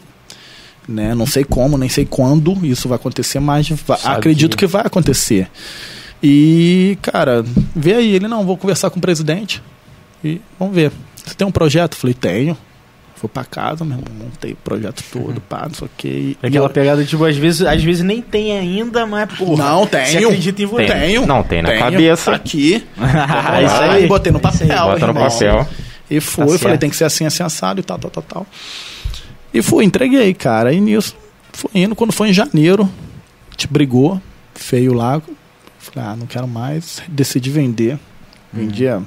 né? Não sei como, nem sei quando isso vai acontecer, mas va- Sabe acredito que- que vai acontecer. E, cara, vê aí, ele não, vou conversar com o presidente e vamos ver. Você tem um projeto? Falei, tenho. Fui pra casa, meu irmão, montei o projeto todo, pá, não sei o que. É aquela pegada, tipo, às vezes, às vezes nem tem ainda, mas, porra. Não, Você tenho. acredita em você. Tenho. Não, tem na tenho, cabeça. Tá aqui. Ah, isso Aí botei no Isso aí. papel. Bota no papel. E fui, Tá falei, tem que ser assim, assim, assado e tal, tal, tal, tal. E fui, entreguei, cara. E nisso, foi indo. Quando foi em janeiro, a gente brigou, feio lá. Falei, ah, não quero mais. Decidi vender. Vendia.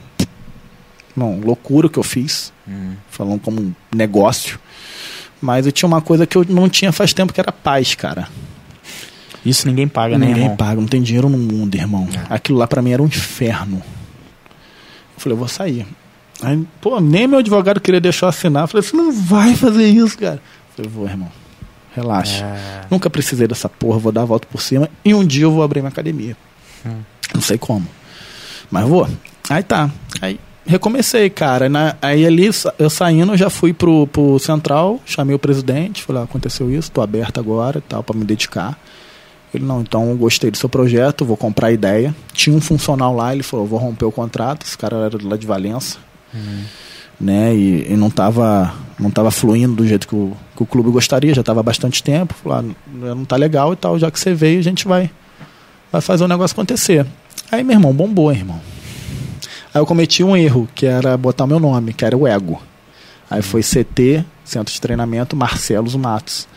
Não, loucura que eu fiz. Falando como um negócio. Mas eu tinha uma coisa que eu não tinha faz tempo, que era paz, cara. Isso ninguém paga, né, Ninguém paga, não tem dinheiro no mundo, irmão. Aquilo lá pra mim era um inferno. Eu falei, eu vou sair. Aí, pô, nem meu advogado queria deixar eu assinar. Eu falei, você não vai fazer isso, cara. Eu falei, vou, irmão. Relaxa. É. Nunca precisei dessa porra, vou dar a volta por cima. E um dia eu vou abrir minha academia. Não sei como. Mas vou. Aí tá. Aí recomecei, cara. Na- aí ali, eu saindo, eu já fui pro, pro Central, chamei o presidente, falei, ah, aconteceu isso, tô aberto agora e tal, pra me dedicar. Ele, não, então gostei do seu projeto, vou comprar a ideia. Tinha um funcional lá, ele falou, vou romper o contrato, esse cara era lá de Valença. Né, e, e não tava não tava fluindo do jeito que o, que o clube gostaria, já tava há bastante tempo. Falou, ah, não tá legal e tal, já que você veio, a gente vai, vai fazer o negócio acontecer. Aí, meu irmão, bombou, irmão. Aí eu cometi um erro, que era botar meu nome, que era o Ego. Aí foi CT, Centro de Treinamento, Marcelos Matos.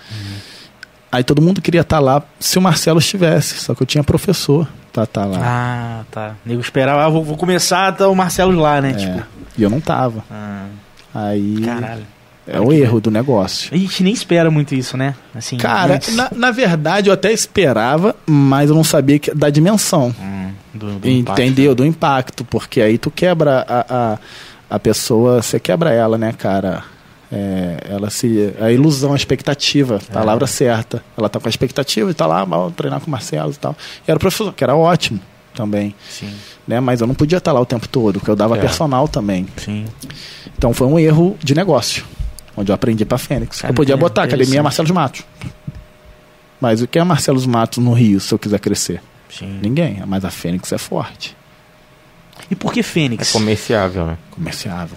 Aí todo mundo queria estar lá se o Marcelo estivesse, só que eu tinha professor pra estar lá. Ah, tá. Nego esperava, ah, vou, vou começar, tá o Marcelo lá, né? É, Tipo. E eu não tava. Ah, Aí caralho. É o erro do negócio. A gente nem espera muito isso, né? Assim, Cara, antes. na, na verdade eu até esperava, mas eu não sabia que, da dimensão. Hum, do, do impacto. Entendeu? Do impacto, porque aí tu quebra a, a, a pessoa, você quebra ela, né, cara? É, ela se. A ilusão, a expectativa, É. palavra certa. Ela tá com a expectativa e tá lá, vou treinar com o Marcelo e tal. E era o professor, que era ótimo também. Sim, Né? Mas eu não podia estar lá o tempo todo, porque eu dava É. personal também. sim. Então foi um erro de negócio. Onde eu aprendi pra Fênix. Cara, eu podia é botar Academia interessante. Marcelo dos Matos. Mas o que é Marcelo dos Matos no Rio, se eu quiser crescer? Sim. Ninguém. Mas a Fênix é forte. E por que É Fênix? comerciável, né? Comerciável.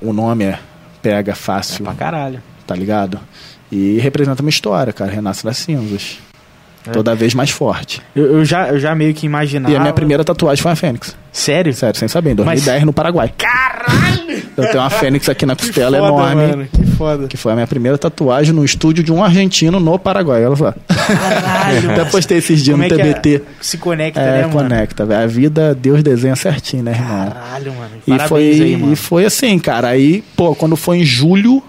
O nome é pega É fácil, pra caralho. tá ligado? E representa uma história, cara. Renasce das cinzas. É. Toda vez mais forte. Eu, eu já, eu já meio que imaginava. E a minha primeira tatuagem foi a Fênix. Sério? Sério, sem saber, em 2010 no Paraguai. Caralho! Eu tenho uma Fênix aqui na costela enorme. mano. Que foda. Que foi a minha primeira tatuagem no estúdio de um argentino no Paraguai. Olha só. Caralho. Até postei esses dias Como no é que é? TBT. Se conecta, É, né, mano? conecta, velho. A vida, Deus desenha certinho, né, irmão? Caralho, mano. E Parabéns foi, aí, mano. e foi assim, cara. Aí, pô, quando foi em julho,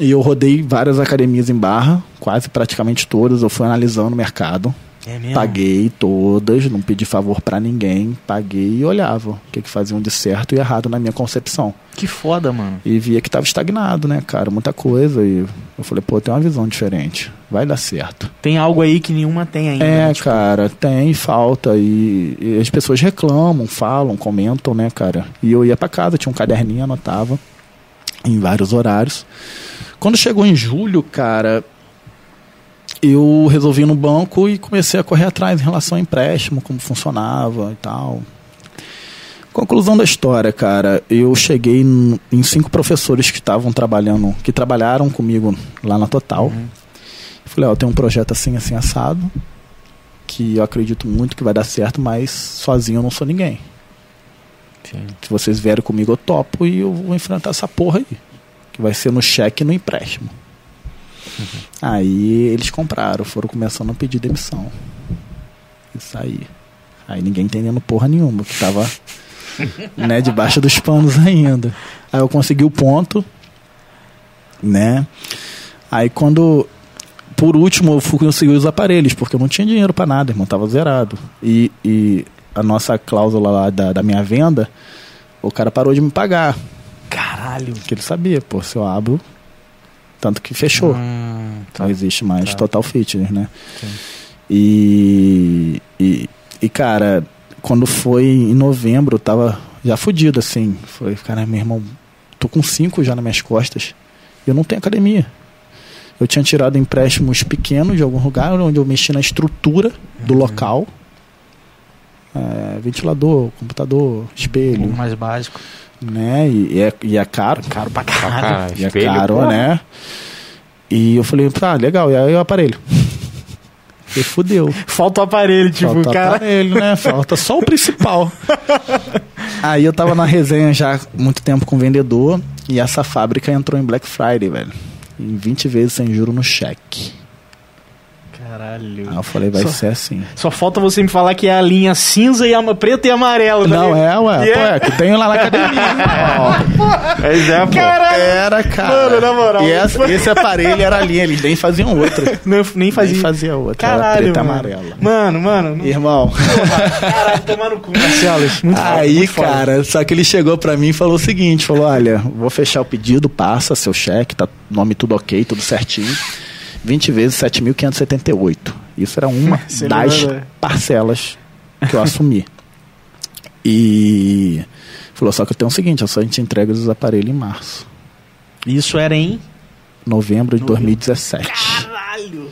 e eu rodei várias academias em barra, quase praticamente todas. Eu fui analisando o mercado. É mesmo? Paguei todas, não pedi favor pra ninguém. Paguei e olhava o que, que faziam de certo e errado na minha concepção. Que foda, mano. E via que tava estagnado, né, cara? Muita coisa. E eu falei, pô, tem uma visão diferente. Vai dar certo. Tem algo aí que nenhuma tem ainda. É, né? Tipo, cara, tem falta. E, e as pessoas reclamam, falam, comentam, né, cara? E eu ia pra casa, tinha um caderninho, anotava em vários horários. Quando chegou em julho, cara, eu resolvi ir no banco e comecei a correr atrás em relação ao empréstimo, como funcionava e tal. Conclusão da história, cara, eu cheguei em- cinco professores que estavam trabalhando, que trabalharam comigo lá na Total. Falei, ó, eu tenho um projeto assim, assim, assado, que eu acredito muito que vai dar certo, mas sozinho eu não sou ninguém. Sim. Se vocês vierem comigo, eu topo e eu vou enfrentar essa porra aí. Que vai ser no cheque e no empréstimo. Aí eles compraram, foram começando a pedir demissão. Isso aí. Aí ninguém entendendo porra nenhuma, que tava né, debaixo dos panos ainda. Aí eu consegui o ponto, né? Aí quando. Por último, eu fui conseguir os aparelhos, porque eu não tinha dinheiro pra nada, irmão, tava zerado. E, e a nossa cláusula lá da, da minha venda, o cara parou de me pagar. Caralho. Porque ele sabia, pô, se eu abro. Tanto que fechou. Hum, tá. Não existe mais Tá. Total Fitness, né? Sim. E, e, e, cara, quando foi em novembro, eu tava já fudido, assim. Foi, cara, meu irmão, tô com cinco já nas minhas costas. E eu não tenho academia. Eu tinha tirado empréstimos pequenos de algum lugar, onde eu mexi na estrutura do Uhum. local. É, ventilador, computador, O espelho, mais básico. Né? E, e é, e é caro. Caro pra Pra caralho. E é Espelho, caro, porra. né? E eu falei, ah, legal, e aí o aparelho? E fudeu. Falta o aparelho, tipo, Falta cara. aparelho, né? Falta só o principal. aí eu tava na resenha já há muito tempo com o vendedor e essa fábrica entrou em Black Friday, velho. Em 20 vezes sem juro no cheque. Caralho. Aí eu falei, vai Só- ser assim. Só falta você me falar que é a linha cinza e a preta e amarela. tá Não, é, ué. Pô, é- é que tem lá na academia. Pois é, pô. Caralho. Era, cara. Mano, na moral. E essa- esse aparelho era a linha, eles nem faziam outra. Não, nem fazia. Nem fazia outra. Caralho, preta e mano. amarela. Mano, mano. não- Irmão. Caralho, tomar no cu, Marcelo. Muito foda, Aí, muito foda. cara, só que ele chegou pra mim e falou o seguinte: falou, olha, vou fechar o pedido, passa seu cheque, tá nome tudo ok, tudo certinho. 20 vezes 7.578. Isso era uma das parcelas que eu assumi. E falou, só que eu tenho o seguinte, eu só a gente entrega os aparelhos em março. Isso era em. Novembro de 2017. Caralho.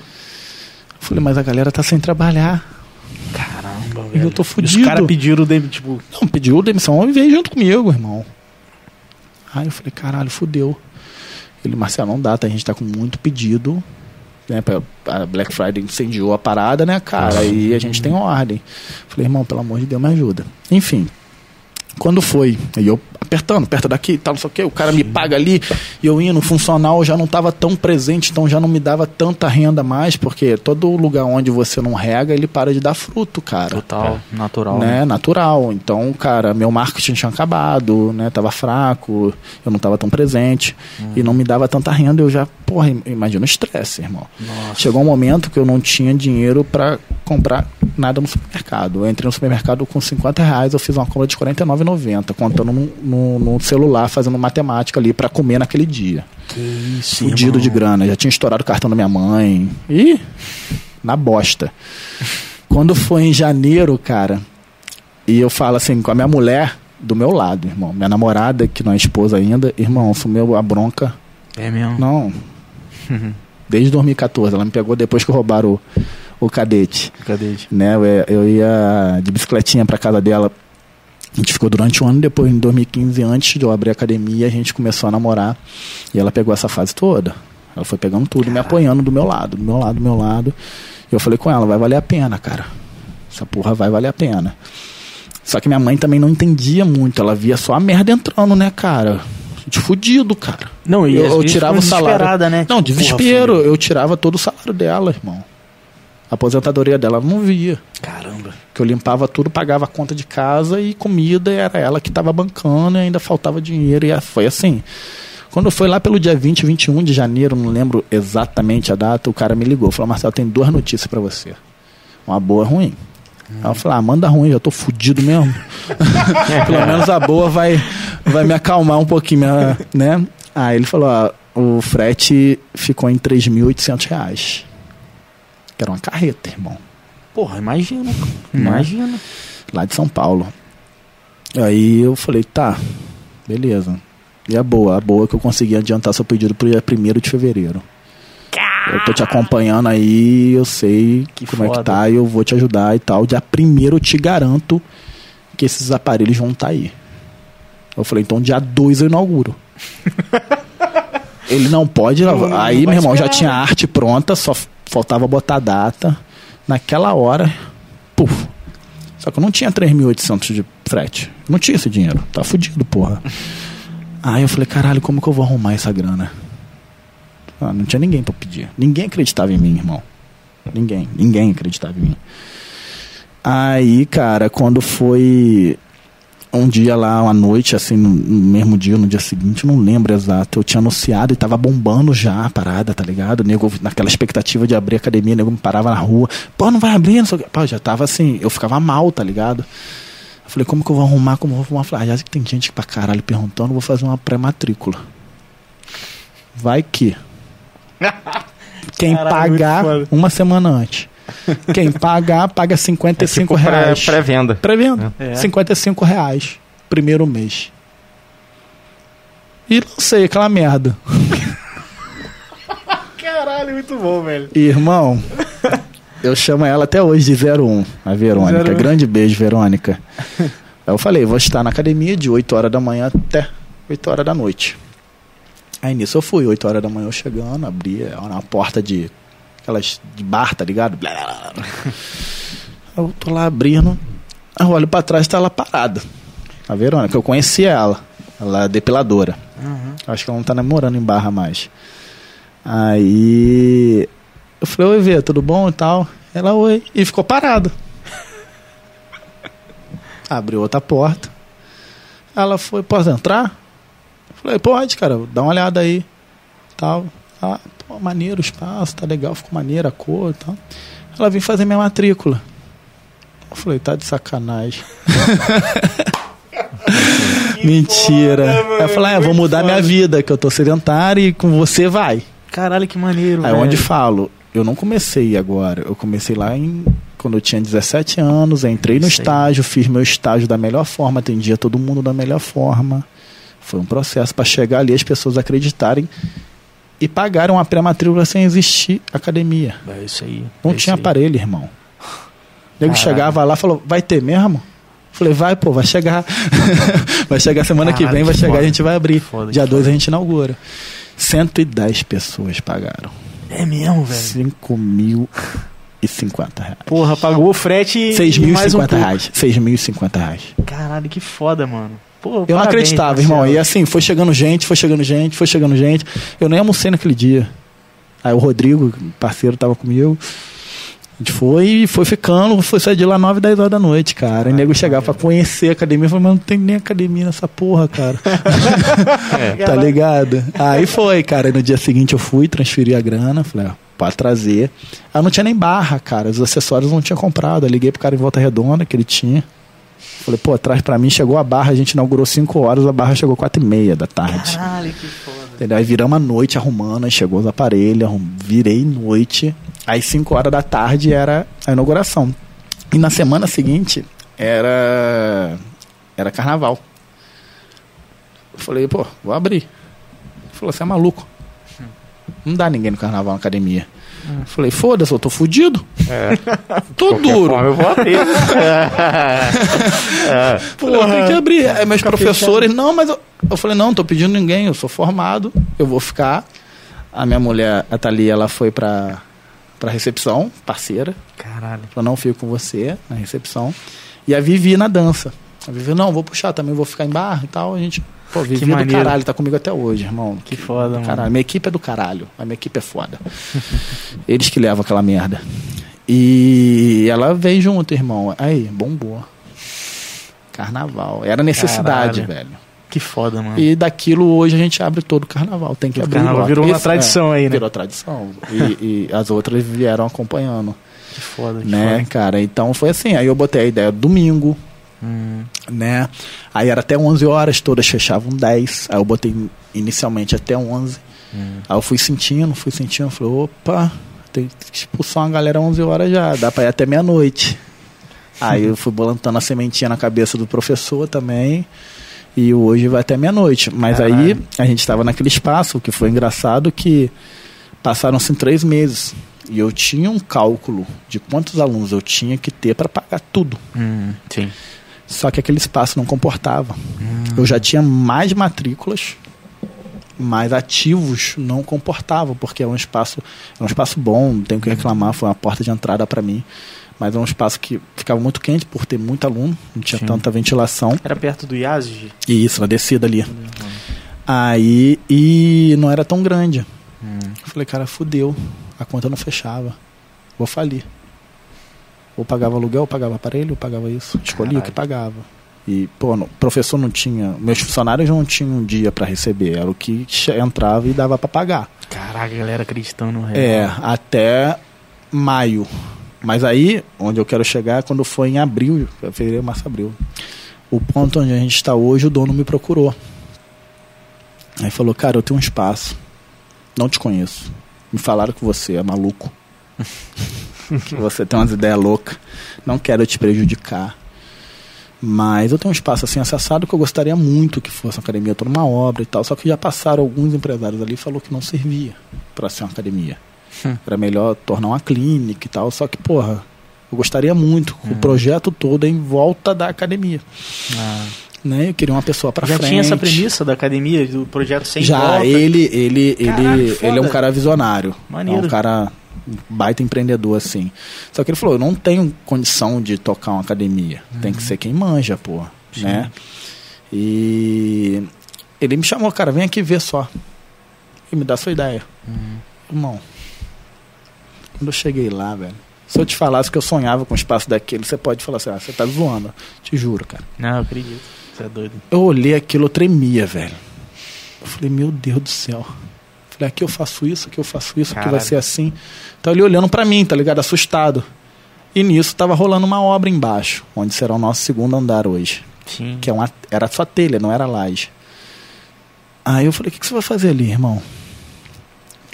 Falei, mas a galera tá sem trabalhar. Caramba, E eu tô Os fudido. caras pediram, de- tipo. Não, pediu demissão e veio junto comigo, irmão. Aí eu falei, caralho, fudeu. Ele, Marcelo, não dá, tá? A gente tá com muito pedido. Né, a Black Friday incendiou a parada, né, cara? E a gente tem ordem. Falei, irmão, pelo amor de Deus, me ajuda. Enfim, quando foi, aí eu apertando, aperta daqui e tal, não sei o que, o cara me paga ali, e eu indo, funcional já não tava tão presente, então já não me dava tanta renda mais, porque todo lugar onde você não rega, ele para de dar fruto, cara Total, natural. né, natural. Então, cara, meu marketing tinha acabado, né, tava fraco, eu não tava tão presente e não me dava tanta renda, eu já, porra, im- imagina o estresse, irmão. Nossa. Chegou um momento que eu não tinha dinheiro pra comprar nada no supermercado. Eu entrei no supermercado com 50 reais, eu fiz uma compra de R$ 49,90, contando no, no- no celular, fazendo matemática ali pra comer naquele dia. Que isso, Fudido irmão. de grana, já tinha estourado o cartão da minha mãe. Ih, na bosta. Quando foi em janeiro, cara, e eu falo assim com a minha mulher, do meu lado, irmão. Minha namorada, que não é esposa ainda, irmão, assumeu a bronca. É mesmo. Não. Desde 2014. Ela me pegou depois que roubaram o, o cadete. Cadê? Né? Eu, eu ia de bicicletinha pra casa dela. A gente ficou durante um ano, depois em 2015, antes de eu abrir a academia, a gente começou a namorar. E ela pegou essa fase toda. Ela foi pegando tudo, me apoiando do meu lado, do meu lado, do meu lado. E eu falei com ela, vai valer a pena, cara. Essa porra vai valer a pena. Só que minha mãe também não entendia muito. Ela via só a merda entrando, né, cara? De fudido, cara. Não, e eu, eu tirava o salário. né? Não, Tipo, desespero. porra, eu tirava todo o salário dela, irmão. A aposentadoria dela não via. Caramba. Que eu limpava tudo, pagava a conta de casa e comida, e era ela que estava bancando e ainda faltava dinheiro. E foi assim. Quando foi lá pelo dia 20, 21 de janeiro, não lembro exatamente a data, o cara me ligou. Falou, Marcelo, tem duas notícias para você. Uma boa e ruim. Aí eu falei, ah, manda ruim, já tô fudido mesmo. Pelo menos a boa vai, vai me acalmar um pouquinho, minha- né? Aí ele falou, ó, o frete ficou em 3.800 reais. Que era uma carreta, irmão. Porra, imagina. Né? Imagina. lá de São Paulo. Aí eu falei, tá, beleza. E a boa? A boa é que eu consegui adiantar seu pedido pro dia 1 de fevereiro. Eu tô te acompanhando aí, eu sei Que como é que foda. tá, e eu vou te ajudar e tal. Dia 1 eu te garanto que esses aparelhos vão estar aí. Eu falei, então dia 2 eu inauguro. Ele não pode. Não, não aí, vai meu irmão, já esperar. tinha a arte pronta, só faltava botar a data. Naquela hora, puf. Só que eu não tinha 3.800 de frete. Não tinha esse dinheiro. Tá fudido, porra. Aí eu falei, caralho, como que eu vou arrumar essa grana? Ah, não tinha ninguém pra pedir. Ninguém acreditava em mim, irmão. Ninguém. Ninguém acreditava em mim. Aí, cara, quando foi um dia lá, uma noite, assim, no, mesmo dia, no dia seguinte, não lembro exato. Eu tinha anunciado e tava bombando já a parada, tá ligado? O nego, naquela expectativa de abrir a academia, o nego me parava na rua. Pô, não vai abrir, não sei o. Pô, já tava assim, eu ficava mal, tá ligado? Eu falei, como que eu vou arrumar, como eu vou arrumar? Eu falei, ah, já que tem gente pra caralho perguntando, eu vou fazer uma pré-matrícula. Vai que. Quem Caralho, pagar muito foda. uma semana antes. Quem pagar, paga 55 É tipo pré- reais. pré-venda. Pré-venda. É. 55 reais. Primeiro mês. E lancei aquela merda. Caralho, muito bom, velho. E, irmão, eu chamo ela até hoje de 01, a Verônica. 01. Grande beijo, Verônica. Aí eu falei, vou estar na academia de 8 horas da manhã até 8 horas da noite. Aí nisso eu fui, 8 horas da manhã eu chegando, abri era uma porta de aquelas de bar, tá ligado? Eu tô lá abrindo, eu olho pra trás tá ela parada. A Verônica, eu conheci ela. Ela é depiladora. Acho que ela não tá namorando em barra mais. Aí eu falei, oi Vê, tudo bom e tal? Ela, oi. E ficou parada. Abriu outra porta. Ela foi, posso entrar? Eu falei, pode, cara, dá uma olhada aí. Tal. Ah, pô, maneiro o espaço, tá legal, ficou maneiro a cor e tal. Ela veio fazer minha matrícula. Eu falei, tá de sacanagem. Mentira. Ela falou, ah, vou mudar minha vida, que eu tô sedentário e com você vai. Caralho, que maneiro, Aí velho. onde falo, eu não comecei agora, eu comecei lá em quando eu tinha 17 anos, entrei no estágio, fiz meu estágio da melhor forma, atendia todo mundo da melhor forma. Foi um processo para chegar ali as pessoas acreditarem e pagaram a pré-matrícula sem existir academia. É isso aí. Não é tinha aí. aparelho, irmão. O nego chegava lá e falou: vai ter mesmo? Falei, vai, pô, vai chegar. vai chegar semana que Caralho, vem, vai que chegar foda. a gente vai abrir. Que foda, Dia que 2 a gente inaugura. 110 pessoas pagaram. É mesmo, velho. 5 mil e 50 reais. Porra, pagou o frete e 6 mil e mais um 50 pouco. reais. 6 mil e 50 reais. Caralho, que foda, mano. Pô, Eu não parabéns, acreditava, irmão. E assim, foi chegando gente, foi chegando gente, foi chegando gente. Eu nem almocei naquele dia. Aí o Rodrigo, parceiro, tava comigo. A gente foi e foi ficando, foi sair de lá 9, 10 horas da noite, cara. E o nego chegava pra conhecer a academia. Eu falei, mas não tem nem academia nessa porra, cara. tá ligado? Aí foi, cara. E no dia seguinte eu fui, transferi a grana, falei, ó, pode trazer. Aí não tinha nem barra, cara. Os acessórios não tinha comprado. Eu liguei pro cara em volta redonda, que ele tinha. Falei, pô, traz pra mim, chegou a barra, a gente inaugurou 5 horas, a barra chegou 4 e meia da tarde. Caralho, que foda. Entendeu? Aí viramos a noite arrumando, aí chegou os aparelhos, virei noite. Aí 5 horas da tarde era a inauguração. E na semana seguinte era Era carnaval. Eu falei, pô, vou abrir. Ele falou, você é maluco. Não dá ninguém no carnaval na academia. Eu falei, foda-se, eu tô fudido. Tô duro. Conforme eu vou abrir. é. Porra, tem que abrir. Aí meus professores, não, mas eu, eu falei, não, não tô pedindo ninguém, eu sou formado, eu vou ficar. A minha mulher, a Thalia, ela foi pra, pra recepção, parceira. Caralho. Falou, não, fico com você na recepção. E a Vivi na dança. A Vivi, não, vou puxar também, vou ficar em barra e tal. A gente, pô, Vivi é do maneiro. caralho, tá comigo até hoje, irmão. Que foda, mano. Caralho, minha equipe é do caralho. A minha equipe é foda. Eles que levam aquela merda. E ela veio junto, irmão. Aí, bombou. Carnaval. Era necessidade, Caralho. velho. Que foda, mano. E daquilo hoje a gente abre todo o carnaval. Tem que Todo abrir. carnaval virou uma Esse- tradição aí, né? Virou tradição. E, e as outras vieram acompanhando, Que foda, que né, foda. cara? Então foi assim. Aí eu botei a ideia domingo, Hum, né? Aí era até 11 horas, todas fechavam 10. Aí eu botei inicialmente até 11. hum. Aí eu fui sentindo, fui sentindo, falei, opa, tem que expulsar uma galera 11 horas já, dá pra ir até meia-noite. Aí eu fui plantando a sementinha na cabeça do professor também. E hoje vai até meia-noite. Mas aí Caralho. a gente estava naquele espaço, o que foi engraçado que passaram-se três meses. E eu tinha um cálculo de quantos alunos eu tinha que ter para pagar tudo. Hum, sim. Só que aquele espaço não comportava. Eu já tinha mais matrículas, mas ativos não comportavam, porque é um espaço, é um espaço bom, não tenho o que reclamar, foi uma porta de entrada para mim. Mas é um espaço que ficava muito quente por ter muito aluno, não tinha Sim. tanta ventilação. Era perto do IASG? E isso, na descida ali. Aí, e não era tão grande. Hum. Eu falei, cara, fudeu. A conta não fechava. Vou falir. Ou pagava aluguel, ou pagava aparelho, ou pagava isso. Escolhi o que pagava. E, pô, o professor não tinha. Meus funcionários não tinham um dia para receber. Era o que entrava e dava para pagar. Caraca, a galera acreditando no real. É, até maio. Mas aí, onde eu quero chegar é quando foi em abril, fevereiro, março, abril. O ponto onde a gente está hoje, o dono me procurou. Aí falou, cara, eu tenho um espaço. Não te conheço. Me falaram que você é maluco. que você tem umas ideias loucas. Não quero te prejudicar. Mas eu tenho um espaço assim acessado que eu gostaria muito que fosse uma academia, toda uma obra e tal. Só que já passaram alguns empresários ali e falou que não servia para ser uma academia. Era melhor tornar uma clínica e tal. Só que, porra, eu gostaria muito que o projeto todo é em volta da academia. Ah. Né? Eu queria uma pessoa para Já frente. tinha essa premissa da academia, do projeto sem Já, volta? ele, ele, Caralho, ele, ele é um cara visionário. Maneiro. É um cara baita empreendedor, assim. Só que ele falou, eu não tenho condição de tocar uma academia. Tem que ser quem manja, pô. Né? E ele me chamou, cara, vem aqui ver só. E me dá sua ideia. Irmão, quando eu cheguei lá, velho, se eu te falasse que eu sonhava com um espaço daquele, você pode falar assim, ah, você tá zoando. Te juro, cara. Não, eu acredito. Você é doido. Eu olhei aquilo, eu tremia, velho. Eu falei, meu Deus do céu. Falei, aqui eu faço isso, aqui eu faço isso, aqui vai Caralho. ser assim. Então ele olhando pra mim, tá ligado? Assustado. E nisso tava rolando uma obra embaixo, onde será o nosso segundo andar hoje. Sim. Que é uma, era só telha, não era laje. Aí eu falei, o que, que você vai fazer ali, irmão?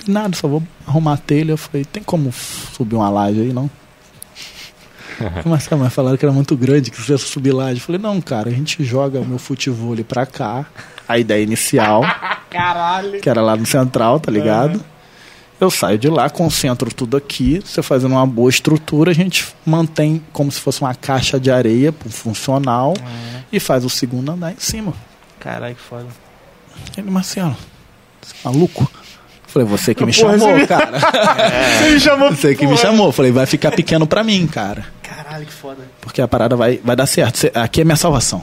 Nada, só vou arrumar a telha. Eu falei, tem como subir uma laje aí, não? Mas, mas falaram que era muito grande, que você subir laje. Eu falei, não, cara, a gente joga o meu futebol pra cá. A ideia inicial, Caralho. que era lá no central, tá ligado? Eu saio de lá, concentro tudo aqui. Você fazendo uma boa estrutura, a gente mantém como se fosse uma caixa de areia funcional e faz o segundo andar em cima. Caralho, que foda. Ele, Marcelo, você é maluco? Falei, você que me Porra, chamou, você me- cara. Você me chamou Você que me chamou. Falei, vai ficar pequeno pra mim, cara. Caralho, que foda. Porque a parada vai, vai dar certo. Aqui é minha salvação.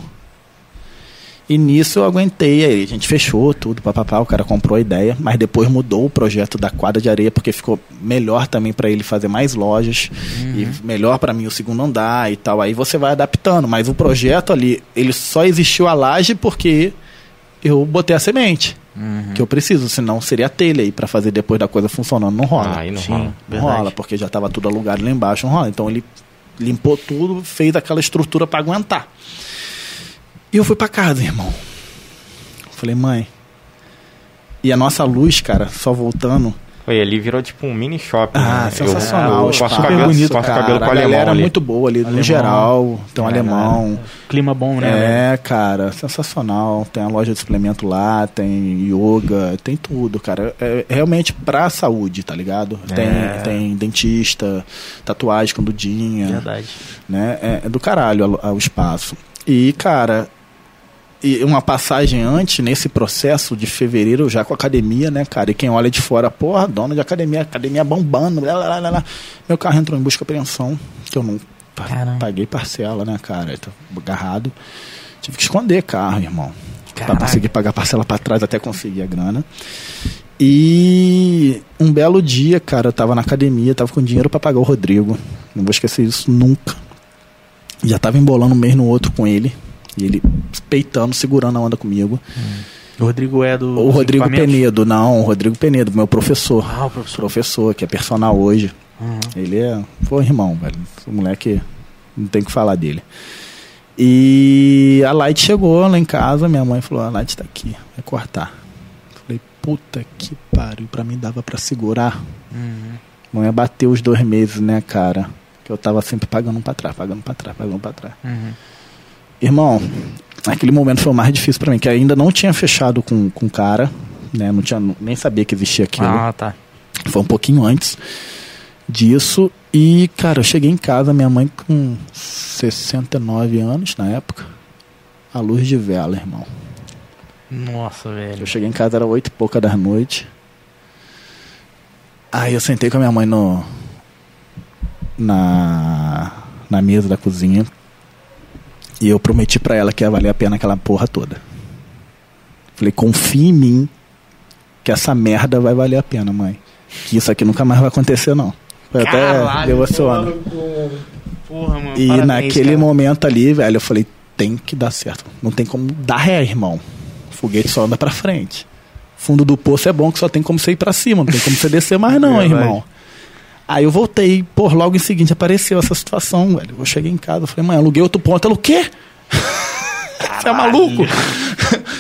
E nisso eu aguentei, aí a gente fechou tudo, papapá, o cara comprou a ideia, mas depois mudou o projeto da quadra de areia, porque ficou melhor também pra ele fazer mais lojas, e melhor pra mim o segundo andar e tal. Aí você vai adaptando, mas o projeto ali, ele só existiu a laje porque eu botei a semente, que eu preciso, senão seria a telha aí pra fazer depois da coisa funcionando, não rola. Ah, aí não Sim, rola. Não verdade. rola, porque já estava tudo alugado lá embaixo, não rola. Então ele limpou tudo, fez aquela estrutura para aguentar. E eu fui para casa, irmão. Falei, mãe. E a nossa luz, cara, só voltando, Foi, ali virou tipo um mini shopping. Ah, né? sensacional. Eu, o eu espaço, faço cabelo, bonito, faço cara. cabelo com a alemão galera é ali. muito boa ali, no Alemão. geral. Tem um É, alemão. Clima bom, né? É, cara, sensacional. Tem a loja de suplemento lá, tem yoga, tem tudo, cara. É realmente pra saúde, tá ligado? Tem, É. tem dentista, tatuagem com Dudinha, Verdade. né? É, é do caralho o espaço. E, cara, e uma passagem antes, nesse processo de fevereiro, já com a academia, né, cara? E quem olha de fora, porra, dono de academia, academia bombando, blá, blá, blá, blá. Meu carro entrou em busca e apreensão, que eu não Caramba. paguei parcela, né, cara? Tá agarrado. Tive que esconder carro, irmão. Pra Caralho. conseguir pagar parcela pra trás até conseguir a grana. E um belo dia, cara, eu tava na academia, tava com dinheiro pra pagar o Rodrigo. Não vou esquecer isso nunca. Já tava embolando um mês no outro com ele. E ele peitando, segurando a onda comigo. O Rodrigo é do. O Rodrigo? Penedo, não, o Rodrigo Penedo, meu professor. Ah, o professor. Professor, que é personal hoje. Uhum. Ele é. Foi irmão, velho. O moleque. Não tem o que falar dele. E a Light chegou lá em casa, minha mãe falou: a Light tá aqui, vai cortar. Falei, puta que pariu, pra mim dava pra segurar. Uhum. Não ia bater os dois meses, né, cara? Que eu tava sempre pagando um pra trás, pagando pra trás, pagando pra trás. Uhum. Irmão, aquele momento foi o mais difícil pra mim, que ainda não tinha fechado com com o cara, né? Não tinha, nem sabia que existia aquilo. Ah, tá. Foi um pouquinho antes disso. E, cara, eu cheguei em casa, minha mãe com 69 anos na época. A luz de vela, irmão. Nossa, velho. Eu cheguei em casa, era oito e pouca da noite. Aí eu sentei com a minha mãe no. Na. Na mesa da cozinha. E eu prometi pra ela que ia valer a pena aquela porra toda. Falei, confia em mim que essa merda vai valer a pena, mãe. Que isso aqui nunca mais vai acontecer, não. Foi até. Porra, mano. E parabéns, naquele cara. momento ali, velho, eu falei, tem que dar certo. Não tem como dar ré, irmão. Foguete só anda pra frente. Fundo do poço é bom que só tem como você ir pra cima, não tem como você descer mais não, Verdade. irmão. Aí eu voltei, pô, logo em seguinte apareceu essa situação, velho. Eu cheguei em casa, eu falei, mãe, aluguei outro ponto. Ela, o quê? Você é maluco?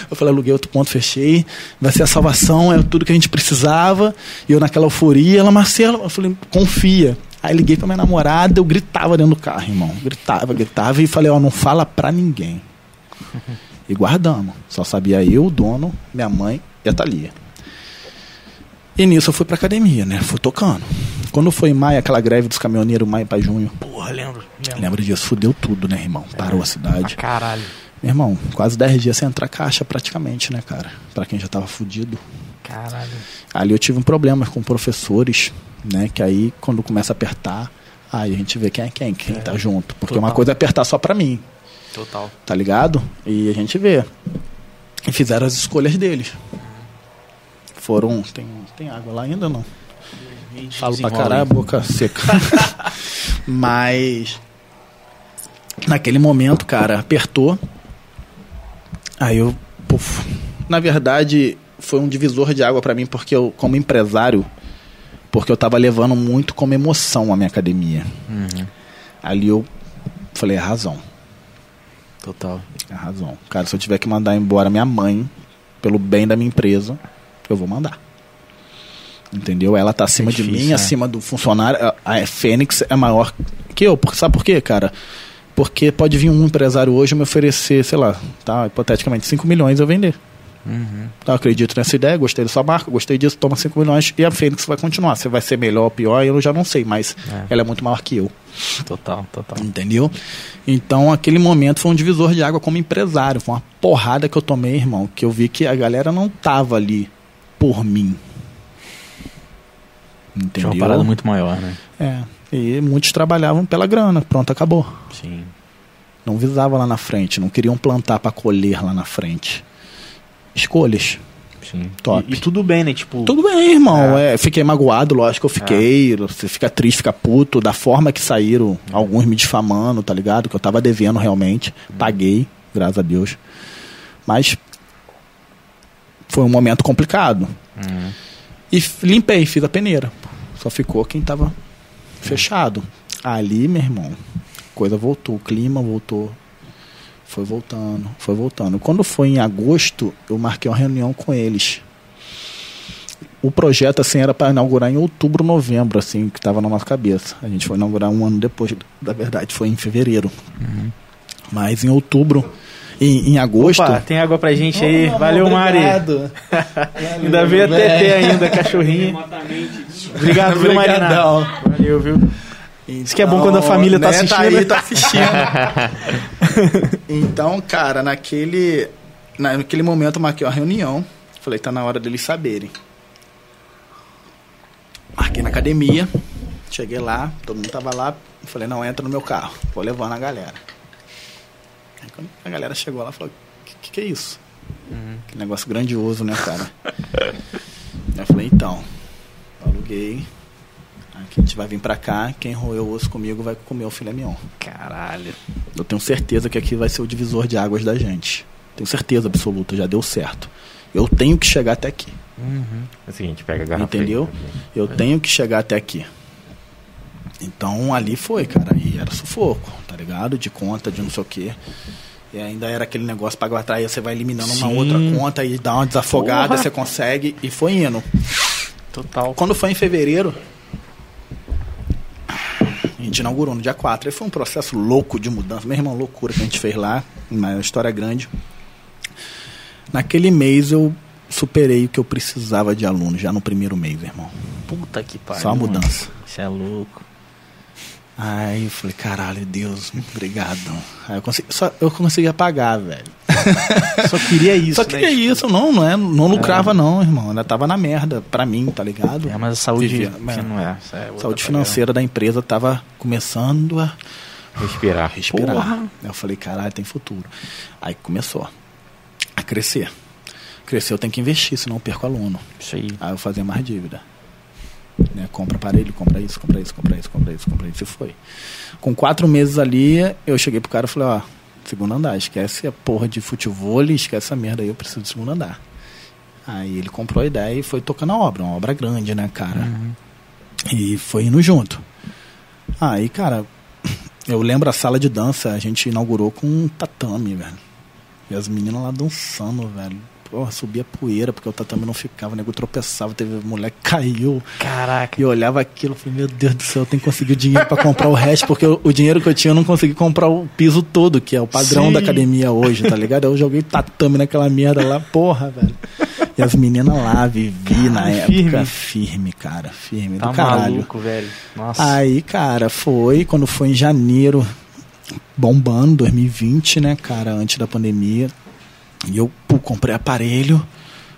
Eu falei, aluguei outro ponto, fechei. Vai ser a salvação, é tudo que a gente precisava. E eu naquela euforia, ela, Marcelo, eu falei, confia. Aí liguei pra minha namorada, eu gritava dentro do carro, irmão. Gritava, gritava e falei, ó, não fala pra ninguém. E guardamos. Só sabia eu, o dono, minha mãe e a Thalia. E nisso eu fui pra academia, né? Fui tocando. Quando foi em maio, aquela greve dos caminhoneiros, maio pra junho, Porra, lembro. lembro. lembra disso? Fudeu tudo, né, irmão? Parou a cidade. Caralho. Meu irmão, quase 10 dias sem entrar caixa praticamente, né, cara? Pra quem já tava fudido. Caralho. Ali eu tive um problema com professores, né? Que aí quando começa a apertar, aí a gente vê quem é quem, quem tá junto. Porque Total. uma coisa é apertar só pra mim, Total. tá ligado? E a gente vê. E fizeram as escolhas deles. Foram. Tem, tem água lá ainda ou não? Falo pra caralho, boca seca. Mas. Naquele momento, cara, apertou. Aí eu. puf. Na verdade, foi um divisor de água pra mim, porque eu, como empresário, porque eu tava levando muito como emoção a minha academia. Uhum. Ali eu falei, é razão. Total. É razão. Cara, se eu tiver que mandar embora minha mãe, pelo bem da minha empresa, eu vou mandar. Entendeu? Ela tá acima de difícil, mim, né? acima do funcionário. A a Fênix é maior que eu. Sabe por quê, cara? Porque pode vir um empresário hoje me oferecer, sei lá, tá? Hipoteticamente, 5 milhões eu vender. Uhum. Tá, eu acredito nessa ideia, gostei da sua marca, gostei disso, toma 5 milhões e a Fênix vai continuar. Se vai ser melhor ou pior, eu já não sei, mas É. ela é muito maior que eu. Total, total. Entendeu? Então aquele momento foi um divisor de água como empresário. Foi uma porrada que eu tomei, irmão. Que eu vi que a galera não tava ali por mim. Tinha Entendeu? uma parada muito maior, né? É. E muitos trabalhavam pela grana. Pronto, acabou. Sim. Não visava lá na frente. Não queriam plantar para colher lá na frente. Escolhas. Sim. Top. E, e tudo bem, né? Tipo. Tudo bem, irmão. É, fiquei magoado, lógico que eu fiquei. Você fica triste, fica puto. Da forma que saíram, alguns me difamando, tá ligado? Que eu tava devendo realmente. Paguei, graças a Deus. Mas foi um momento complicado. Uhum. E limpei, fiz a peneira. Só ficou quem tava fechado. Ali, meu irmão, coisa voltou, o clima voltou. Foi voltando, foi voltando. Quando foi em agosto, eu marquei uma reunião com eles. o projeto assim era para inaugurar em outubro, novembro, assim, que estava na nossa cabeça. A gente foi inaugurar um ano depois, da verdade, foi em fevereiro. Mas em outubro, em, em agosto. Opa, tem água pra gente aí. Valeu, Mari. Obrigado. Ainda veio a TT ainda, cachorrinho. Obrigado, viu, Marina? Obrigadão. Valeu, viu? Isso que é bom quando a família tá né, assistindo. aí, tá assistindo. então, cara, naquele, naquele momento eu marquei uma reunião. Falei, tá na hora deles saberem. Marquei na academia. Cheguei lá, todo mundo tava lá. Falei, não, entra no meu carro. Vou levando a galera. Aí quando a galera chegou lá, falou, que, que que é isso? Que negócio grandioso, né, cara? eu falei, então, aluguei. Aqui a gente vai vir pra cá, quem roeu o osso comigo vai comer o filé mignon. Caralho. Eu tenho certeza que aqui vai ser o divisor de águas da gente. Tenho certeza absoluta, já deu certo. Eu tenho que chegar até aqui. É o seguinte, pega a garrafa. aí. Entendeu? Eu tenho que chegar até aqui. Então ali foi, cara. E era sufoco, ligado? De conta, de não sei o quê. E ainda era aquele negócio pagar atrás, aí você vai eliminando uma Sim. outra conta e dá uma desafogada, Porra. você consegue. E foi indo. Total. Quando foi em fevereiro, a gente inaugurou no dia 4. Aí foi um processo louco de mudança, meu irmão, loucura que a gente fez lá, uma história grande. Naquele mês eu superei o que eu precisava de aluno, já no primeiro mês, irmão. Puta que pariu. Só a mudança. Isso é louco. Aí eu falei, caralho, Deus, obrigado. Aí eu consegui, só eu conseguia pagar, velho. Só queria isso, só né? queria isso, não, não, é, não lucrava não, irmão. Ainda tava na merda pra mim, tá ligado? É, mas a saúde Vivia- que não é. É outra saúde financeira da empresa tava começando a Respirar. respirar. Porra. Aí Eu falei, caralho, tem futuro. Aí começou a crescer. Crescer eu tenho que investir, senão eu perco aluno. Isso aí. Aí eu fazia mais dívida. Né? Compra aparelho, compra isso, compra isso, compra isso, compra isso, compra isso. E foi. Com quatro meses ali, eu cheguei pro cara e falei, ó, segundo andar, esquece a porra de futebol, esquece essa merda aí, eu preciso de segundo andar. Aí ele comprou a ideia e foi tocando a obra, uma obra grande, né, cara? E foi indo junto. Aí, cara, eu lembro a sala de dança, a gente inaugurou com um tatame, velho. E as meninas lá dançando, velho. Porra, subia poeira, porque o tatame não ficava, o nego tropeçava, teve mulher que caiu. Caraca. E eu olhava aquilo falei, meu Deus do céu, eu tenho que conseguir dinheiro pra comprar o resto, porque o, o dinheiro que eu tinha eu não consegui comprar o piso todo, que é o padrão Sim. da academia hoje, tá ligado? Eu joguei tatame naquela merda lá, porra, velho. E as meninas lá, vivi na Caralho, época, firme. firme, cara, firme Tá do caralho. maluco, velho. Nossa. Aí, cara, foi quando foi em janeiro, bombando, 2020, né, cara, antes da pandemia. E eu pô, comprei aparelho,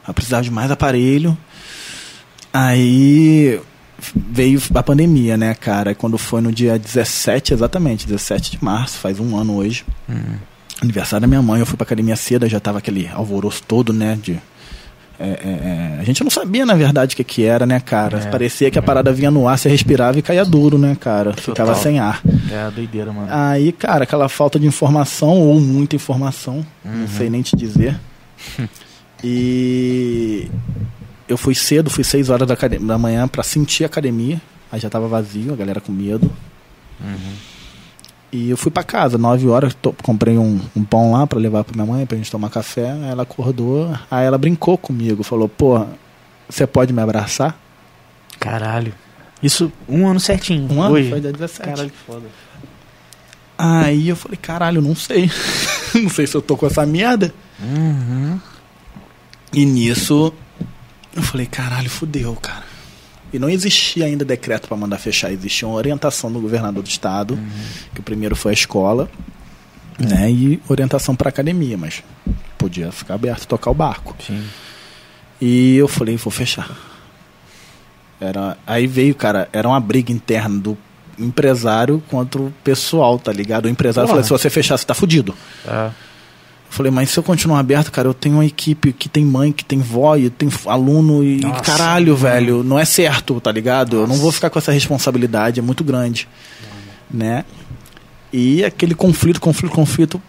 eu precisava de mais aparelho. Aí veio a pandemia, né, cara? Quando foi no dia 17, exatamente, 17 de março, faz um ano hoje. Aniversário da minha mãe, eu fui pra academia cedo, já tava aquele alvoroço todo, né, de é, é, é, a gente não sabia, na verdade, o que, que era, né, cara? É. Parecia que a parada vinha no ar, você respirava e caía duro, né, cara? Ficava sem ar. É doideira, mano. Aí, cara, aquela falta de informação, ou muita informação, não sei nem te dizer. e eu fui cedo, fui 6 horas da, da manhã pra sentir a academia. Aí já tava vazio, a galera com medo. E eu fui pra casa, 9 horas, to- comprei um, um pão lá pra levar pra minha mãe, pra gente tomar café. Ela acordou, aí ela brincou comigo, falou, pô, você pode me abraçar? Caralho. Isso um ano certinho. Um ano? Hoje. Foi dia 17. Caralho, que foda. Aí eu falei, caralho, não sei. não sei se eu tô com essa merda. Uhum. E nisso, eu falei, caralho, fudeu, cara. E não existia ainda decreto para mandar fechar, existia uma orientação do governador do estado, que o primeiro foi a escola, né, e orientação para academia, mas podia ficar aberto, tocar o barco. Sim. E eu falei, vou fechar. Era, aí veio, cara, era uma briga interna do empresário contra o pessoal, tá ligado? O empresário falou, se você fechar, você tá fudido. É. Falei, mas se eu continuar aberto, cara, eu tenho uma equipe que tem mãe, que tem vó, e tem aluno e Nossa. caralho, velho, não é certo, tá ligado? Eu não vou ficar com essa responsabilidade, é muito grande, né? E aquele conflito, conflito, conflito.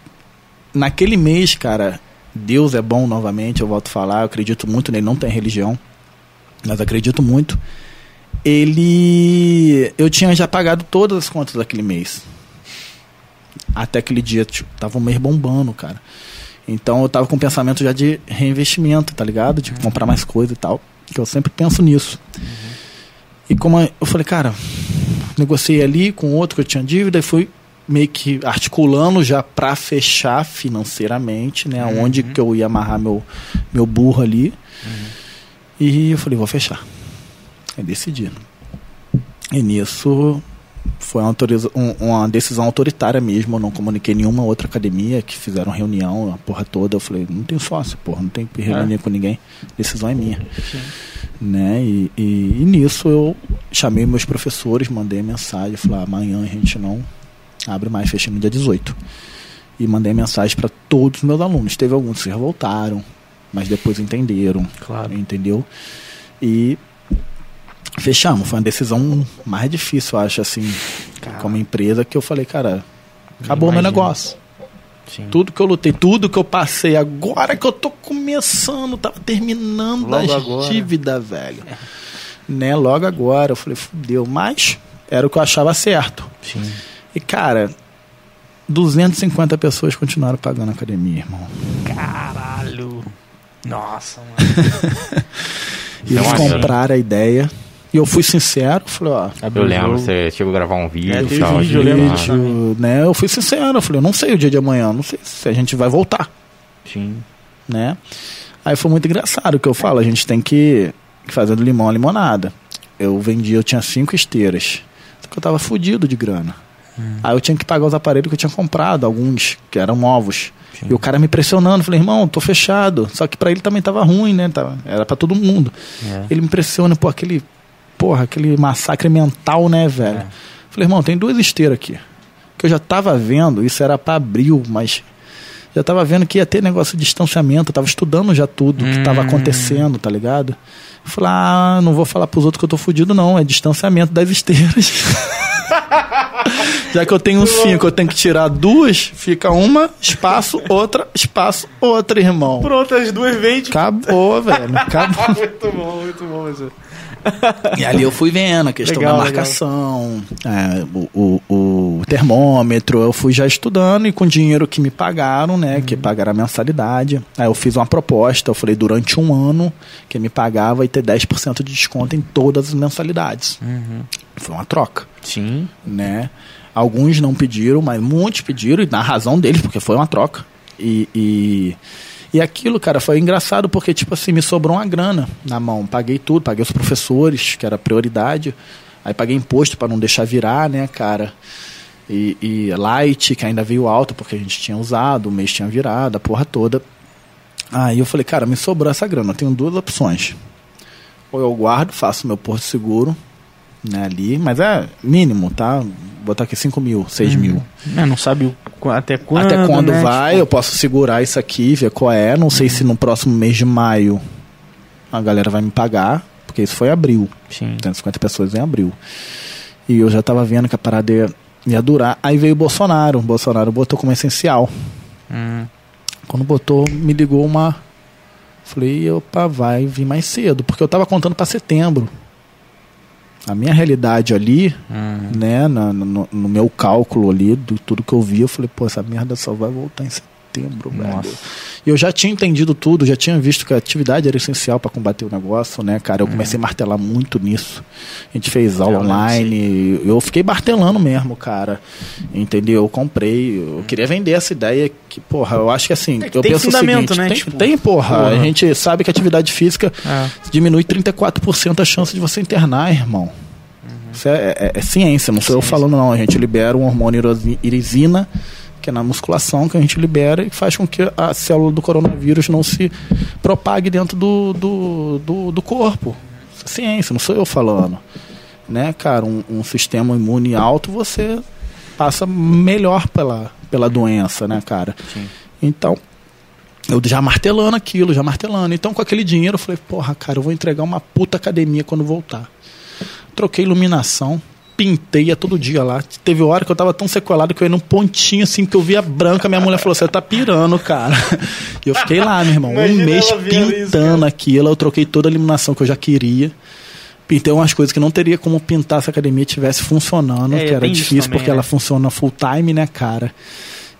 Naquele mês, cara, Deus é bom novamente, eu volto a falar, eu acredito muito nele, não tem religião, mas acredito muito. Ele. Eu tinha já pagado todas as contas daquele mês. Até aquele dia, tipo, tava um mês bombando, cara. Então eu tava com o pensamento já de reinvestimento, tá ligado? De comprar mais coisa e tal. Que eu sempre penso nisso. E como eu falei, cara, negociei ali com outro que eu tinha dívida e fui meio que articulando já para fechar financeiramente, né? Onde que eu ia amarrar meu, meu burro ali. E eu falei, vou fechar. Aí decidi. E nisso foi uma, um- uma decisão autoritária mesmo. Eu não comuniquei nenhuma outra academia que fizeram reunião, a porra toda. Eu falei, não tenho sócio, porra, não tenho que reunir com ninguém. Decisão é minha. Né? E, e- e nisso eu chamei meus professores, mandei mensagem, falei, ah, amanhã a gente não abre mais, fechei no dia 18. E mandei mensagem para todos os meus alunos. Teve alguns que se revoltaram, mas depois entenderam. Claro. Entendeu? E fechamos. Foi uma decisão mais difícil, eu acho, assim, como empresa, que eu falei, cara, acabou o meu negócio. Sim. Tudo que eu lutei, tudo que eu passei, agora que eu tô começando, tava terminando Logo as agora. dívidas, velho. Né, logo agora, eu falei, fudeu, mas era o que eu achava certo. Sim. E, cara, 250 pessoas continuaram pagando a academia, irmão. Caralho. Nossa, mano. E eles Nossa. compraram a ideia. E eu fui sincero, falei, ó, Eu lembro, você chegou a gravar um vídeo É, vídeo, eu assim, lembro ah, disso. vídeo, né? Eu fui sincero, eu falei, eu não sei o dia de amanhã, não sei se a gente vai voltar, Sim. né? Aí foi muito engraçado o que eu falo, a gente tem que fazer do limão a limonada. Eu vendi, eu tinha cinco esteiras, só que eu tava fudido de grana. Aí eu tinha que pagar os aparelhos que eu tinha comprado, alguns que eram novos. Sim. E o cara me pressionando, falei, irmão, tô fechado. Só que pra ele também tava ruim, né? Tava, era pra todo mundo. É. Ele me pressiona, pô, aquele. Porra, aquele massacre mental, né, velho? É. Falei, irmão, tem duas esteiras aqui. Que eu já tava vendo, isso era pra abril, mas já tava vendo que ia ter negócio de distanciamento, eu tava estudando já tudo que tava Hum. acontecendo, tá ligado? Eu falei, ah, não vou falar pros outros que eu tô fudido, não, é distanciamento das esteiras. já que eu tenho cinco, eu tenho que tirar duas, fica uma, espaço, outra, espaço, outra, irmão. Pronto, as duas vendes. Acabou, velho. Acabou. muito bom, muito bom isso. E ali eu fui vendo a questão Legal, da marcação, é, o, o, o termômetro, eu fui já estudando e com o dinheiro que me pagaram, né, que pagaram a mensalidade. Aí eu fiz uma proposta, eu falei durante um ano que me pagava e ter 10% de desconto em todas as mensalidades. Foi uma troca, Sim. né? Alguns não pediram, mas muitos pediram, e na razão deles, porque foi uma troca. E, e, e aquilo, cara, foi engraçado porque, tipo assim, me sobrou uma grana na mão. Paguei tudo, paguei os professores, que era prioridade. Aí paguei imposto para não deixar virar, né, cara? E, e light, que ainda veio alto porque a gente tinha usado, o mês tinha virado, a porra toda. Aí eu falei, cara, me sobrou essa grana. Eu tenho duas opções. Ou eu guardo, faço meu porto seguro, né, ali, mas é mínimo, tá? Botar aqui 5 mil, 6 mil. É, não sabe até quando. Até quando né? vai, eu posso segurar isso aqui, ver qual é. Não sei se no próximo mês de maio a galera vai me pagar, porque isso foi abril. Sim. 150 pessoas em abril. E eu já tava vendo que a parada ia, ia durar. Aí veio o Bolsonaro. O Bolsonaro botou como essencial. Hum. Quando botou, me ligou uma. Falei, opa, vai vir mais cedo, porque eu tava contando para setembro. A minha realidade ali, Hum. né, na- no, no meu cálculo ali, do tudo que eu vi, eu falei, pô, essa merda só vai voltar em setembro, velho. Nossa. E eu já tinha entendido tudo, já tinha visto que a atividade era essencial para combater o negócio, né, cara? Eu comecei a martelar muito nisso. A gente fez aula Eu online, eu fiquei martelando mesmo, cara. Entendeu? Eu comprei, eu queria vender essa ideia que, porra, eu acho que assim, É que eu tem penso fundamento, o seguinte, né? tem, Tipo, tem, porra, porra. a gente sabe que a atividade física É. diminui 34% a chance de você internar, irmão. Isso é, é- é ciência, não sou eu Ciência. falando não. A gente libera um hormônio irisina, que é na musculação, que a gente libera e faz com que a célula do coronavírus não se propague dentro do, do, do, do corpo. É ciência, não sou eu falando. Né, cara, um, um sistema imune alto, você passa melhor pela, pela doença, né, cara? Sim. Então, eu já martelando aquilo, já martelando. Então, com aquele dinheiro, eu falei, porra, cara, eu vou entregar uma puta academia quando voltar. Troquei iluminação, pintei ia todo dia lá. Teve hora que eu tava tão sequelado que eu ia num pontinho assim, que eu via branca. Minha mulher falou: Você tá pirando, cara. E eu fiquei lá, meu irmão, um Imagina mês vendo isso, pintando cara. aquilo. Eu troquei toda a iluminação que eu já queria. Pintei umas coisas que não teria como pintar se a academia estivesse funcionando, É, que era tem isso difícil também, porque né? ela funciona full time, né, cara?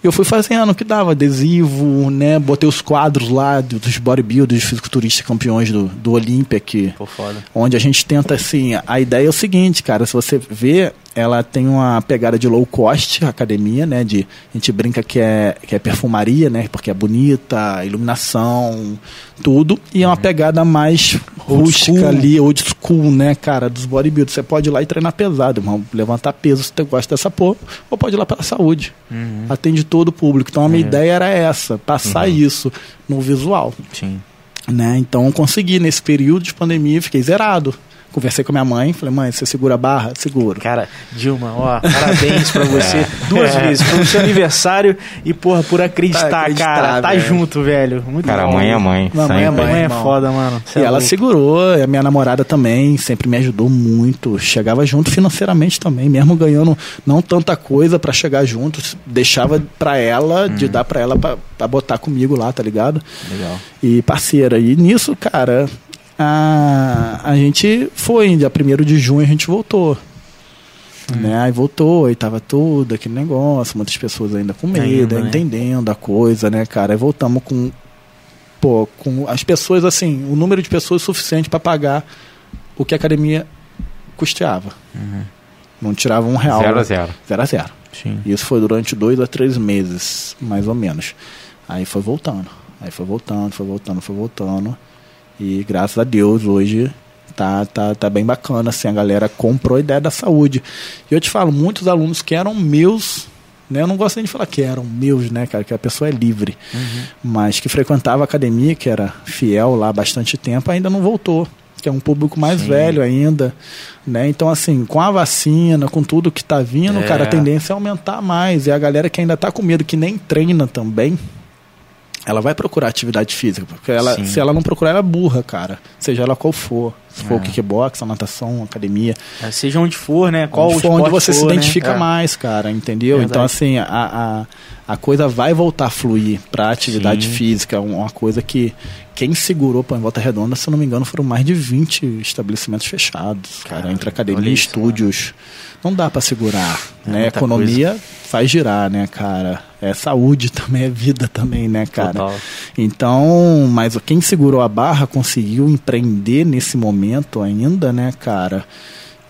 E eu fui fazendo o que dava, adesivo, né? Botei os quadros lá do- dos bodybuilders, fisiculturistas campeões do, do Olímpia, foda. onde a gente tenta assim, a ideia é o seguinte, cara, se você vê, ela tem uma pegada de low cost, academia, né, de a gente brinca que é que é perfumaria, né, porque é bonita, iluminação, tudo, e é uma pegada mais Old rústica school. ali, old school, né, cara, dos bodybuilders. Você pode ir lá e treinar pesado, irmão, levantar peso se você gosta dessa porra, ou pode ir lá pela saúde. Uhum. Atende todo o público. Então a minha É. ideia era essa, passar isso no visual Sim. né? Então eu consegui nesse período de pandemia, fiquei zerado. Conversei com a minha mãe, falei, mãe, você segura a barra? Seguro. Cara, Dilma, ó, parabéns pra você duas vezes, pelo seu aniversário e, porra, por acreditar, acreditar, cara. Tá velho. junto, velho. Muito Cara, bom. mãe é mãe. Mamãe é mãe. Mãe é foda, mano. Cê E é ela louco. segurou, e a minha namorada também, sempre me ajudou muito. Chegava junto financeiramente também, mesmo ganhando não tanta coisa pra chegar junto, deixava pra ela, de dar pra ela pra, pra botar comigo lá, tá ligado? Legal. e parceira. E nisso, cara, a, a gente foi, dia 1 de junho a gente voltou. Né? Aí voltou, aí tava tudo aquele negócio, muitas pessoas ainda com medo, Ainda, né? entendendo a coisa, né, cara? Aí voltamos com, pô, com as pessoas, assim, o número de pessoas suficiente para pagar o que a academia custeava. Não tirava um real. Zero a zero. Zero a zero. Sim. Isso foi durante dois a três meses, mais ou menos. Aí foi voltando. Aí foi voltando, foi voltando, foi voltando. E graças a Deus hoje tá, tá, tá bem bacana, assim, a galera comprou a ideia da saúde. E eu te falo, muitos alunos que eram meus, né? Eu não gosto nem de falar que eram meus, né, cara? Que a pessoa é livre. Mas que frequentava a academia, que era fiel lá há bastante tempo, ainda não voltou. Que é um público mais Sim. velho ainda, né? Então, assim, com a vacina, com tudo que tá vindo, É. cara, a tendência é aumentar mais. E a galera que ainda tá com medo, que nem treina também, ela vai procurar atividade física. Porque ela, Sim. se ela não procurar, ela é burra, cara. Seja ela qual for. Se for É. o kickbox, a natação, a academia. É, Seja onde for, né? Qual onde o for onde você se for, né? identifica É. mais, cara, entendeu? Então, assim, a, a, a coisa vai voltar a fluir pra atividade Sim. física. um- Uma coisa que quem segurou em Volta Redonda, se eu não me engano, foram mais de 20 estabelecimentos fechados, cara. Cara, Entre academia e estúdios. Não dá pra segurar, É né? Economia faz girar, né, cara? É saúde também, é vida também, né, cara? Total. Então, mas quem segurou a barra conseguiu empreender nesse momento ainda, né, cara?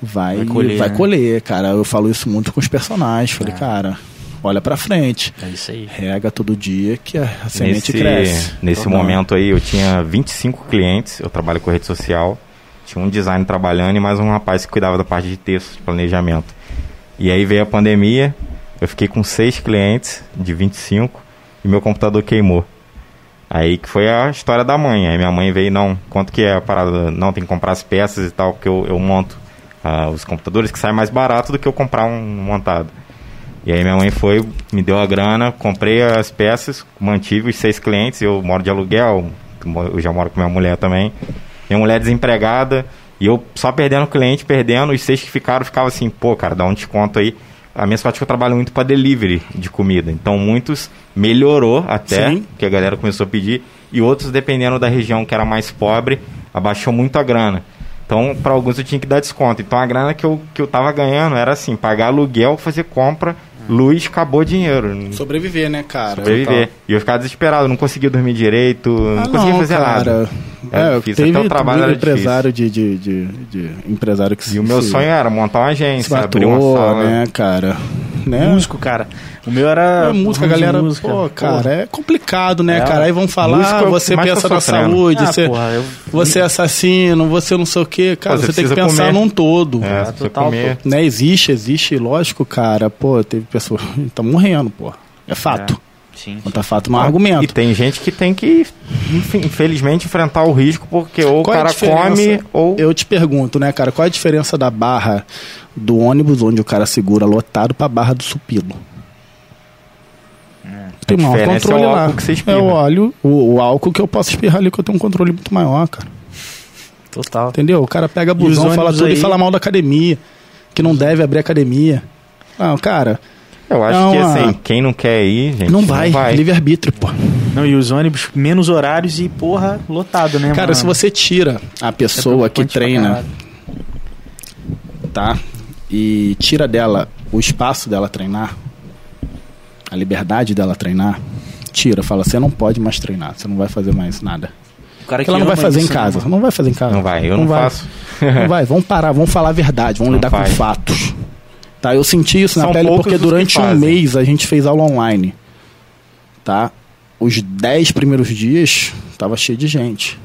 Vai, Vai vai colher, colher, né? cara. Eu falo isso muito com os personagens. Falei, É. cara, olha pra frente. É isso aí. Rega todo dia que a, a semente Nesse, cresce. nesse Total. momento aí eu tinha 25 clientes, eu trabalho com rede social, tinha um design trabalhando e mais um rapaz que cuidava da parte de texto, de planejamento. E aí veio a pandemia, eu fiquei com seis clientes de 25 e meu computador queimou. Aí que foi a história da mãe. Aí minha mãe veio, não, quanto que é a parada? Não, tem que comprar as peças e tal, porque eu, eu monto ah, os computadores que sai mais barato do que eu comprar um montado. E aí minha mãe foi, me deu a grana, comprei as peças, mantive os seis clientes, eu moro de aluguel, eu já moro com minha mulher também. Minha mulher desempregada, e eu só perdendo cliente, perdendo, os seis que ficaram, ficava assim, pô, cara, dá um desconto aí. A minha sorte é que eu trabalho muito para delivery de comida. Então muitos melhorou até, Sim. que a galera começou a pedir, e outros, dependendo da região que era mais pobre, abaixou muito a grana. Então, para alguns eu tinha que dar desconto. Então, a grana que eu, que eu tava ganhando era assim: pagar aluguel, fazer compra, luz, acabou o dinheiro. Sobreviver, né, cara? Sobreviver. E eu ficava desesperado, não conseguia dormir direito, não Ah, conseguia fazer nada. cara. Era É, difícil, teve, até o trabalho era empresário de, de, de, de empresário que E o meu se, sonho era montar uma se agência, matou, abrir uma sala. né, cara? Né? Músico, cara. O meu era. É, música, galera, música. pô, cara, Porra. é complicado, né, É, cara? Aí vão falar, é você pensa tá na saúde, Ah, você, porra, eu- você é assassino, você não sei o quê. Cara, Pô, você, você tem que pensar comer. num todo. É, se você total, comer. Né, existe, existe, lógico, cara. Pô, teve pessoas que estão morrendo, pô. É fato. Sim. Tá fato, não é E argumento. tem gente que tem que, infelizmente, enfrentar o risco, porque ou Qual é o a cara come, ou. Eu te pergunto, né, cara, qual é a diferença da barra do ônibus onde o cara segura lotado pra barra do supilo? Tem A maior diferença controle é o lá. que você é o óleo, o, o álcool que eu posso espirrar ali que eu tenho um controle muito maior, cara. Total. Entendeu? O cara pega E busão, fala tudo e aí? fala mal da academia, que não deve abrir academia. Não, cara, Eu acho Não, que, a- assim, quem não quer ir, gente. não vai, livre-arbítrio, pô. Não, e os ônibus, menos horários e, porra, lotado, né? Cara, mano? se você tira a É pessoa que preocupante pra treina, tá? E tira dela o espaço dela treinar, a liberdade dela treinar, tira, fala, você não pode mais treinar, você não vai fazer mais nada. O cara Porque ela não vai fazer em isso, né, casa, mano? não vai fazer em casa. Não vai, eu não, faço. Não vai, vamos parar, vamos falar a verdade, vamos Não lidar vai. com fatos. Tá, eu senti isso na São pele poucos porque durante um mês a gente fez aula online. Tá? Os 10 primeiros dias tava cheio de gente.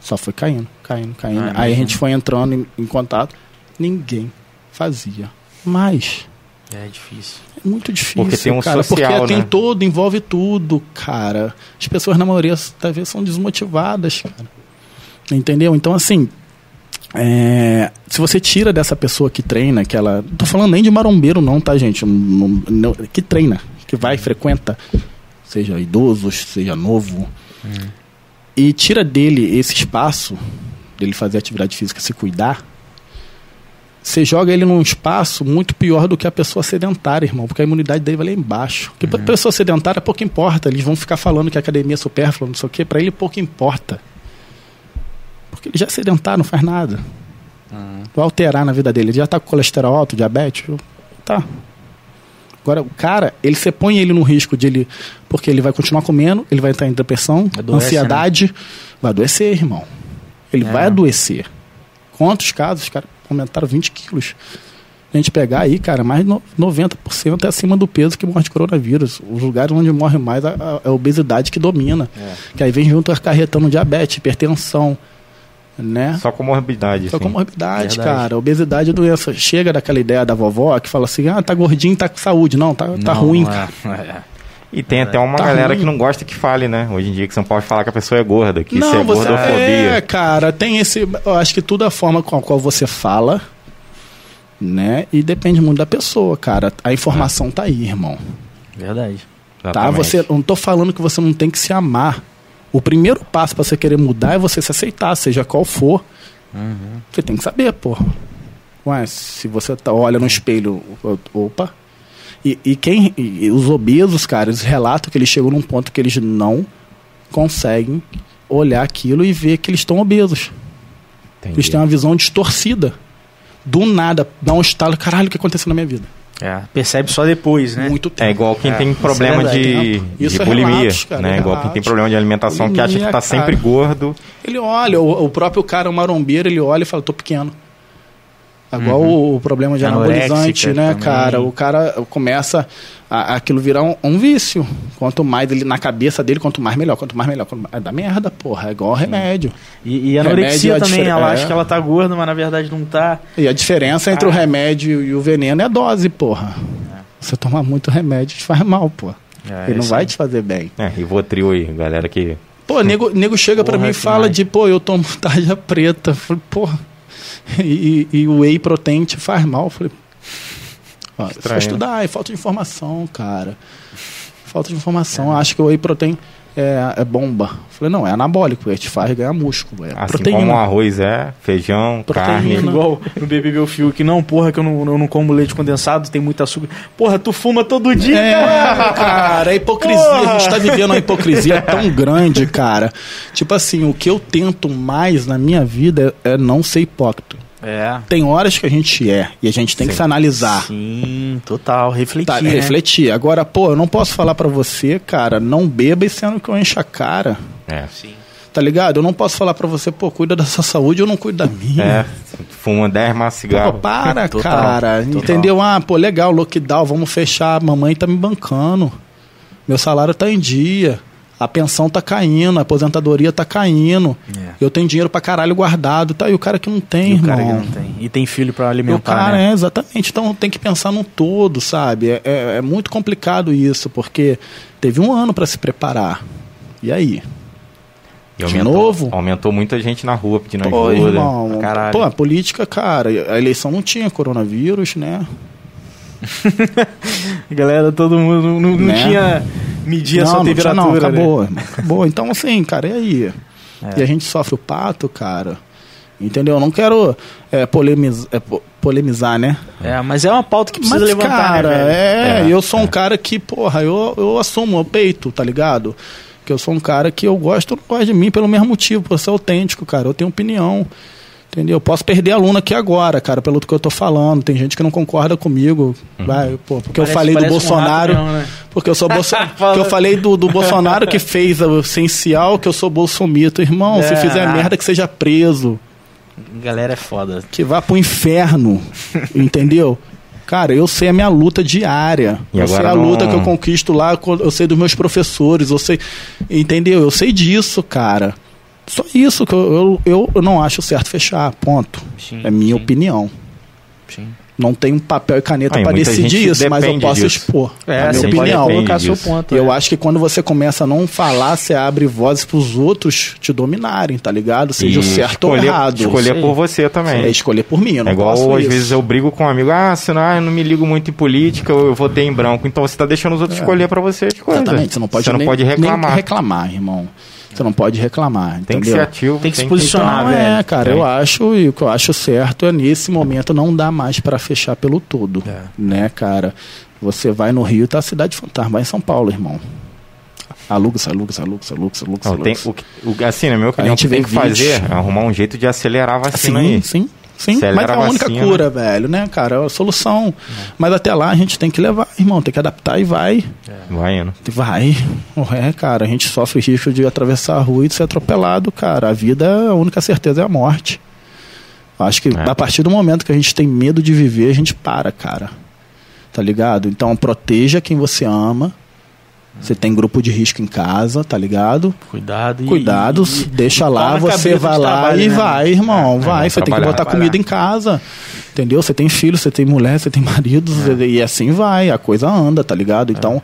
Só foi caindo, caindo, caindo. Ah, Aí a imagino. gente foi entrando em, em contato, ninguém fazia. Mas É difícil. é muito difícil, Porque tem um cara, social, porque tem né? todo, envolve tudo, cara. As pessoas na maioria das vezes são desmotivadas, cara. Entendeu? Então assim, é, se você tira dessa pessoa que treina, que ela, não tô falando nem de marombeiro não, tá, gente? Não- não- que treina, que vai, frequenta, seja idoso, seja novo, e tira dele esse espaço dele fazer atividade física, se cuidar, você joga ele num espaço muito pior do que a pessoa sedentária, irmão, porque a imunidade dele vai lá embaixo. Porque pra pessoa sedentária pouco importa, eles vão ficar falando que a academia é supérflua, não sei o quê, pra ele pouco importa. Porque ele já é sedentário, não faz nada. Vai alterar na vida dele. Ele já tá com colesterol alto, diabetes? Tá. Agora, o cara, ele você põe ele no risco de ele. Porque ele vai continuar comendo, ele vai entrar em depressão, Adoece, ansiedade. Vai adoecer, irmão. Ele É. vai adoecer. Quantos casos, cara, aumentaram 20 quilos? A gente pegar aí, cara, mais de no- 90% é acima do peso que morre de coronavírus. Os lugares onde morre mais a, a- é a obesidade que domina. Que aí vem junto acarretando diabetes, hipertensão, né? Só com morbidade. Só assim. com morbidade, Verdade. cara. Obesidade é doença. Chega daquela ideia da vovó que fala assim: ah, tá gordinho, tá com saúde. Não, tá, tá Não, ruim, não cara. é. É. E tem até uma Tá galera ruim. que não gosta que fale, né? Hoje em dia que você não pode falar que a pessoa é gorda, que isso não, é você. gordofobia. É, cara, tem esse. Eu acho que tudo é a forma com a qual você fala, né? E depende muito da pessoa, cara. A informação tá aí, irmão. Verdade. Tá? Você, eu não tô falando que você não tem que se amar. O primeiro passo pra você querer mudar é você se aceitar, seja qual for. Você tem que saber, porra. Ué, se você tá, olha no espelho, opa. E, e quem. e os obesos, cara, eles relatam que eles chegam num ponto que eles não conseguem olhar aquilo e ver que eles estão obesos. Entendi. Eles têm uma visão distorcida. Do nada, dá um estalo, caralho, o que aconteceu na minha vida? É, percebe só depois, né? Muito tempo. É igual quem É, tem problema é verdade, de, de é bulimia, relatos, cara, né? é igual quem tem problema de alimentação que acha que Bulimia, tá sempre gordo. Ele olha, o, o próprio cara, o marombeiro, ele olha e fala, tô pequeno. É Igual o, o problema de anabolizante, Anoréxica né, também. cara? O cara começa a, aquilo virar um, um vício. Quanto mais ele na cabeça dele, quanto mais melhor, quanto mais melhor. Quanto mais, é da merda, porra. É igual remédio. E, e a anorexia Remédio é também, ela difer- acha é. que ela tá gorda, mas na verdade não tá. E a diferença entre Ah. o remédio e o veneno é a dose, porra. Você tomar muito remédio te faz mal, porra. É, ele não vai aí. te fazer bem. É, Rivotril aí, galera que... Pô, nego, nego chega pra Porra, mim e fala mais. de, pô, eu tomo tarja preta. Falei, porra. E, e o whey protein te faz mal. Eu Falei, ó, Estranho. estudar, é falta de informação, cara. Falta de informação. Acho que o whey protein é, é bomba. Eu Falei, não, é anabólico, ele te faz ganhar músculo. É Assim proteína. como arroz é, feijão, Proteína. carne. Igual no BBB o Fio, que não, porra, que eu não, eu não como leite condensado, tem muito açúcar. Porra, tu fuma todo dia, É, cara. cara, a hipocrisia, a gente tá vivendo uma hipocrisia tão grande, cara. Tipo assim, o que eu tento mais na minha vida é, é não ser hipócrita. É. Tem horas que a gente é e a gente tem que Sim. se analisar. Sim, total. Refletir. Tá, né? refletir. Agora, pô, eu não posso falar pra você, cara, não beba e sendo que eu encho a cara. É. Sim. Tá ligado? Eu não posso falar pra você, pô, cuida da sua saúde, eu não cuido da minha. É, fuma 10 maços de Pô, cigarro. para, Total, cara. total. Entendeu? Ah, pô, legal, lockdown, vamos fechar. Mamãe tá me bancando. Meu salário tá em dia. A pensão tá caindo, a aposentadoria tá caindo. É. Eu tenho dinheiro pra caralho guardado, tá? E o cara que não tem, E o irmão. cara que não tem. E tem filho pra E o alimentar, cara, né? é, exatamente. Então tem que pensar no todo, sabe? É, é- é muito complicado isso, porque teve um ano pra se preparar. E aí? E de novo? Aumentou muita gente na rua pedindo Pô, ajuda. irmão. caralho. Pô, a política, cara, a eleição não tinha coronavírus, né? Galera, todo mundo não, não Né? tinha medir a sua não, não tinha, temperatura. não, né? acabou. irmão, Acabou. Então, assim, cara, e aí? É. E a gente sofre o pato, cara. Entendeu? Eu não quero é, polemiz- é, po- polemizar, né? É, mas é uma pauta que precisa Mas, levantar, cara, né, é, eu sou um é. cara que, porra, eu, eu assumo, eu peito, tá ligado? Que eu sou um cara que eu gosto, não gosto de mim pelo mesmo motivo, por ser autêntico, cara. Eu tenho opinião, Entendeu? Eu posso perder aluno aqui agora, cara, pelo que eu tô falando. Tem gente que não concorda comigo. Vai, pô, porque eu Parece- falei do um Bolsonaro. mesmo, né? Porque eu sou Bolso... porque eu falei do, do Bolsonaro que fez o essencial, que eu sou bolsomito. Irmão, se É. fizer merda, que seja preso. Galera é foda. Que vá pro inferno. entendeu? Cara, eu sei a minha luta diária. E eu sei a não- luta que eu conquisto lá, eu sei dos meus professores, eu sei. Entendeu? Eu sei disso, cara. Só isso que eu, eu, eu não acho certo fechar. Ponto. Sim, é minha sim. opinião. Sim. Não tenho papel e caneta para decidir isso, mas eu posso disso. expor. É, a minha opinião. colocar seu ponto. Eu é. acho que quando você começa a não falar, você abre vozes pros outros te dominarem, tá ligado? Seja o certo ou escolher, errado. Escolher por você também. É escolher por mim, eu não É igual posso às isso. vezes eu brigo com um amigo, ah, senão ah, eu não me ligo muito em política, eu votei em branco. Então você tá deixando os outros escolher pra você as coisas. Exatamente, você não pode, Você não nem, pode reclamar. nem reclamar, irmão. Você não pode reclamar, Tem que entendeu? ser ativo. Tem que se posicionar. Então, velho. é, cara, É. eu acho, e o que eu acho certo é nesse momento não dá mais pra fechar pelo todo, É. né, cara? Você vai no Rio, tá a cidade fantasma, vai em São Paulo, irmão. Aluga, aluga, aluga, aluga, aluga, Não, tem, o, que- o, assim, na minha opinião, o gente que tem que fazer vídeos. é arrumar um jeito de acelerar a vacina Sim, aí. sim, sim. Mas é a única vacina. cura, velho, né, cara? É a solução. Mas até lá a gente tem que levar, irmão, tem que adaptar e vai. Vai indo. Vai. É, cara, a gente sofre risco de atravessar a rua e de ser atropelado, cara. A vida, a única certeza é a morte. Acho que É. a partir do momento que a gente tem medo de viver, a gente para, cara. Tá ligado? Então proteja quem você ama. Você tem grupo de risco em casa, tá ligado? Cuidado e. Cuidados, e- deixa e lá, você vai lá trabalho, e né, vai, irmão, É, vai. é, Você tem que botar trabalhar. comida em casa, entendeu? Você tem filho, você tem mulher, você tem marido, e assim vai, a coisa anda, tá ligado? Então,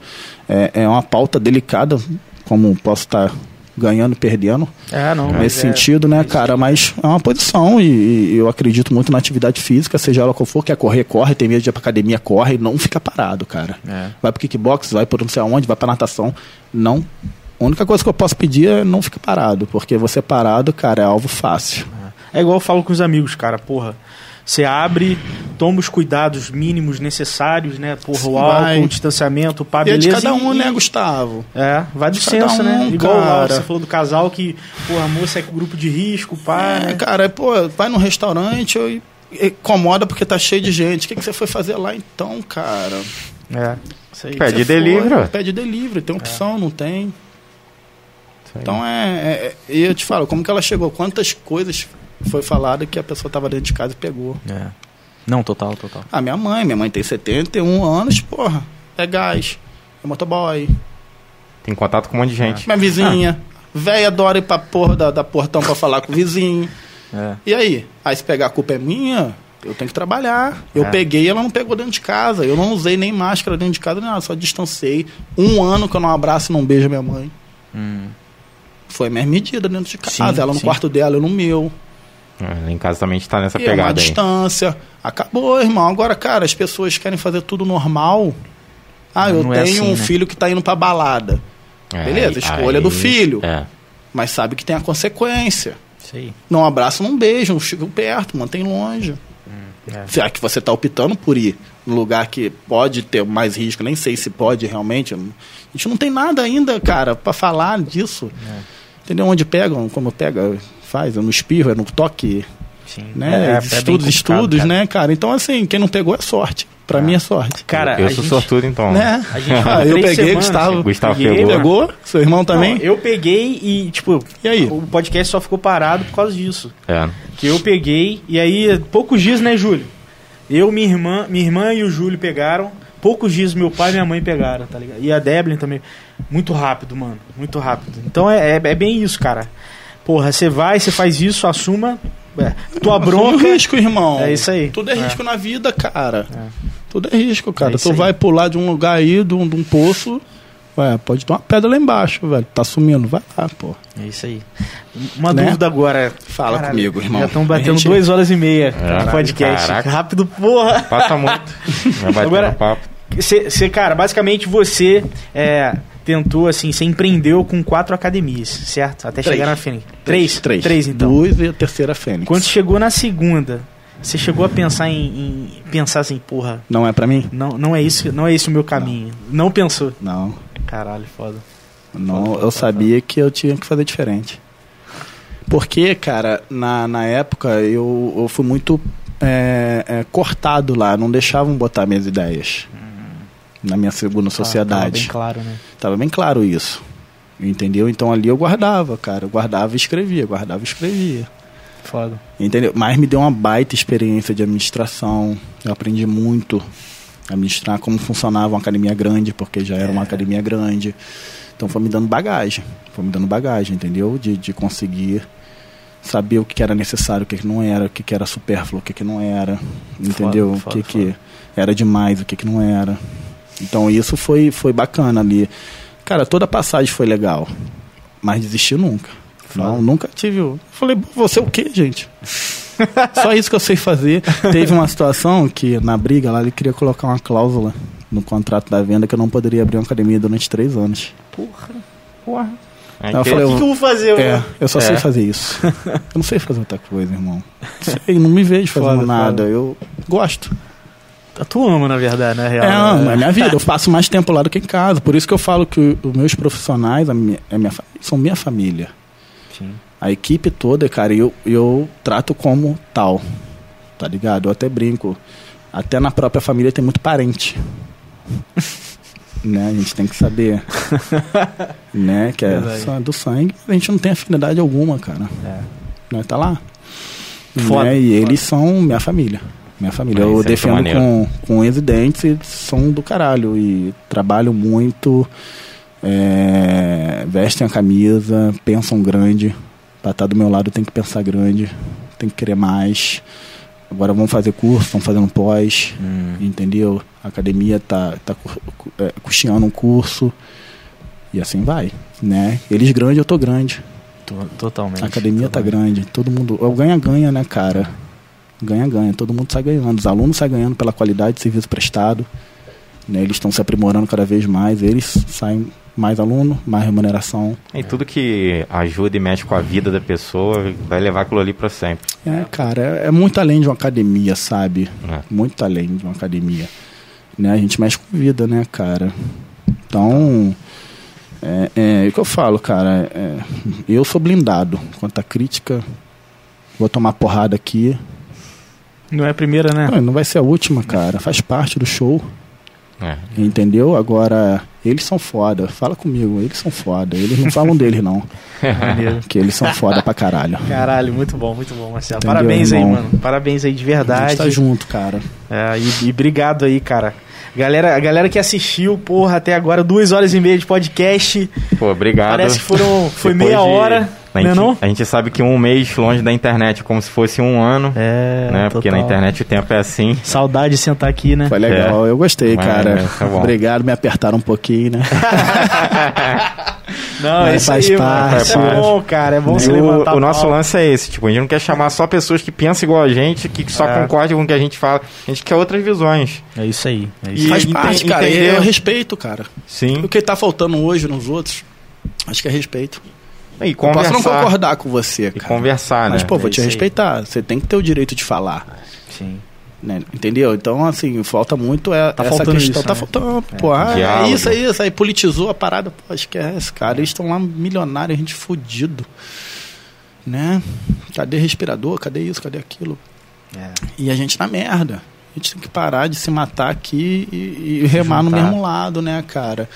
é, é uma pauta delicada, como posso estar ganhando e perdendo, É, não. nesse é- sentido, né, cara? Mas é uma posição e, e eu acredito muito na atividade física, seja ela qual for, quer correr, corre, tem medo de ir pra academia, corre, não fica parado, cara. É. Vai pro kickbox, vai por não sei aonde, vai pra natação, não. A única coisa que eu posso pedir é não ficar parado, porque você parado, cara, é alvo fácil. É igual eu falo com os amigos, cara, porra. Você abre, toma os cuidados mínimos necessários, né? Porra, o álcool, Vai. o distanciamento, pá, E é beleza. de cada um, e- né, Gustavo? É, vai do De senso, né? um, Igual lá, cara. você falou do casal que, porra, a moça é com grupo de risco, pá, É, né? cara, pô, vai num restaurante e incomoda porque tá cheio de gente. O que, que você foi fazer lá então, cara? É. Pede delivery, ó. Pede delivery, tem opção, não tem. Então é, é- é- E eu te falo, como que ela chegou? Quantas coisas foi falado que a pessoa tava dentro de casa e pegou? É. Não, total, total. Ah, minha mãe, minha mãe tem 71 anos, porra, é gás, é motoboy. Tem contato com um monte de gente. Minha vizinha, véia adora ir pra porra da, da portão pra falar com o vizinho. É. E aí? Aí se pegar a culpa é minha, eu tenho que trabalhar. Eu É. peguei e ela não pegou dentro de casa. Eu não usei nem máscara dentro de casa, nem nada, só distanciei. Um ano que eu não abraço e não beijo minha mãe. Hum. Foi minha medida dentro de casa. Sim, ela no sim. quarto dela, eu no meu. É, lá em casa também a gente tá nessa E é uma pegada aí. distância. Acabou, irmão. Agora, cara, as pessoas querem fazer tudo normal. Ah, eu é tenho assim, um né? filho que tá indo pra balada. É, Beleza, aí- escolha do filho. É. Mas sabe que tem a consequência. Aí. Não abraça, não beijo, não chega perto, mantém longe. é. Será que você está optando por ir num lugar que pode ter mais risco? Nem sei se pode realmente. A gente não tem nada ainda, cara, para falar disso. Entendeu? Onde pegam, como pega, faz, é no espirro, é no toque, Sim. né? É, é bem estudos, estudos, cara. né, cara? Então, assim, quem não pegou é sorte. Pra mim é sorte. Cara, eu sou gente- sortudo, então. né? a gente Ah, eu peguei, semanas, Gustavo. Gustavo peguei, pegou. Pegou? Seu irmão também? Não, eu peguei e, tipo, E aí? o podcast só ficou parado por causa disso. É. Que eu peguei, e aí, poucos dias, né, Júlio? Eu, minha irmã, minha irmã e o Júlio pegaram. Poucos dias meu pai e minha mãe pegaram, tá ligado? E a Deblin também. Muito rápido, mano. Muito rápido. Então é, é, é bem isso, cara. Porra, você vai, você faz isso, assuma. É, tua Assume bronca. o risco, irmão. É isso aí. Tudo é É. risco na vida, cara. É. Tudo é risco, cara. É tu aí. vai pular de um lugar aí, de um, de um poço. Ué, pode ter uma pedra lá embaixo, velho. Tá sumindo. Vai lá, pô. É isso aí. Uma Né? dúvida agora. Fala comigo, irmão. Já estão batendo gente- duas horas e meia É. no podcast. Caraca. Rápido, porra. Passa muito. Vai Agora- papo. Você, cara, basicamente você é, tentou, assim, você empreendeu com quatro academias, certo? Até Três. chegar na Fênix. Três? Três. Três, então. Duas e a terceira Fênix. Quando chegou na segunda, você chegou a pensar em, em- pensar assim, porra, Não é pra mim? não, não é isso, não é esse o meu caminho. Não, pensou. Não. Caralho, foda. Não, Foda, eu foda, sabia que eu tinha que fazer diferente. Porque, cara, na, na época eu, eu fui muito é, é, cortado lá, não deixavam botar minhas ideias na minha segunda Tá, tava sociedade. bem claro, né? Tava bem claro isso. Entendeu? Então ali eu guardava, cara. Eu guardava e escrevia, guardava e escrevia. Foda. Entendeu? Mas me deu uma baita experiência de administração. Eu aprendi muito a administrar como funcionava uma academia grande, porque já era uma academia grande. Então foi me dando bagagem. Foi me dando bagagem, entendeu? De, de conseguir saber o que era necessário, o que não era, o que era supérfluo, o que não era. Entendeu? Foda, o que foda, que era demais, o que que não era. Então isso foi, foi bacana ali. Cara, toda a passagem foi legal. Mas desistir nunca. Não, nunca tive. o- Falei, você o quê, gente? Só isso que eu sei fazer. Teve uma situação que na briga lá ele queria colocar uma cláusula no contrato da venda que eu não poderia abrir uma academia durante três anos. Porra. Porra. Aí Eu falei, O que, que eu vou fazer? eu É, eu só É. sei fazer isso. Eu não sei fazer outra coisa, irmão. Sei, não me vejo fazendo Foda, nada. foda. Eu gosto. Tu ama, na verdade, na real. É, né? não, é minha vida. Eu passo mais tempo lá do que em casa. Por isso que eu falo que os meus profissionais, a minha, a minha, são minha família. Sim. A equipe toda, cara, eu, eu trato como tal. Tá ligado? Eu até brinco. Até na própria família tem muito parente. né? A gente tem que saber. né? Que é só do sangue. A gente não tem afinidade alguma, cara. É. Né? Tá lá. Foda, né? E foda. eles são minha família. Minha família. Ah, eu foi defendo com, com unhas e dentes e são do caralho. E trabalham muito, é, vestem a camisa, pensam grande. Pra estar do meu lado tem que pensar grande, tem que querer mais. Agora vão fazer curso, estão fazendo pós, Hum. entendeu? A academia tá, tá é, custeando um curso. E assim vai, né? Eles grandes, eu tô grande. To- Totalmente. A academia tá totalmente. grande. Todo mundo. É o ganha-ganha, né, cara? Ganha-ganha. Todo mundo sai ganhando. Os alunos saem ganhando pela qualidade de serviço prestado. Né? Eles estão se aprimorando cada vez mais. Eles saem mais aluno, mais remuneração. E tudo que ajuda e mexe com a vida da pessoa vai levar aquilo ali pra sempre. É, cara, é, é muito além de uma academia, sabe? né? Muito além de uma academia. Né? A gente mexe com vida, né, cara? Então. É, é, é o que eu falo, cara. é, eu sou blindado. Quanto à crítica, vou tomar porrada aqui. Não é a primeira, né? Não, não vai ser a última, cara. Faz parte do show. É. Entendeu? Agora, eles são foda. Fala comigo, eles são foda. Eles não falam deles, não. Maneiro. Que eles são foda pra caralho. Caralho, muito bom, muito bom, Marcelo. Entendeu, Parabéns aí, irmão? mano. Parabéns aí de A verdade. gente tá junto, cara. É, e, e obrigado aí, cara. Galera, a galera que assistiu, porra, até agora, duas horas e meia de podcast. Pô, obrigado. Parece que foram, foi Depois meia de- hora, A gente, não? a gente sabe que um mês longe da internet é como se fosse um ano, É, né? Porque na internet o tempo é assim. Saudade de sentar aqui, né? Foi legal, eu gostei, Mas, cara. tá bom. Obrigado, me apertaram um pouquinho, né? Não, Mas é isso faz aí, parte, mano. É bom, cara. É bom E se o, levantar o nosso lance é esse, tipo, a gente não quer chamar só pessoas que pensam igual a gente, que só É. concordam com o que a gente fala, a gente quer outras visões. É isso aí. É isso E- Faz ente- parte, cara. entender- Eu respeito, cara. Sim. O que tá faltando hoje nos outros, acho que é respeito. E Eu posso conversar. não concordar com você, E cara. conversar, Mas, né? pô, É vou te isso aí. respeitar. Você tem que ter o direito de falar. Sim. Né? Entendeu? Então, assim, falta muito é, Tá essa faltando questão. isso, tá né? faltando, pô. Ah, é isso, é isso. Aí politizou a parada, pô, esquece, cara. Eles estão lá milionários, a gente fudido. Né? Cadê respirador? Cadê isso? Cadê aquilo? É. E a gente na merda. A gente tem que parar de se matar aqui e, e remar no mesmo lado, né, cara?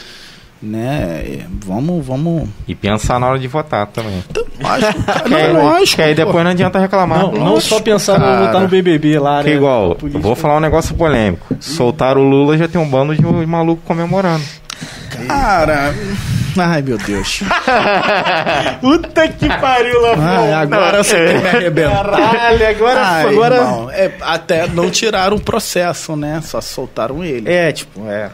Né? E Vamos, vamos. E pensar na hora de votar também. Lógico, cara, Que aí, não, lógico. que aí pô. depois não adianta reclamar. Não, não Lógico, só pensar no cara. botar no BBB lá, Que né? igual, vou falar um negócio polêmico. Soltaram o Lula, já tem um bando de maluco comemorando. Cara. Ai, meu Deus. Puta que pariu, lá agora você quer me arrebentar. Caralho, agora. Ai, agora... irmão, é, até não tiraram o processo, né? Só soltaram ele. É, tipo, é.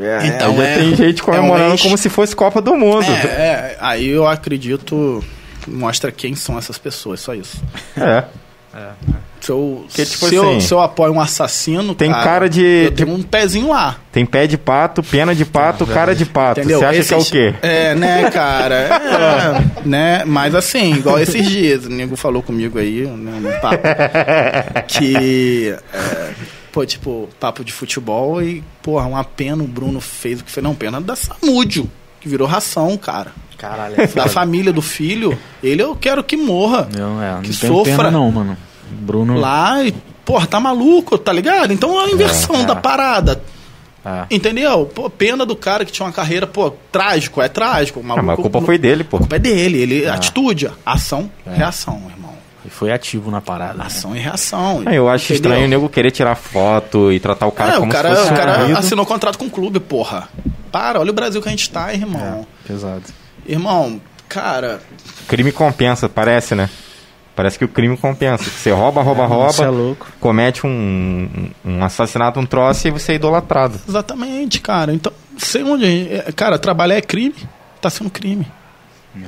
É, Então, já é- tem gente comemorando é um como se fosse Copa do Mundo. É, é, aí eu acredito. Mostra quem são essas pessoas, só isso. É. Se eu, Que, tipo se, eu, assim, se eu apoio um assassino, tem cara de- Eu tenho um pezinho lá. Tem pé de pato, pena de pato, cara de pato. Entendeu? Você acha que é o Esses- quê? É, né, cara? É, né? Mas assim, igual esses dias, o nego falou comigo aí, né, no papo, que. é, pô, tipo, papo de futebol e, porra, uma pena o Bruno fez o que fez. Não, pena da Samúdio. que virou ração, cara. Caralho, é Da família do filho, ele eu quero que morra. Não, é, não Que sofra. pena não, mano. Bruno... Lá e, porra, tá maluco, tá ligado? Então é a inversão É, é. da parada. É. Entendeu? Pô, pena do cara que tinha uma carreira, pô, trágico, é trágico. O Ah, maluco, mas a culpa foi dele, pô. A culpa é dele, ele, Ah. atitude, ação, É. reação, irmão. Ele foi ativo na parada. né? Ação e reação. Ah, Eu acho entendeu? estranho o nego querer tirar foto e tratar o cara é, como o cara, se fosse o cara um marido. assinou contrato com o clube, porra. Para, olha o Brasil que a gente tá, irmão. É, pesado. Irmão, cara, Crime compensa, parece, né? Parece que o crime compensa. Você rouba, rouba, rouba, Isso é louco. comete um, um assassinato, um troço e você é idolatrado. exatamente, cara. Então, sei onde. é, Cara, trabalhar é crime, tá sendo crime. É.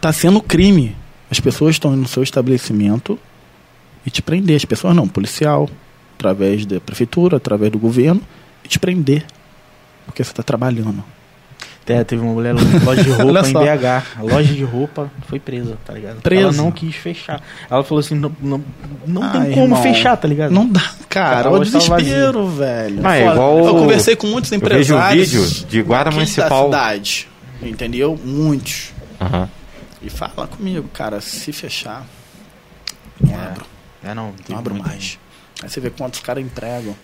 Tá sendo crime. As pessoas estão no seu estabelecimento e te prender. As pessoas não, policial, através da prefeitura, através do governo, e te prender. Porque você tá trabalhando. É, teve uma mulher loja de roupa em. BH. A loja de roupa foi presa, tá ligado? Presa. Ela não quis fechar. Ela falou assim: não, não, não Ah, tem como irmão, fechar, tá ligado? Não dá, cara. O desespero, velho. Ah, é igual Eu o- conversei com muitos Eu vejo empresários. vídeo de guarda municipal. Da cidade, entendeu? Muitos. Aham. E fala comigo, cara, se fechar, não É. abro. É, não. Não abro mais. Aí você vê quantos caras empregam,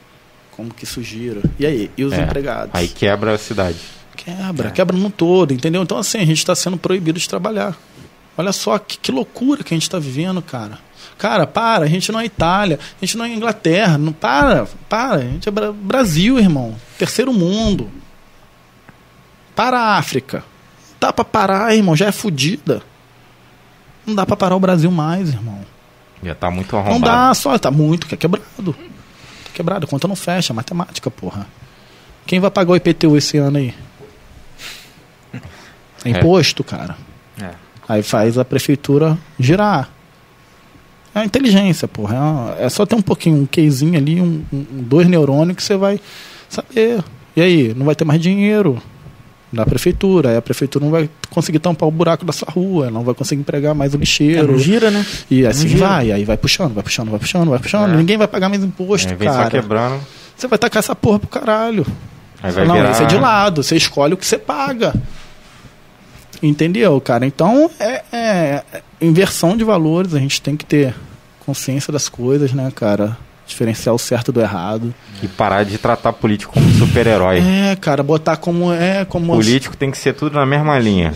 como que isso gira. E aí? E os É. empregados? Aí quebra a cidade. Quebra, quebra no todo, entendeu? Então, assim, a gente está sendo proibido de trabalhar. Olha só que, que loucura que a gente está vivendo, cara. Cara, para, a gente não é Itália, a gente não é Inglaterra, não para, para, a gente é Bra- Brasil, irmão. Terceiro mundo. Para a África. Dá pra parar, irmão, já é fodida. Não dá pra parar o Brasil mais, irmão. Já tá muito Não arrombado. dá, só tá muito, que é quebrado. Tá quebrado, a conta não fecha, matemática, porra. Quem vai pagar o IPTU esse ano aí? É imposto, cara. É. Aí faz a prefeitura girar. É a inteligência, porra. É, é só ter um pouquinho, um quezinho ali, um, um- dois neurônios que você vai saber. E aí, não vai ter mais dinheiro da prefeitura. Aí a prefeitura não vai conseguir tampar o buraco da sua rua, não vai conseguir empregar mais o É, lixeiro. não gira, né? E assim gira. vai, aí vai puxando, vai puxando, vai puxando, vai puxando. É. Ninguém vai pagar mais imposto, É, vem só cara. quebrando. Você vai tacar essa porra pro caralho. Aí vai não, virar... esse é de lado, você escolhe o que você paga. Entendeu, cara? Então é, é- é inversão de valores, a gente tem que ter consciência das coisas, né, cara? Diferenciar o certo do errado. E parar de tratar político como super-herói. É, cara, botar como é, como Político tem que ser tudo na mesma linha.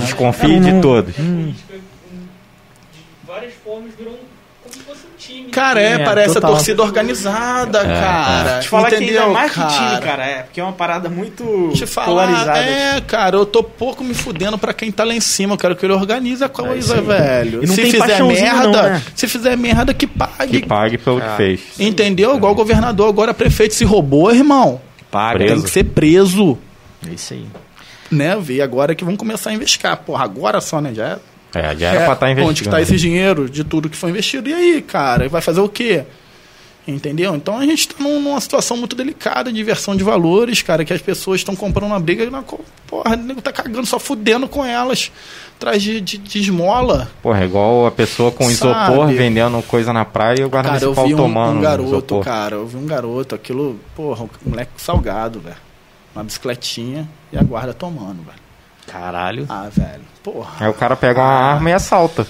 Desconfie É, de não- todos. política, um, de várias formas, virou um, como se fosse um time. Cara, é, É, parece total. a torcida organizada, cara. Te falar que Entendeu, ainda mais que time, cara. É, porque é uma parada muito Te falar, polarizada. é, cara, eu tô pouco me fudendo pra quem tá lá em cima. Eu quero que ele organize a coisa, velho. E não se tem fizer merda, não, né? se fizer merda, que pague. Que pague pelo que fez. Entendeu? Igual o governador, agora prefeito se roubou, irmão. Paga. Preso. Tem que ser preso. É isso aí. Né? Vê agora que vão começar a investigar. Porra, agora só, né? Já É, já era é, pra estar investigando. Onde que tá esse dinheiro de tudo que foi investido? E aí, cara? Vai fazer o quê? Entendeu? Então a gente tá num- numa situação muito delicada de inversão de valores, cara, que as pessoas estão comprando uma briga na porra, o nego tá cagando, só fudendo com elas. Atrás de, de, de esmola. Porra, é igual a pessoa com isopor Sabe? vendendo coisa na praia e o guarda Cara, eu vi um, tomando um garoto, isopor. cara, eu vi um garoto, aquilo, porra, um moleque salgado, velho. Uma bicicletinha e a guarda tomando, velho. Caralho. Ah, velho, porra. Aí o cara pega uma arma e assalta.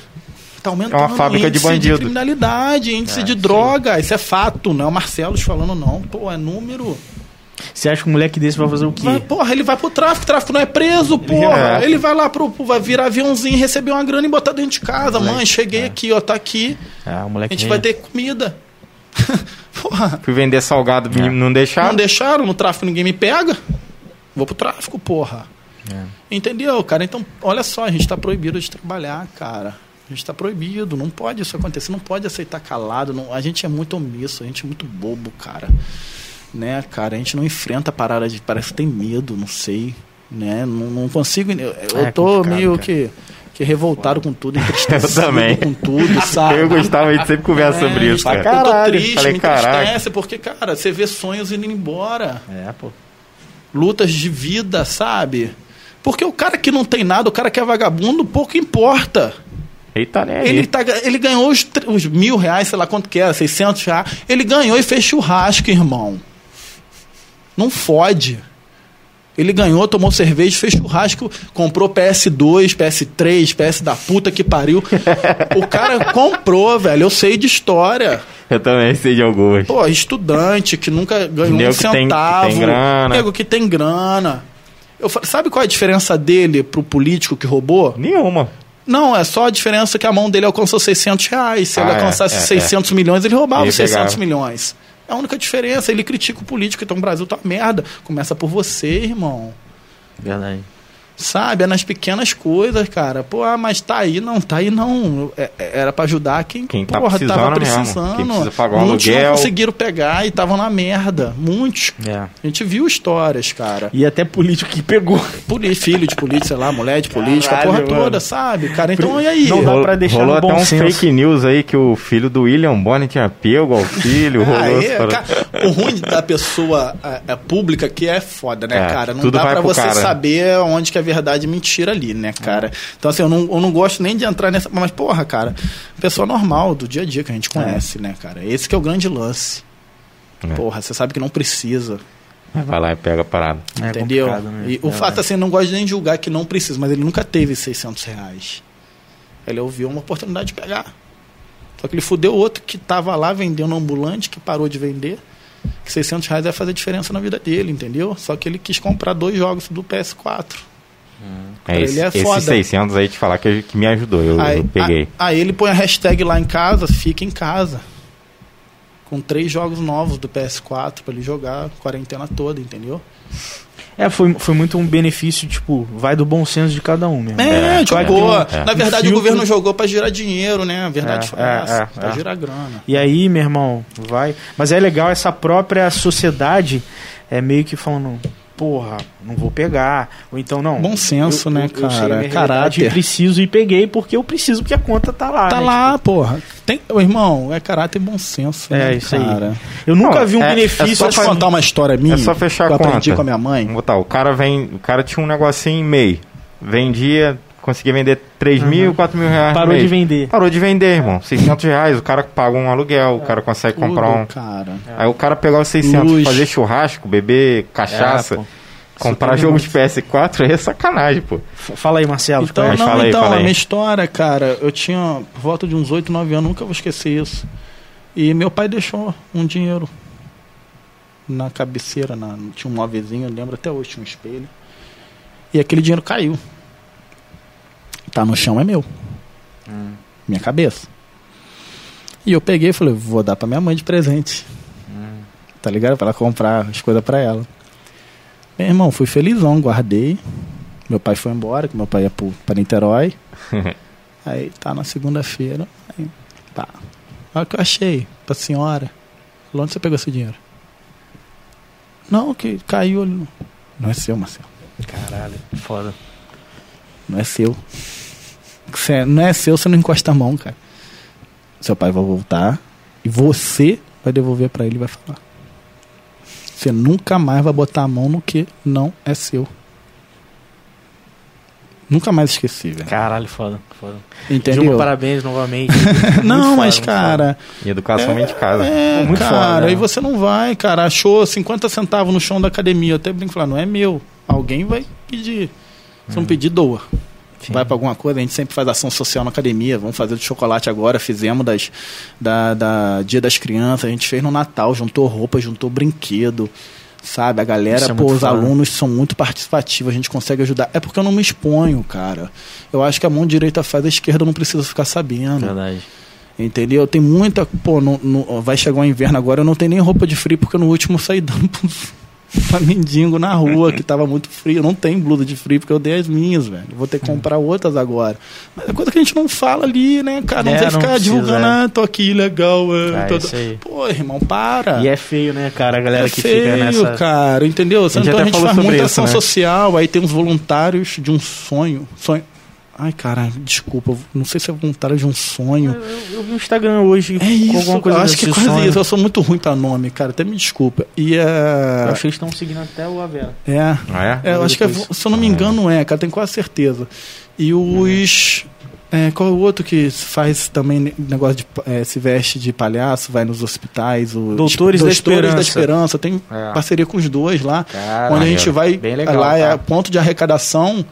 Tá aumentando É uma fábrica o de índice bandido. criminalidade, índice É, de sim. droga. Isso é fato, não é o Marcelo falando, não. Pô, é número. Você acha que um moleque desse vai fazer o quê? Vai, porra, ele vai pro tráfico, tráfico não é preso, porra. É. Ele vai lá pro, vai virar aviãozinho, receber uma grana e botar dentro de casa. Mãe, cheguei É. aqui, ó, tá aqui. Ah, o A moleque gente vem- vai ter comida. porra, Fui vender salgado, É. não deixaram. não deixaram, no tráfico ninguém me pega. Vou pro tráfico, porra. É. Entendeu, cara? Então, olha só, a gente tá proibido de trabalhar, cara. A gente tá proibido, não pode isso acontecer, não pode aceitar calado. não- a gente é muito omisso, a gente é muito bobo, cara. Né, cara? A gente não enfrenta a parada de. Parece que tem medo, não sei. Né? Não, não consigo. Eu, eu É tô meio cara. que, que revoltado com tudo, entristecido Eu também. com tudo, sabe? Eu gostava, a gente sempre conversa sobre isso, É, cara. Eu tô triste, Falei, me entristece, porque, cara, você vê sonhos indo embora É, pô. lutas de vida, sabe? Porque o cara que não tem nada, o cara que é vagabundo, pouco importa. Eita, né? Ele, tá, ele ganhou os, os mil reais, sei lá quanto que era, 600 reais. Ele ganhou e fez churrasco, irmão. Não fode. Ele ganhou, tomou cerveja, fez churrasco, comprou PS2, PS3, PS da puta que pariu. o cara comprou, velho. Eu sei de história. Eu também sei de algumas. Pô, estudante que nunca ganhou um que tem- que centavo. tem grana. Nego que tem grana. Eu, sabe qual é a diferença dele pro político que roubou? Nenhuma. Não, é só a diferença que a mão dele alcançou 600 reais. Se Ah, ele é, alcançasse é, 600 milhões, ele roubava Ele os 600 pegava. milhões. É a única diferença. Ele critica o político, então o Brasil tá uma merda. Começa por você, irmão. Verdade. Sabe? É nas pequenas coisas, cara. Pô, ah, mas tá aí, não, tá aí não. É- é- era pra ajudar quem, Quem tá porra, tava precisando mesmo. precisando. Quem precisa pagar um Muitos aluguel. não conseguiram pegar e estavam na merda. Muitos. É. A gente viu histórias, cara. E até político que pegou. Poli- filho de político, sei lá, mulher de político, a Caralho, porra toda, mano. sabe? Cara, então e aí? Não dá Rolou- pra deixar rolou no até um senso. fake news aí que o filho do William Bonner tinha pego ao filho. rolou Aí, essa parada. cara, o ruim da pessoa é, é pública que é foda, né, É, cara? Não tudo dá vai pra você cara. saber onde que é verdade e mentira ali, né, cara? Então, assim, eu não, eu não gosto nem de entrar nessa. Mas, porra, cara, pessoa normal, do dia a dia que a gente conhece, né, cara? Esse que é o grande lance. É. Porra, você sabe que não precisa, Vai lá e pega a parada. É entendeu? E o É, fato, assim, eu não gosto nem de julgar que não precisa, mas ele nunca teve 600 reais. Ele ouviu uma oportunidade de pegar. Só que ele fudeu outro que tava lá vendendo ambulante, que parou de vender. Que 600 reais vai fazer diferença na vida dele, entendeu? Só que ele quis comprar dois jogos do PS4. É, ele esse, é esses foda. 600 aí te falar que, que me ajudou. Eu, aí, eu peguei. a- aí ele põe a hashtag lá em casa, fica em casa. Com três jogos novos do PS4 pra ele jogar a quarentena toda, entendeu? É, foi, foi muito um benefício, tipo, vai do bom senso de cada um mesmo. É, É, jogou. um- Na é. verdade, Um o governo filtro- jogou pra girar dinheiro, né? A verdade É, foi é, essa. é, pra é. girar grana. E aí, meu irmão, vai. Mas é legal essa própria sociedade é meio que falando, porra, não vou pegar. Ou então, não. Bom senso, né, sei a cara? realidade Caráter. preciso e peguei porque eu preciso, porque a conta tá lá. Tá né? lá, porra. Tem, ô, irmão, é caráter e bom senso. É, né, isso aí. cara? Tipo, eu nunca Não, vi um é- é benefício só eu assim. contar uma história minha. É só fechar que eu a conta. aprendi com a minha mãe. Vamos botar, o cara vem. O cara tinha um negocinho em MEI. Vendia, conseguia vender 3 mil, 4 mil reais. Parou de mês. vender. Parou de vender, irmão. 600 reais, o cara paga um aluguel, o cara consegue comprar um. Tudo, cara. Aí o cara pegar os 600, Luz. fazer churrasco, beber cachaça, É, comprar jogo de PS4, aí é sacanagem, pô. Fala aí, Marcelo. Então, não, fala aí, então, fala a aí. minha história, cara, eu tinha por volta de uns 8, 9 anos, nunca vou esquecer isso. E meu pai deixou um dinheiro na cabeceira, na, tinha um móvelzinho, eu lembro até hoje, tinha um espelho. E aquele dinheiro caiu. Tá no chão, é meu. Minha cabeça. E eu peguei e falei, vou dar pra minha mãe de presente. Tá ligado? Pra ela comprar as coisas pra ela. Meu irmão, fui felizão, guardei. Meu pai foi embora, que meu pai ia pro, pra Niterói. aí tá na segunda-feira. Aí, pá. Olha o que eu achei pra senhora. Falei, Onde você pegou esse dinheiro? Não, que caiu Não é seu, Marcelo. Caralho, foda. Não é seu. Você- não é seu, você não encosta a mão, cara. Seu pai vai voltar e você vai devolver pra ele e vai falar. Você nunca mais vai botar a mão no que não é seu. Nunca mais esqueci, velho. Caralho, foda, foda. Entendeu? Jogo, parabéns novamente. Não, mas, foda, cara. E educação vem de casa. É, Pô, muito cara, foda, e né? você não vai, cara. Achou 50 centavos no chão da academia. Eu até brinco e falar, não é meu. Alguém vai pedir. Se não pedir, doa. Sim. Vai pra alguma coisa, a gente sempre faz ação social na academia. Vamos fazer de chocolate agora. Fizemos das, da, da Dia das Crianças, a gente fez no Natal, juntou roupa, juntou brinquedo. Sabe, a galera, é pô, os alunos são muito participativos, a gente consegue ajudar. É porque eu não me exponho, cara. Eu acho que a mão direita faz, a esquerda não precisa ficar sabendo. Verdade. Entendeu? Tem muita. Pô, no, no- vai chegar o inverno agora, eu não tenho nem roupa de frio, porque no último eu saí dando pra mendigo na rua, que tava muito frio. Não tenho blusa de frio, porque eu dei as minhas, velho. Vou ter que comprar outras agora. Mas é coisa que a gente não fala ali, né, cara? Não É, tem que ficar precisa, divulgando, é. ah, tô aqui, legal. É, Ah, tô-. Pô, irmão, para. E é feio, né, cara? A galera É que feio, fica nessa. cara, entendeu? A gente então a gente faz muita isso, ação né? social, aí tem uns voluntários de um sonho. sonho. Ai, cara, desculpa, eu não sei se é voluntário de um sonho. Eu, eu vi o Instagram hoje É com isso, alguma coisa eu acho que é quase sonho. isso. Eu sou muito ruim pra nome, cara. Até me desculpa. E Eu é. achei que estão seguindo até o Avera. É. Não é? é eu acho que, é- se eu não me engano, é, cara, tenho quase certeza. E os. É, qual o outro que faz também ne- negócio de é, se veste de palhaço, vai nos hospitais? O, Doutores da Esperança. da Esperança. Tem É. parceria com os dois lá. Cara, onde a gente vai bem legal, lá é tá? ponto de arrecadação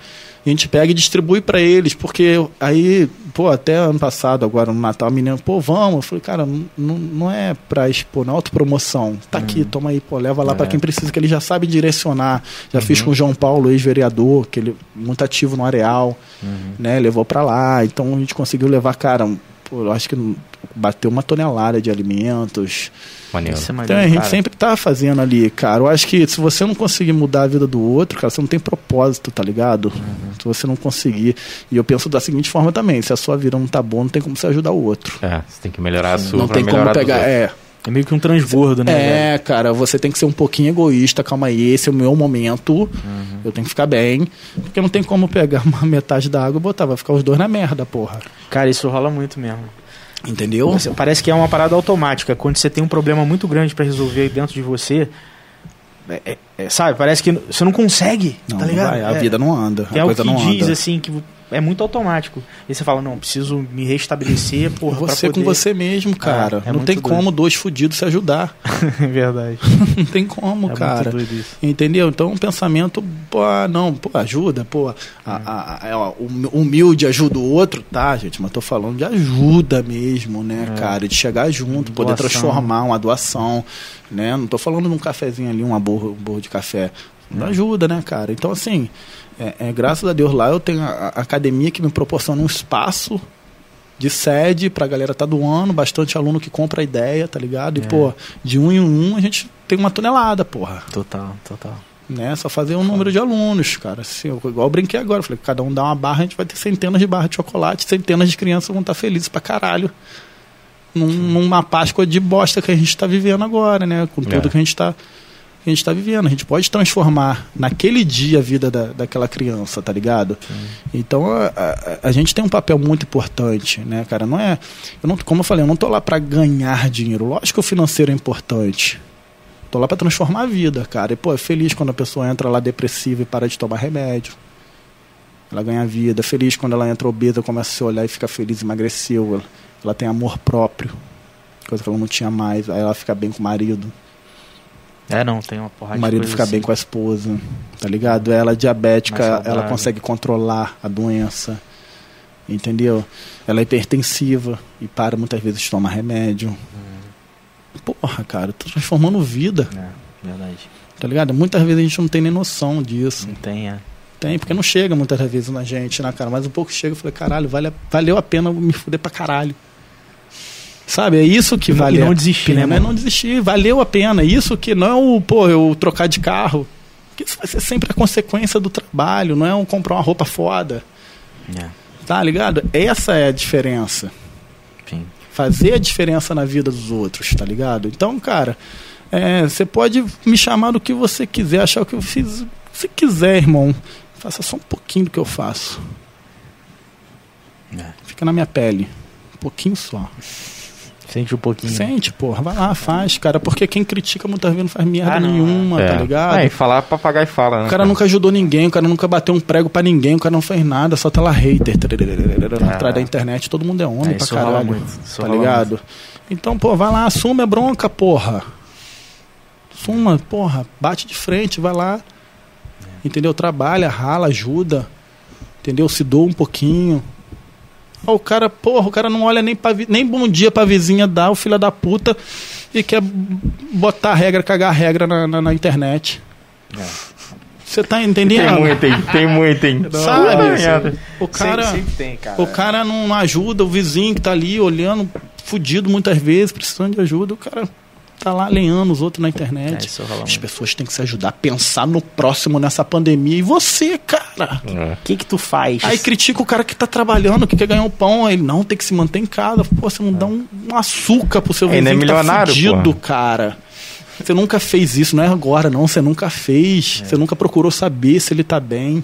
e a gente pega e distribui para eles, porque aí, pô, até ano passado, agora no Natal, a menina, pô, vamos. Eu falei, cara, não, não é pra expor, não é autopromoção. Tá Uhum. aqui, toma aí, pô, leva lá pra É. quem precisa, que ele já sabe direcionar. Já fiz Uhum. com o João Paulo, ex-vereador, que ele é muito ativo no Areal, Uhum. né? Levou pra lá. Então a gente conseguiu levar, cara, pô, eu acho que bateu uma tonelada de alimentos. Maneiro. É Então a gente cara. sempre tá fazendo ali, cara. Eu acho que se você não conseguir mudar a vida do outro, cara, você não tem propósito, tá ligado? Uhum. Se você não conseguir. E eu penso da seguinte forma também: se a sua vida não tá boa, não tem como você ajudar o outro. É, você tem que melhorar a sua não tem como pegar. É, É meio que um transbordo, né? velho? é, cara, você tem que ser um pouquinho egoísta. Calma aí, esse é o meu momento. Uhum. Eu tenho que ficar bem. Porque não tem como pegar uma metade da água e botar. Vai ficar os dois na merda, porra. Cara, isso rola muito mesmo. Entendeu? Você- Parece que é uma parada automática. Quando você tem um problema muito grande pra resolver dentro de você, é- é- é, sabe? Parece que você não consegue, Não, tá não ligado? vai, a É- vida não anda. Que não diz anda. assim que é muito automático. E você fala, não, preciso me restabelecer, porra, Você com poder- você mesmo, cara. É, é não tem doido. como dois fudidos se ajudar. é verdade. não tem como, É cara. muito doido isso. Entendeu? Então, um pensamento, pô, ah, não, pô, ajuda, pô, a, a- a- é, ó, hum- humilde ajuda o outro, tá, gente? Mas tô falando de ajuda mesmo, né, É. cara? De chegar junto, poder Doação. transformar uma doação, né? Não tô falando de um cafezinho ali, uma borra, um borro de café. Ajuda, né, cara? Então, assim, é, é, graças a Deus lá eu tenho a, a academia que me proporciona um espaço de sede pra galera tá doando, bastante aluno que compra a ideia, tá ligado? E, É. pô, de um em um a gente tem uma tonelada, porra Total, total. né? Só fazer um número de alunos, cara. Assim, eu- igual eu brinquei agora, falei, cada um dá uma barra, a gente vai ter centenas de barras de chocolate, centenas de crianças vão estar felizes pra caralho. Num- numa Páscoa de bosta que a gente tá vivendo agora, né? Com tudo É. que a gente tá que a gente tá vivendo. A gente pode transformar naquele dia a vida da, daquela criança, tá ligado? Então a, a- a gente tem um papel muito importante, né, cara? Não é. Eu não, como eu falei, eu não tô lá pra ganhar dinheiro. Lógico que o financeiro é importante. Tô lá pra transformar a vida, cara. E, pô, é feliz quando a pessoa entra lá depressiva e para de tomar remédio. Ela ganha vida. Feliz quando ela entra obesa, começa a se olhar e fica feliz, emagreceu. Ela, ela tem amor próprio. Coisa que ela não tinha mais. Aí ela fica bem com o marido. É, não, tem uma porrada o marido fica assim. bem com a esposa. Tá ligado? Ela é diabética, ela consegue controlar a doença. Entendeu? Ela é hipertensiva e para muitas vezes de tomar remédio. Hum. Porra, cara, tô transformando vida. É, verdade. Tá ligado? Muitas vezes a gente não tem nem noção disso. Não tem, é. Tem, porque não chega muitas vezes na gente, né, cara? Mas um pouco chega e falei, caralho, vale, valeu a pena me fuder pra caralho. Sabe? É isso que não- vale. e não desistir, pena, né, é mano? não desistir, valeu a pena. Isso que não é o, pô, eu trocar de carro. Porque isso vai ser sempre a consequência do trabalho, não é um comprar uma roupa foda. É, Tá ligado? Essa é a diferença. enfim. Fazer a diferença na vida dos outros, tá ligado? Então, cara, é, você pode me chamar do que você quiser, achar o que eu fiz. Se você quiser, irmão, faça só um pouquinho do que eu faço. É. Fica na minha pele. Um pouquinho só. Sente um pouquinho. Sente, porra. Vai lá, faz, cara. Porque quem critica muitas vezes não faz merda Ah, não, nenhuma, tá ligado? É, e falar papagaio fala, né? O cara nunca ajudou ninguém, o cara nunca bateu um prego pra ninguém, o cara não fez nada, só tá lá hater. Atrás da internet, todo mundo é homem É, pra caralho. muito, Tá ligado? Então, pô, vai lá, assume a bronca, porra. Assuma, porra, bate de frente, vai lá. Entendeu? Trabalha, rala, ajuda. Entendeu? Se doa um pouquinho. O cara, porra, o cara não olha nem, pra, nem bom dia pra vizinha dar, o filho da puta, e quer botar regra, cagar regra na, na, na internet. É. Você tá Tem entendendo? muito, hein? Tem muito, hein? Sabe? O cara, Sempre, sempre tem, cara. o cara não ajuda o vizinho que tá ali olhando, fudido muitas vezes, precisando de ajuda, o cara tá lá lenhando os outros na É, internet. isso rola As pessoas têm que se ajudar a pensar no próximo nessa pandemia. E você, cara? É. O que que tu faz? Aí critica o cara que tá trabalhando, que quer ganhar um pão. Aí ele, não, tem que se manter em casa. Pô, você não dá um, um açúcar pro seu É, ele vizinho é que tá milionário, fudido, pô. cara. Você nunca fez isso, não é agora, não. Você nunca fez. Você nunca procurou saber se ele tá bem.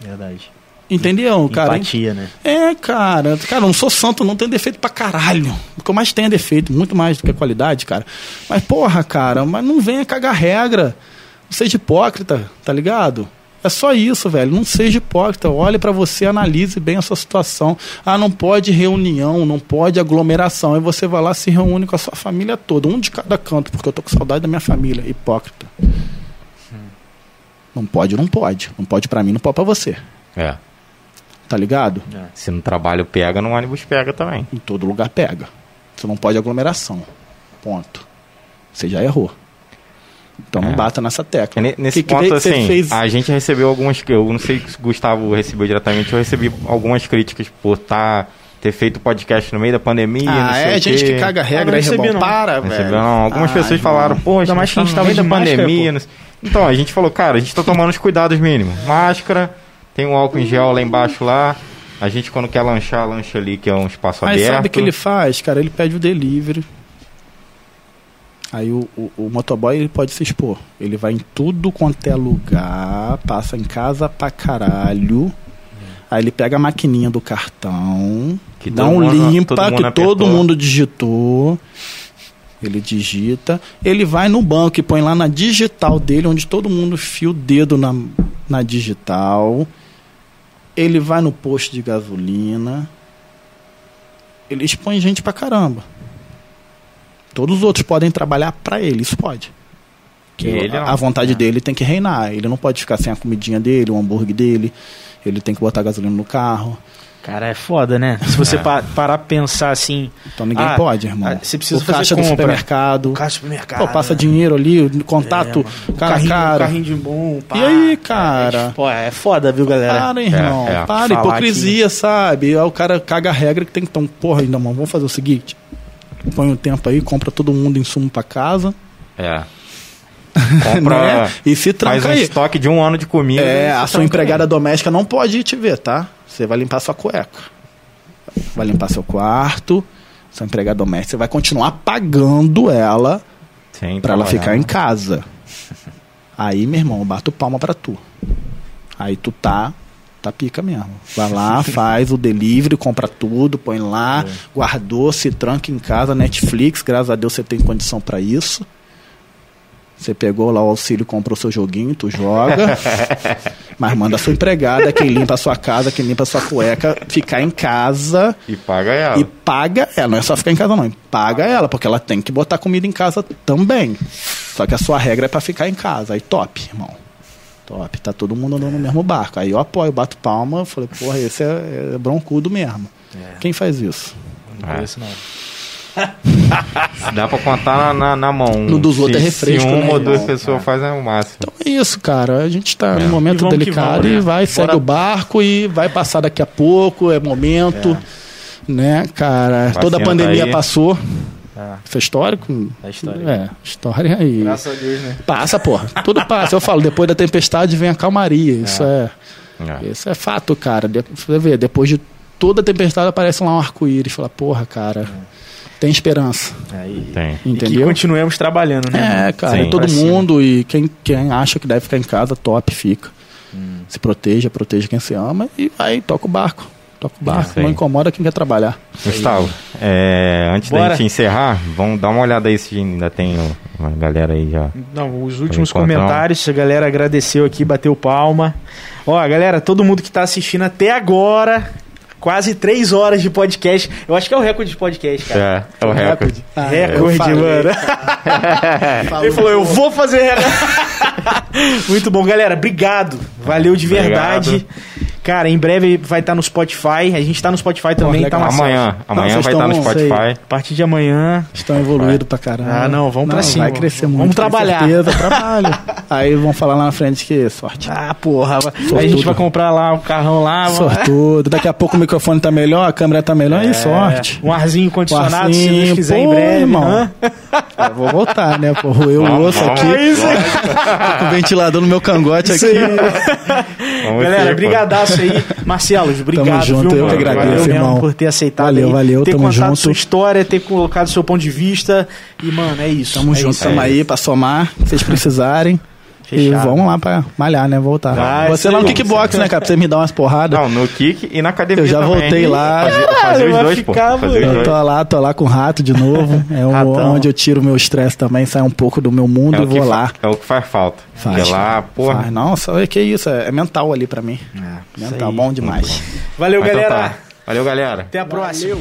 Verdade. Entendeu, cara? Empatia, né? É, cara. Cara, eu não sou santo, não tenho defeito pra caralho. O que eu mais tenho é defeito, muito mais do que qualidade, cara. Mas, porra, cara, mas não venha cagar regra. Não seja hipócrita, tá ligado? É só isso, velho. Não seja hipócrita. Olhe pra você, analise bem a sua situação. Ah, não pode reunião, não pode aglomeração. Aí você vai lá se reúne com a sua família toda, um de cada canto, porque eu tô com saudade da minha família. Hipócrita. Não pode, não pode. Não pode pra mim, não pode pra você. É. Tá ligado? Se no trabalho pega, no ônibus pega também. Em todo lugar pega. Você não pode aglomeração. Ponto. Você já errou. Então não É. bata nessa tecla. Ne- Nesse Que que ponto, você assim, fez? a gente recebeu algumas. Eu não sei se o Gustavo recebeu diretamente, eu recebi algumas críticas por tá, ter feito podcast no meio da pandemia. não Ah, sei é o gente que caga Ah, não regra, recebi, irmão. não. Para, velho. não. Algumas Ah, pessoas irmão. falaram, pô, Ainda mais que tá a gente no tava meio da de máscara, pandemia. não sei- Então, a gente falou, cara, a gente tá tomando os cuidados mínimos. Máscara, tem um álcool em gel lá embaixo lá. A gente, quando quer lanchar, lancha ali, que é um espaço Mas aberto. sabe o que ele faz, cara? Ele pede o delivery. Aí o, o, o motoboy ele pode se expor. Ele vai em tudo quanto é lugar, passa em casa pra caralho. Aí ele pega a maquininha do cartão, Que dá todo um mundo- limpa todo que todo apertou. mundo digitou. Ele digita. Ele vai no banco e põe lá na digital dele, onde todo mundo fia o dedo na, na digital. Ele vai no posto de gasolina. Ele expõe gente pra caramba. Todos os outros podem trabalhar pra ele, isso pode. Que Ele a, não. a vontade É. dele tem que reinar. Ele não pode ficar sem a comidinha dele, o hambúrguer dele. Ele tem que botar gasolina no carro. Cara, é foda, né? Se você É. pa- parar pensar assim, Então ninguém Ah, pode, irmão. ah, você precisa o fazer caixa do compra. supermercado. o caixa do supermercado. Pô, passa né? dinheiro ali, contato, É, cara carrinho, cara. carrinho de bom, pá. E aí, cara? Pô, é foda, viu, galera? Para, irmão. É, é. Para, Falar hipocrisia, sabe? Aí o cara caga a regra que tem que. Então, porra, ainda, mano, vamos fazer o seguinte: põe o tempo aí, compra todo mundo insumo pra casa. É. Compra. né? E se Faz tranca um aí. estoque de um ano de comida. É, a sua empregada doméstica não pode ir te ver, tá? Você vai limpar sua cueca. Vai limpar seu quarto. Sua empregada doméstica, você vai continuar pagando ela pra ela ficar em casa. Aí, meu irmão, eu bato palma pra tu. Aí tu tá, tá pica mesmo. Vai lá, faz o delivery, compra tudo, põe lá, É. guardou, se tranca em casa, Netflix, graças a Deus você tem condição pra isso. Você pegou lá o auxílio, comprou seu joguinho, tu joga. mas manda a sua empregada, quem limpa a sua casa, quem limpa a sua cueca, ficar em casa E paga ela. e paga ela. Não é só ficar em casa, não. Paga ela, porque ela tem que botar comida em casa também. Só que a sua regra é pra ficar em casa. Aí top, irmão. Top. Tá todo mundo andando no mesmo barco. Aí eu apoio, bato palma. Falei, porra, esse é, é broncudo mesmo. Quem faz isso? Não É. conheço, não. Dá pra contar na, na, na mão. No dos Se- outros é refresco, Se uma né, ou duas pessoas fazem é o máximo. Então é isso, cara. A gente tá É. num momento delicado vamos, né? e vai, segue Bora. o barco e vai passar daqui a pouco, é momento. Né, cara? Vacina Toda a pandemia aí. passou. É, Isso é histórico? é história. É, história aí. Graças a Deus, né? Passa, porra. Tudo passa. Eu falo, depois da tempestade vem a calmaria. Isso é, É. isso é fato, cara. De- Você vê, depois de toda tempestade aparece lá um arco-íris. Fala, porra, cara, tem esperança. Aí. Tem. E continuemos trabalhando, né? É, cara, Sim. é todo mundo e quem, quem acha que deve ficar em casa, top, fica. Se proteja, proteja quem se ama e vai, toca o barco. Toca o barco, não incomoda quem quer trabalhar. Gustavo, é, antes da Bora. gente encerrar, vamos dar uma olhada aí se ainda tem uma galera aí já. Não, os últimos comentários, a galera agradeceu aqui, bateu palma. Ó, galera, todo mundo que tá assistindo até agora, quase três horas de podcast. Eu acho que é o recorde de podcast, cara. É, é o recorde. Ah, recorde, eu falei. mano. Ele falou, eu vou fazer recorde. Muito bom, galera. Obrigado. Valeu de verdade. Obrigado. Cara, em breve vai estar no Spotify. A gente tá no Spotify também, legal. tá, Marcelo? Amanhã, amanhã vocês vai estar no Isso aí. Spotify. A partir de amanhã. Estão evoluídos pra caramba. Ah, não, vamos pra cima. Vai crescer Vamos muito. com trabalhar. certeza, trabalho. Aí vão falar lá na frente que sorte. Ah, porra. Aí a gente vai comprar lá o carrão lá. Sortudo. Daqui a pouco o microfone tá melhor, a câmera tá melhor e sorte. Um arzinho condicionado, se Arzinho, Deus quiser, em pô, breve. irmão. hã? Eu vou voltar, né? Pô, eu Vamos, osso vamos. aqui. É isso. Tô com o ventilador no meu cangote aqui. Vamos Galera, ver, brigadaço aí. Marcelo, obrigado, Tamo junto, viu, eu que agradeço, valeu mesmo irmão. por ter aceitado Valeu, aí, valeu, ter tamo contado junto. sua história, ter colocado seu ponto de vista. E, mano, é isso. Tamo é junto, isso. tamo aí pra somar. Se vocês precisarem, E Fechado. vamos lá pra malhar, né? Voltar. Vai, você isso lá no kickbox, né, cara? Pra você me dar umas porradas. Não, no kick e na academia Eu já também. voltei lá. Fazia os dois, pô. ficar, Fazia os Eu tô lá, tô lá com o rato de novo. É Ratão. onde eu tiro o meu estresse também, sai um pouco do meu mundo É e vou lá. é o que faz falta. Faz. Lá, porra. Faz. Nossa, é que isso, é, é mental ali pra mim. isso mental, bom demais. Valeu, Mas então galera. tá. Valeu, galera. Até a próxima.